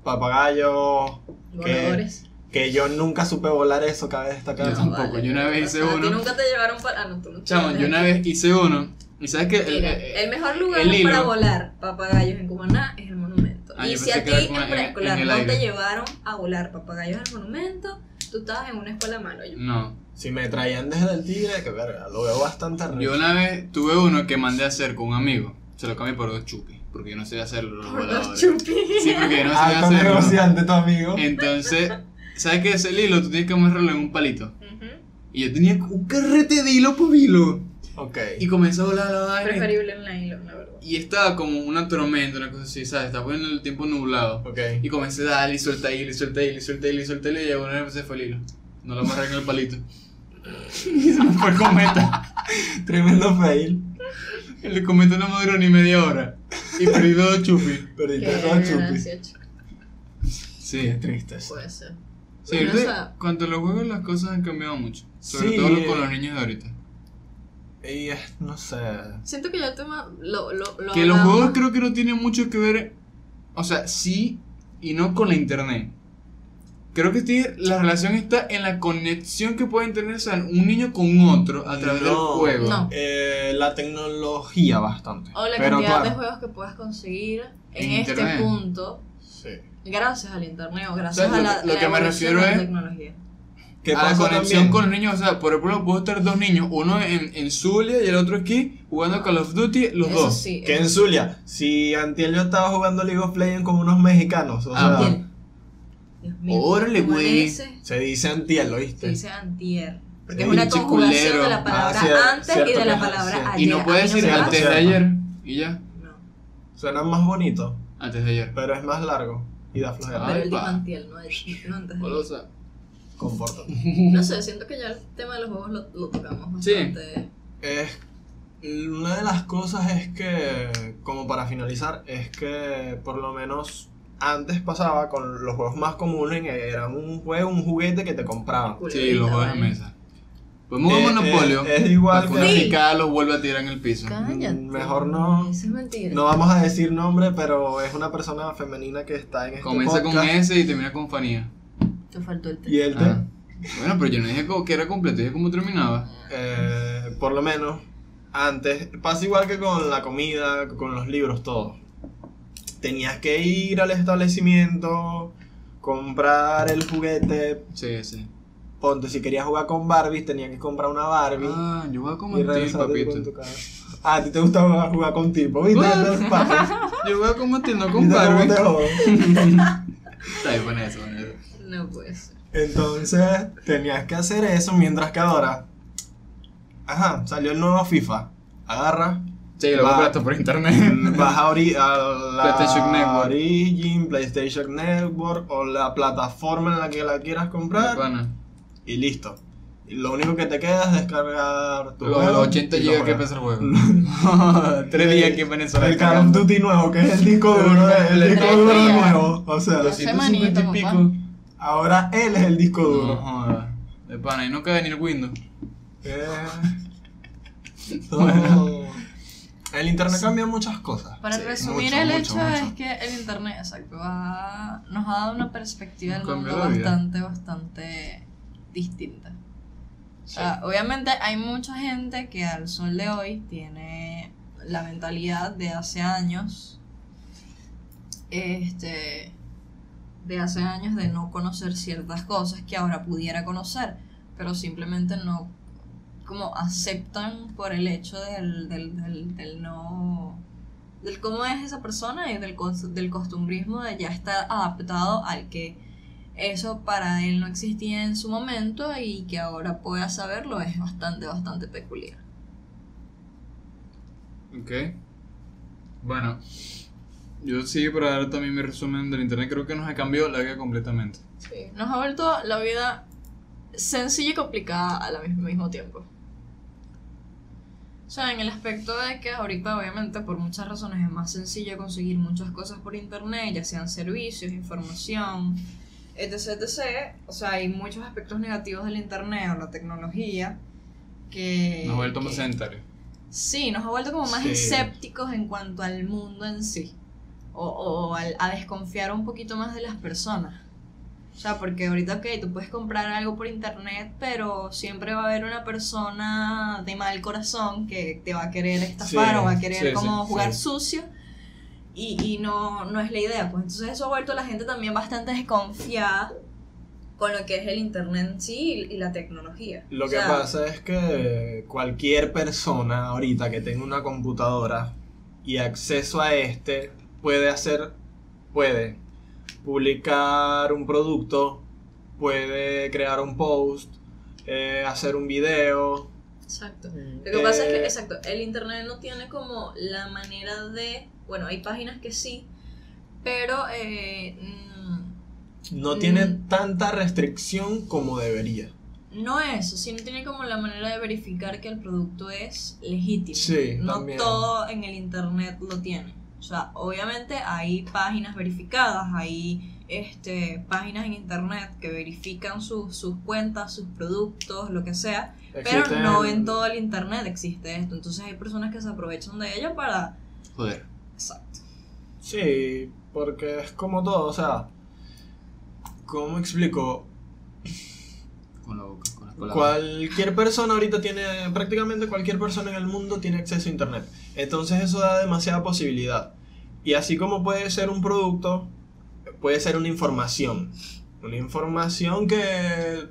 papagayo, que, Voladores. que yo nunca supe volar eso, cabe destacar. Yo tampoco, yo una vez hice O sea, uno. nunca te llevaron para. Ah, no, tú no Chamo, yo una vez hice uno. ¿Y sabes qué? El- Mira, el- el mejor lugar el para volar papagayos en Cumaná es el monumento. Ah, y si pensé a que ti era en preescolar no te llevaron a volar papagayos al monumento, tú estabas en una escuela malo. Yo, No. Si me traían desde el tigre, que verga, lo veo bastante rico. Yo una vez tuve uno que mandé a hacer con un amigo. Se lo cambié por dos chupis. Porque yo no sé hacerlo. Los voladores. chupis. Sí, porque yo no sé Alto hacerlo. negociante tu amigo. Entonces, ¿sabes qué es el hilo? Tú tienes que amarrarlo en un palito. Ujú. Y yo tenía un carrete de hilo por hilo. Ok. Y comenzó a volar la vaina. Preferible en nylon, la verdad. Y estaba como una tormenta, una cosa así, ¿sabes? Estaba poniendo el tiempo nublado. Ok. Y comencé a darle y suelta hilo, y suelta hilo, y suelta hilo, y suelta hilo, y ya una vez se fue el hilo. No lo amarré en el palito. Y se me fue el cometa. Tremendo fail. El cometa no me duró ni media hora. Y perdí dos chupis. Te dos chupis. Sí. Qué tristes. Puede ser. Sí, Bueno, o sea- cuanto a los juegos las cosas han cambiado mucho. Sobre Sí, todo eh. con los niños de ahorita. Y es, no sé. Siento que ya el tema lo, lo, lo Que los hablamos. juegos creo que no tienen mucho que ver, o sea, sí y no con la internet. Creo que tiene- la relación está en la conexión que pueden tener o sea, un niño con otro a través del No. juego. No. Eh, la tecnología bastante. O la Pero cantidad de juegos que puedas conseguir en, este punto Sí. gracias al internet o gracias a Lo la, que- lo la que me refiero es- tecnología. ¿Qué a la conexión también? con los niños, o sea, por ejemplo, puedo estar dos niños, uno en, en Zulia y el otro aquí, jugando Call of Duty, los Eso dos. sí. Que en. Zulia, si Antiel yo estaba jugando League of Legends con unos mexicanos, o Ah, sea, Bien. Dios mío, Órale, se dice Antiel, ¿lo Se viste? dice antier. Porque Sí, es una conjugación culero. de la palabra Ah, cier- antes y de la es- palabra sí. ayer. Y no puedes decir antes de ayer y ya, No, Suena más bonito, antes de ayer. pero es más largo y da flojera. Pero él dijo pa. antiel, no, no antes de Compórtate. No sé, siento que ya el tema de los juegos lo, lo tocamos Sí. bastante. Es, una de las cosas es que, como para finalizar, es que por lo menos antes pasaba con los juegos más comunes, que era un juego, un juguete que te compraban. sí, los juegos de mesa. Podemos jugar Eh, Monopolio. eh, es igual que- Sí. los vuelve a tirar en el piso. Cállate. Mm, mejor no. Eso es mentira. No vamos a decir nombre, pero es una persona femenina que está en este Comienza con. S y termina con Fanía. Te faltó el té. Y él te- Ah. Bueno, pero yo no dije que era completo, dije cómo terminaba. eh, por lo menos, antes, pasa igual que con la comida, con los libros, todo. Tenías que ir al establecimiento, comprar el juguete. Sí, sí. Ponte, si querías jugar con Barbies, tenías que comprar una Barbie. Ah, yo voy a papito. con tu casa. Ah, a ti te gusta jugar, jugar con tipo, ¿viste? Yo voy a combatir, no con ¿Viste cómo Barbie. Está bien, pon eso, pon eso. No puede ser. Entonces, tenías que hacer eso mientras que ahora. Ajá, salió el nuevo FIFA. Agarra, Sí, lo Va. compraste por internet. vas a, ori- a la PlayStation Network. Origin, PlayStation Network o la plataforma en la que la quieras comprar y listo. Y lo único que te queda es descargar tu Los juego 80 y lo GB que pesa el juego. Tres días que en Venezuela. El Call of Duty nuevo, que es el disco duro, el disco duro nuevo. O sea, Dos 250 y pico. ahora él es el disco No duro. joda. De pana, y no cabe ni el Windows. Eh, todo- El internet cambia muchas cosas. Para Sí, resumir, mucho, el mucho, hecho mucho. es que el internet, exacto, ha- nos ha dado una perspectiva del mundo bastante, bastante distinta. O sea, obviamente hay mucha gente que al sol de hoy tiene la mentalidad de hace años, este, de hace años de no conocer ciertas cosas que ahora pudiera conocer, pero simplemente no, como aceptan por el hecho del, del, del, del no, del cómo es esa persona y del, del costumbrismo de ya estar adaptado al que eso para él no existía en su momento y que ahora pueda saberlo es bastante, bastante peculiar. Ok. Bueno, yo sí, para dar también mi resumen del internet, creo que nos ha cambiado la vida completamente. Sí, nos ha vuelto la vida sencilla y complicada al mismo tiempo. O sea, en el aspecto de que ahorita obviamente por muchas razones es más sencillo conseguir muchas cosas por internet, ya sean servicios, información, etc, etc. O sea, hay muchos aspectos negativos del internet o la tecnología que... Nos ha vuelto más sedentarios. Sí, nos ha vuelto como más Sí. escépticos en cuanto al mundo en sí. O, o al- a desconfiar un poquito más de las personas. O sea, porque ahorita, ok, tú puedes comprar algo por internet, pero siempre va a haber una persona de mal corazón que te va a querer estafar Sí, o va a querer sí, como sí, jugar sucio. Y, y no, no es la idea. Pues entonces eso ha vuelto a la gente también bastante desconfiada con lo que es el internet en sí y, y la tecnología. Lo O que sea, pasa es que cualquier persona ahorita que tenga una computadora y acceso a este puede hacer, puede publicar un producto, puede crear un post, eh, hacer un video. Exacto. Lo que pasa es que, eh, exacto, el internet no tiene como la manera de, bueno, hay páginas que sí, pero eh, mm, no tiene Mm. tanta restricción como debería. no eso, sino tiene como la manera de verificar que el producto es legítimo. Sí, no también. todo en el internet lo tiene. O sea, obviamente hay páginas verificadas, hay este, páginas en internet que verifican sus, sus cuentas, sus productos, lo que sea, pero no en todo el internet existe esto. Entonces hay personas que se aprovechan de ello para... Joder. Exacto. Sí, porque es como todo, o sea, ¿cómo explico? Con la boca, Cualquier persona ahorita tiene, prácticamente cualquier persona en el mundo tiene acceso a internet. Entonces eso da demasiada posibilidad. Y así como puede ser un producto, puede ser una información. Una información que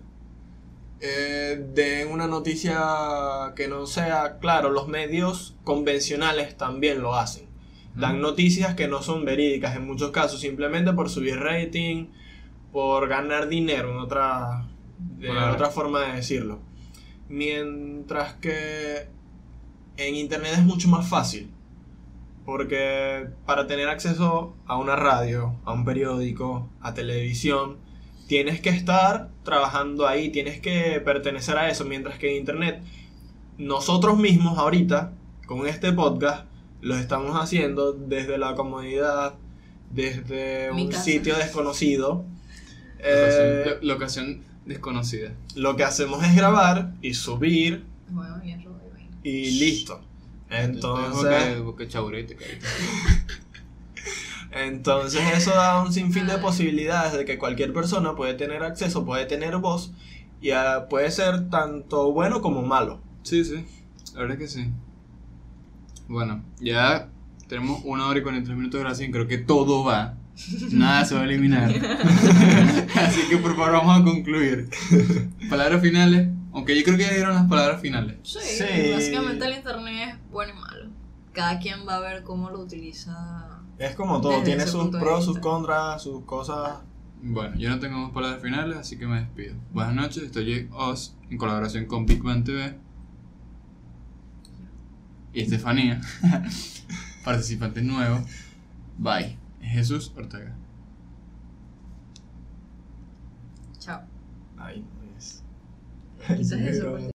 eh, de una noticia que no sea, claro, los medios convencionales también lo hacen. Dan noticias que no son verídicas en muchos casos, simplemente por subir rating, por ganar dinero, en otra, de Claro. otra forma de decirlo. Mientras que en internet es mucho más fácil. Porque para tener acceso a una radio, a un periódico, a televisión, tienes que estar trabajando ahí, tienes que pertenecer a eso. Mientras que en internet, nosotros mismos ahorita, con este podcast, lo estamos haciendo desde la comodidad, desde Mi un casa. sitio desconocido. Eh, Locación, lo- locación desconocida. lo que hacemos es grabar y subir Bueno, y eso, bueno. y listo. Entonces, carita. entonces eso da un sinfín de posibilidades de que cualquier persona puede tener acceso, puede tener voz y ah, puede ser tanto bueno como malo. Sí, sí. La verdad es que sí. Bueno, ya tenemos una hora y 43 minutos de grabación. Creo que todo va. Nada se va a eliminar. Así que por favor vamos a concluir. Palabras finales. Aunque yo creo que ya dieron las palabras finales. Sí, Sí. básicamente el internet es bueno y malo. Cada quien va a ver cómo lo utiliza. Es como todo, tiene sus pros, sus contras, sus cosas. Bueno, yo no tengo más palabras finales, así que me despido. Buenas noches, estoy Jake Oz en colaboración con Big Bang TV y Estefanía, participante nuevo. Bye. Jesús Ortega. Chao. Ay, pues. Quizás porque-